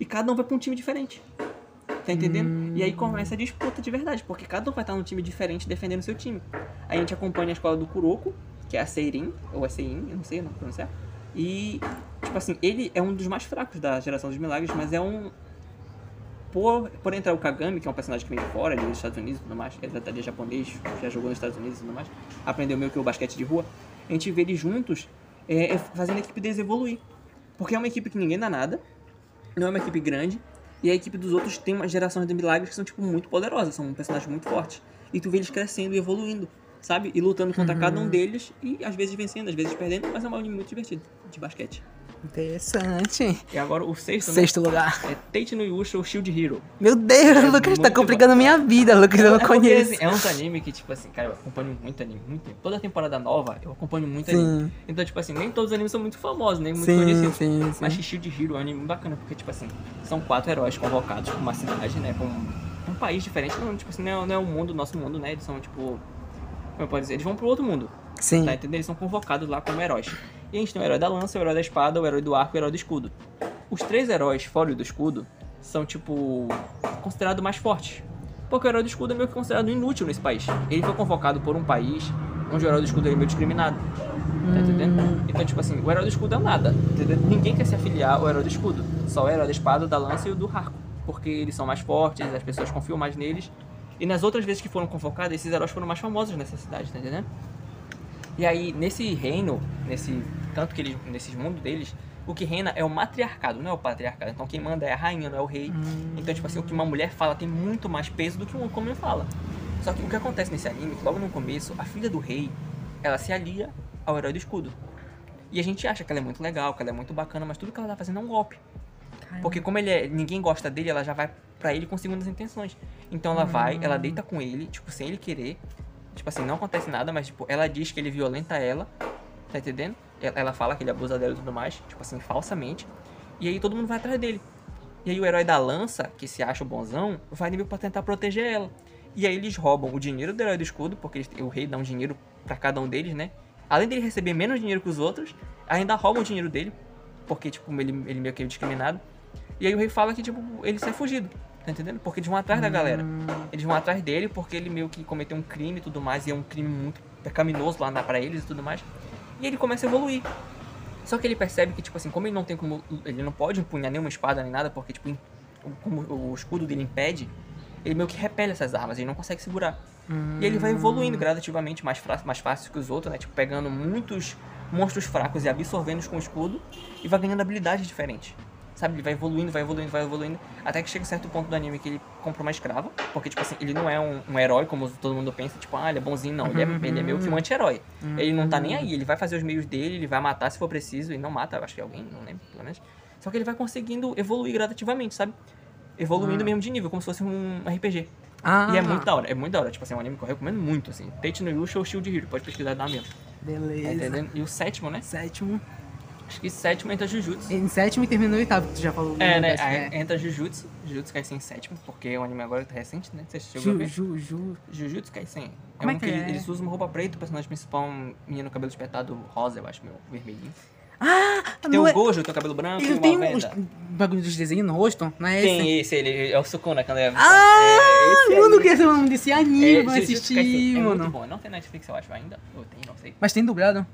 Speaker 2: E cada um vai pra um time diferente. Tá entendendo? E aí começa a disputa de verdade, porque cada um vai estar num time diferente defendendo seu time. Aí a gente acompanha a escola do Kuroko, que é a Seirin, ou é Seirin, eu não sei, não pronunciar. E, tipo assim, ele é um dos mais fracos da geração dos milagres, mas é um. Por, por entrar o Kagami, que é um personagem que vem de fora, ele é dos Estados Unidos e tudo mais, ele é japonês, já jogou nos Estados Unidos e tudo mais, aprendeu meio que o basquete de rua. A gente vê eles juntos é, é, fazendo a equipe deles evoluir. Porque é uma equipe que ninguém dá nada, não é uma equipe grande, e a equipe dos outros tem uma geração de milagres que são, tipo, muito poderosas, são personagens muito fortes. E tu vê eles crescendo e evoluindo, sabe? E lutando contra cada um deles, e às vezes vencendo, às vezes perdendo, mas é um anime muito divertido de basquete.
Speaker 1: Interessante.
Speaker 2: E agora o sexto, né?
Speaker 1: Sexto lugar.
Speaker 2: É Tate no Yusha, o Shield Hero.
Speaker 1: Meu Deus,
Speaker 2: É
Speaker 1: Lucas, tá complicando a minha vida, Lucas, eu não
Speaker 2: É porque,
Speaker 1: conheço.
Speaker 2: assim, é uns anime que, tipo assim, cara, eu acompanho muito anime, muito tempo. Toda temporada nova, eu acompanho muito
Speaker 1: Sim.
Speaker 2: anime. Então, tipo assim, nem todos os animes são muito famosos, nem muito
Speaker 1: Sim,
Speaker 2: conhecidos.
Speaker 1: sim, sim.
Speaker 2: Mas Shield Hero é um anime bacana, porque, tipo assim, são quatro heróis convocados pra uma cidade, né? Pra um, um país diferente. Não, tipo assim, não é, não é o mundo, nosso mundo, né? Eles são, tipo. Como eu posso dizer? Eles vão pro outro mundo.
Speaker 1: Sim.
Speaker 2: Tá entendendo? Eles são convocados lá como heróis. E a gente tem o herói da lança, o herói da espada, o herói do arco e o herói do escudo. Os três heróis, fora do escudo, são, tipo, considerados mais fortes. Porque o herói do escudo é meio que considerado inútil nesse país. Ele foi convocado por um país onde o herói do escudo é meio discriminado. Tá entendendo? Então, tipo assim, o herói do escudo é nada. Entendeu? Ninguém quer se afiliar ao herói do escudo. Só o herói da espada, da lança e o do arco. Porque eles são mais fortes, as pessoas confiam mais neles. E nas outras vezes que foram convocados, esses heróis foram mais famosos nessa cidade, tá entendendo? E aí, nesse reino, nesse tanto que eles, nesses mundos deles, o que reina é o matriarcado, não é o patriarcado. Então quem manda é a rainha, não é o rei. Então, tipo assim, o que uma mulher fala tem muito mais peso do que um homem fala. Só que o que acontece nesse anime, que logo no começo, a filha do rei, ela se alia ao herói do escudo. E a gente acha que ela é muito legal, que ela é muito bacana, mas tudo que ela tá fazendo é um golpe. Porque como ele é, ninguém gosta dele, ela já vai pra ele com segundas intenções. Então ela vai, ela deita com ele, tipo, sem ele querer. Tipo assim, não acontece nada, mas tipo, ela diz que ele violenta ela, tá entendendo? Ela fala que ele abusa dela e tudo mais, tipo assim, falsamente. E aí todo mundo vai atrás dele. E aí o herói da lança, que se acha o bonzão, vai meio pra tentar proteger ela. E aí eles roubam o dinheiro do herói do escudo, porque eles- o rei dá um dinheiro pra cada um deles, né? Além dele receber menos dinheiro que os outros, ainda roubam o dinheiro dele, porque, tipo, ele, ele meio que é discriminado. E aí o rei fala que, tipo, ele sai fugido, tá entendendo? Porque eles vão atrás da galera. Eles vão atrás dele porque ele meio que cometeu um crime e tudo mais, e é um crime muito pecaminoso lá pra eles e tudo mais. E ele começa a evoluir. Só que ele percebe que, tipo assim, como ele não tem como. Ele não pode empunhar nenhuma espada nem nada, porque, tipo, como o escudo dele impede, ele meio que repele essas armas, ele não consegue segurar. E ele vai evoluindo gradativamente, mais, mais fácil que os outros, né? Tipo, pegando muitos monstros fracos e absorvendo-os com o escudo, e vai ganhando habilidades diferentes. Sabe, ele vai evoluindo, vai evoluindo, vai evoluindo, até que chega um certo ponto do anime que ele compra uma escrava, porque, tipo assim, ele não é um, um herói como todo mundo pensa, tipo, ah, ele é bonzinho, não, ele é, ele é meio que um anti-herói. Ele não tá nem aí, ele vai fazer os meios dele, ele vai matar se for preciso, e não mata, acho que alguém, não lembro, pelo menos. Só que ele vai conseguindo evoluir gradativamente, sabe? Evoluindo mesmo de nível, como se fosse um RPG.
Speaker 1: Ah,
Speaker 2: E é muito da hora, é muito da hora. Tipo assim, é um anime que eu recomendo muito, assim. Tate no Yusha ou Shield Hero, pode pesquisar dá mesmo.
Speaker 1: Beleza.
Speaker 2: Tá entendendo? E o sétimo, né?
Speaker 1: Sétimo.
Speaker 2: Acho que sétimo entra Jujutsu.
Speaker 1: Em sétimo e terminou o oitavo, que tu já falou.
Speaker 2: É, né?
Speaker 1: Dessa-
Speaker 2: Aí entra Jujutsu. Jujutsu Kaisen em sétimo, porque é um anime agora que tá recente, né? Você chegou a
Speaker 1: Ju,
Speaker 2: ver?
Speaker 1: ju, ju.
Speaker 2: Jujutsu Kaisen.
Speaker 1: Como é
Speaker 2: um
Speaker 1: que
Speaker 2: que
Speaker 1: é?
Speaker 2: eles usam uma roupa preta, o personagem principal é um menino cabelo espetado rosa, eu acho, meu, vermelhinho.
Speaker 1: Ah,
Speaker 2: Tem
Speaker 1: não
Speaker 2: o
Speaker 1: é...
Speaker 2: Gojo, tem o cabelo branco
Speaker 1: Ele
Speaker 2: e uma
Speaker 1: tem
Speaker 2: venda.
Speaker 1: uns bagulho dos desenhos no rosto? Não é esse?
Speaker 2: Tem esse, ele é o Sukuna, quando é...
Speaker 1: Ah,
Speaker 2: é esse
Speaker 1: mano, que esse é o nome desse anime,
Speaker 2: É,
Speaker 1: vai assistir,
Speaker 2: É muito
Speaker 1: mano.
Speaker 2: bom. Não tem Netflix, eu acho, ainda. Ou tem, não sei.
Speaker 1: Mas tem dublado?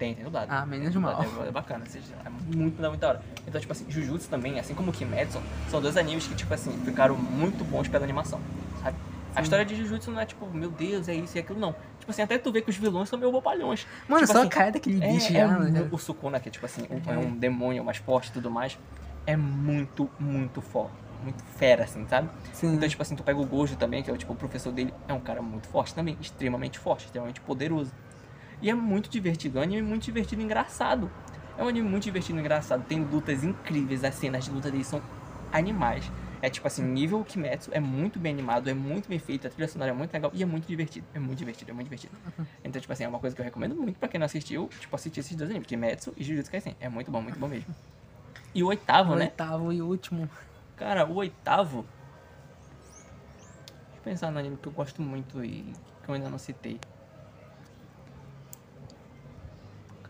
Speaker 2: Tem, tem dublado.
Speaker 1: Ah, menos
Speaker 2: Tem
Speaker 1: mal.
Speaker 2: dublado, É, é bacana, seja, é muito, muito da hora. Então, tipo assim, Jujutsu também, assim como Kimetsu, são dois animes que, tipo assim, ficaram muito bons pela animação, sabe? A história de Jujutsu não é tipo, meu Deus, é isso e aquilo, não. Tipo assim, até tu vê que os vilões são meio bopalhões.
Speaker 1: Mano,
Speaker 2: tipo
Speaker 1: só
Speaker 2: assim,
Speaker 1: a cara daquele
Speaker 2: é,
Speaker 1: bicho
Speaker 2: é mu-
Speaker 1: né?
Speaker 2: O Sukuna, que é tipo assim, um- é um demônio mais forte e tudo mais, é muito, muito forte. Muito fera, assim, sabe?
Speaker 1: Sim.
Speaker 2: Então, tipo assim, tu pega o Gojo também, que é tipo, o professor dele, é um cara muito forte também, extremamente forte, extremamente poderoso. E é muito divertido, é um anime muito divertido e engraçado. É um anime muito divertido e engraçado, tem lutas incríveis, as cenas de luta deles são animais. É tipo assim, nível Kimetsu é muito bem animado, é muito bem feito, a trilha sonora é muito legal e é muito divertido. É muito divertido, é muito divertido. Então, tipo assim, é uma coisa que eu recomendo muito pra quem não assistiu, tipo, assistir esses dois animes, Kimetsu e Jujutsu Kaisen. É muito bom, muito bom mesmo. E o oitavo,
Speaker 1: O
Speaker 2: né?
Speaker 1: oitavo e último.
Speaker 2: Cara, o oitavo. Deixa eu pensar no anime que eu gosto muito e que eu ainda não citei.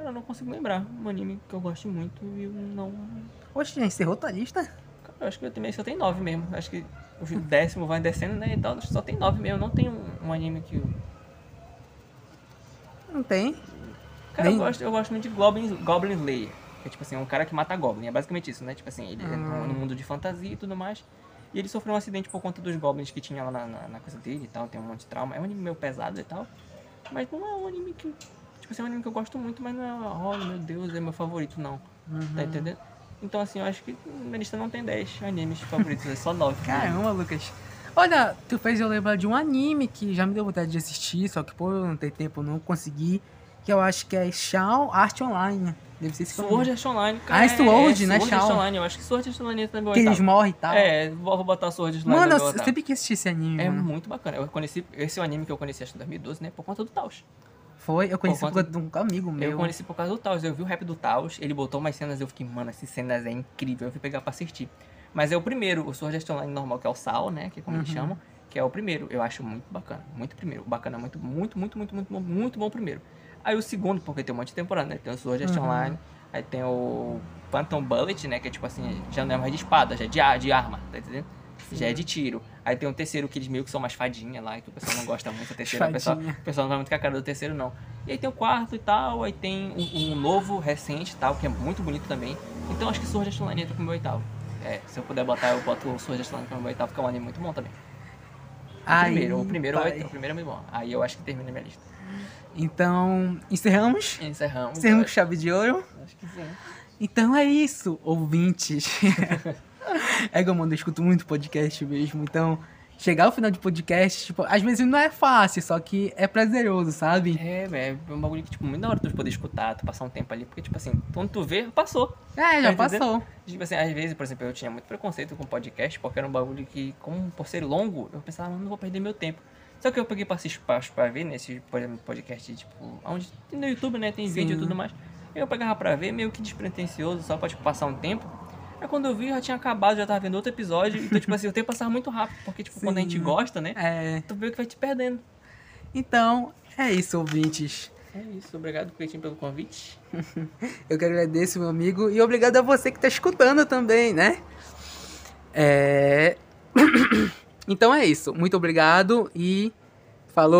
Speaker 2: Cara, eu não consigo lembrar um anime que eu gosto muito e eu não.
Speaker 1: Oxe, já encerrou tua lista?
Speaker 2: Cara, eu acho que eu também só tem nove mesmo. Acho que o décimo vai descendo, né? Então só tem nove mesmo. Não tem um, um anime que. eu-
Speaker 1: Não tem.
Speaker 2: Cara, eu
Speaker 1: Nem-
Speaker 2: gosto, eu gosto muito de Goblin, Goblin Slayer. Que é tipo assim, é um cara que mata Goblin. É basicamente isso, né? Tipo assim, ele é no, no mundo de fantasia e tudo mais. E ele sofreu um acidente por conta dos Goblins que tinha lá na, na, na coisa dele e tal. Tem um monte de trauma. É um anime meio pesado e tal. Mas não é um anime que. Tipo assim, é um anime que eu gosto muito, mas não é. Oh, meu Deus, é meu favorito, não. Tá entendendo? Então, assim, eu acho que minha lista não tem 10 animes favoritos, é só 9.
Speaker 1: Caramba, Lucas. Olha, tu fez eu lembrar de um anime que já me deu vontade de assistir, só que por eu não ter tempo não consegui. Que eu acho que é Shawn Art Online. Deve ser esse que é.
Speaker 2: Sword Art Online, cara.
Speaker 1: Ah, é Sword, né,
Speaker 2: Sword Art
Speaker 1: Shawn?
Speaker 2: Online, eu acho que Sword Art Online no meu
Speaker 1: Que eles morrem e tal.
Speaker 2: É, vou, botar Sword Art Online
Speaker 1: Mano,
Speaker 2: no
Speaker 1: eu
Speaker 2: oitavo.
Speaker 1: sempre quis assistir esse anime,
Speaker 2: É
Speaker 1: mano.
Speaker 2: muito bacana. Eu conheci. Esse é o anime que eu conheci acho que em 2012, né? Por conta do Taos.
Speaker 1: Foi, eu conheci
Speaker 2: Por
Speaker 1: por
Speaker 2: conta
Speaker 1: de um amigo meu.
Speaker 2: Eu conheci por causa do Taos. Eu vi o rap do Taos, ele botou umas cenas eu fiquei, mano, essas cenas é incrível. Eu fui pegar pra assistir. Mas é o primeiro, o Sword Art Online normal, que é o Sal, né? Que é como eles chamam. Que é o primeiro. Eu acho muito bacana. Muito primeiro. Bacana, muito, muito, muito, muito, muito bom. Muito bom primeiro. Aí o segundo, porque tem um monte de temporada, né? Tem o Sword Art
Speaker 1: Uhum.
Speaker 2: Online. Aí tem o Phantom Bullet, né? Que é tipo assim, já não é mais de espada, já é de, ar- de arma, tá entendendo? Já é de tiro. Aí tem o terceiro que eles meio que são mais fadinha lá, que o pessoal não gosta muito. O terceiro, o pessoal, o pessoal não vai muito com a cara do terceiro, não. E aí tem o quarto e tal, aí tem um, um novo, recente e tal, que é muito bonito também. Então acho que Sword Art Online entra pro meu oitavo. É, se eu puder botar, eu boto o Sword Art Online pro meu oitavo, que é um anime muito bom também. O
Speaker 1: Aí,
Speaker 2: primeiro, o primeiro, é oito, o primeiro é muito bom. Aí eu acho que termina a minha lista.
Speaker 1: Então, encerramos?
Speaker 2: Encerramos.
Speaker 1: Encerramos com chave de ouro?
Speaker 2: Acho que sim.
Speaker 1: Então é isso, ouvintes. é que eu escuto muito podcast mesmo. Então, chegar ao final de podcast, tipo, às vezes não é fácil, só que é prazeroso, sabe?
Speaker 2: É, velho, é um bagulho que, tipo, muito da hora tu poder escutar, tu passar um tempo ali, porque, tipo assim, quando tu vê, passou.
Speaker 1: É, já
Speaker 2: entendendo?
Speaker 1: passou.
Speaker 2: Tipo assim, às vezes, por exemplo, eu tinha muito preconceito com podcast, porque era um bagulho que, como por ser longo, eu pensava, não vou perder meu tempo. Só que eu peguei pra assistir, pra, pra ver nesse por exemplo, podcast, tipo, onde tem no YouTube, né, tem vídeo e
Speaker 1: Sim.
Speaker 2: tudo mais. Eu pegava pra ver, meio que despretensioso, só pra, tipo, passar um tempo. Aí quando eu vi, já tinha acabado, já tava vendo outro episódio. Então, tipo assim, o tempo passava muito rápido, porque, tipo, quando a gente
Speaker 1: Sim.
Speaker 2: gosta, né,
Speaker 1: É,
Speaker 2: tu meio que vai te perdendo.
Speaker 1: então, é isso, ouvintes.
Speaker 2: É isso, obrigado, Cleitinho, pelo convite.
Speaker 1: Eu que agradeço, meu amigo, e obrigado a você que tá escutando também, né? É... então é isso. Muito obrigado e falou!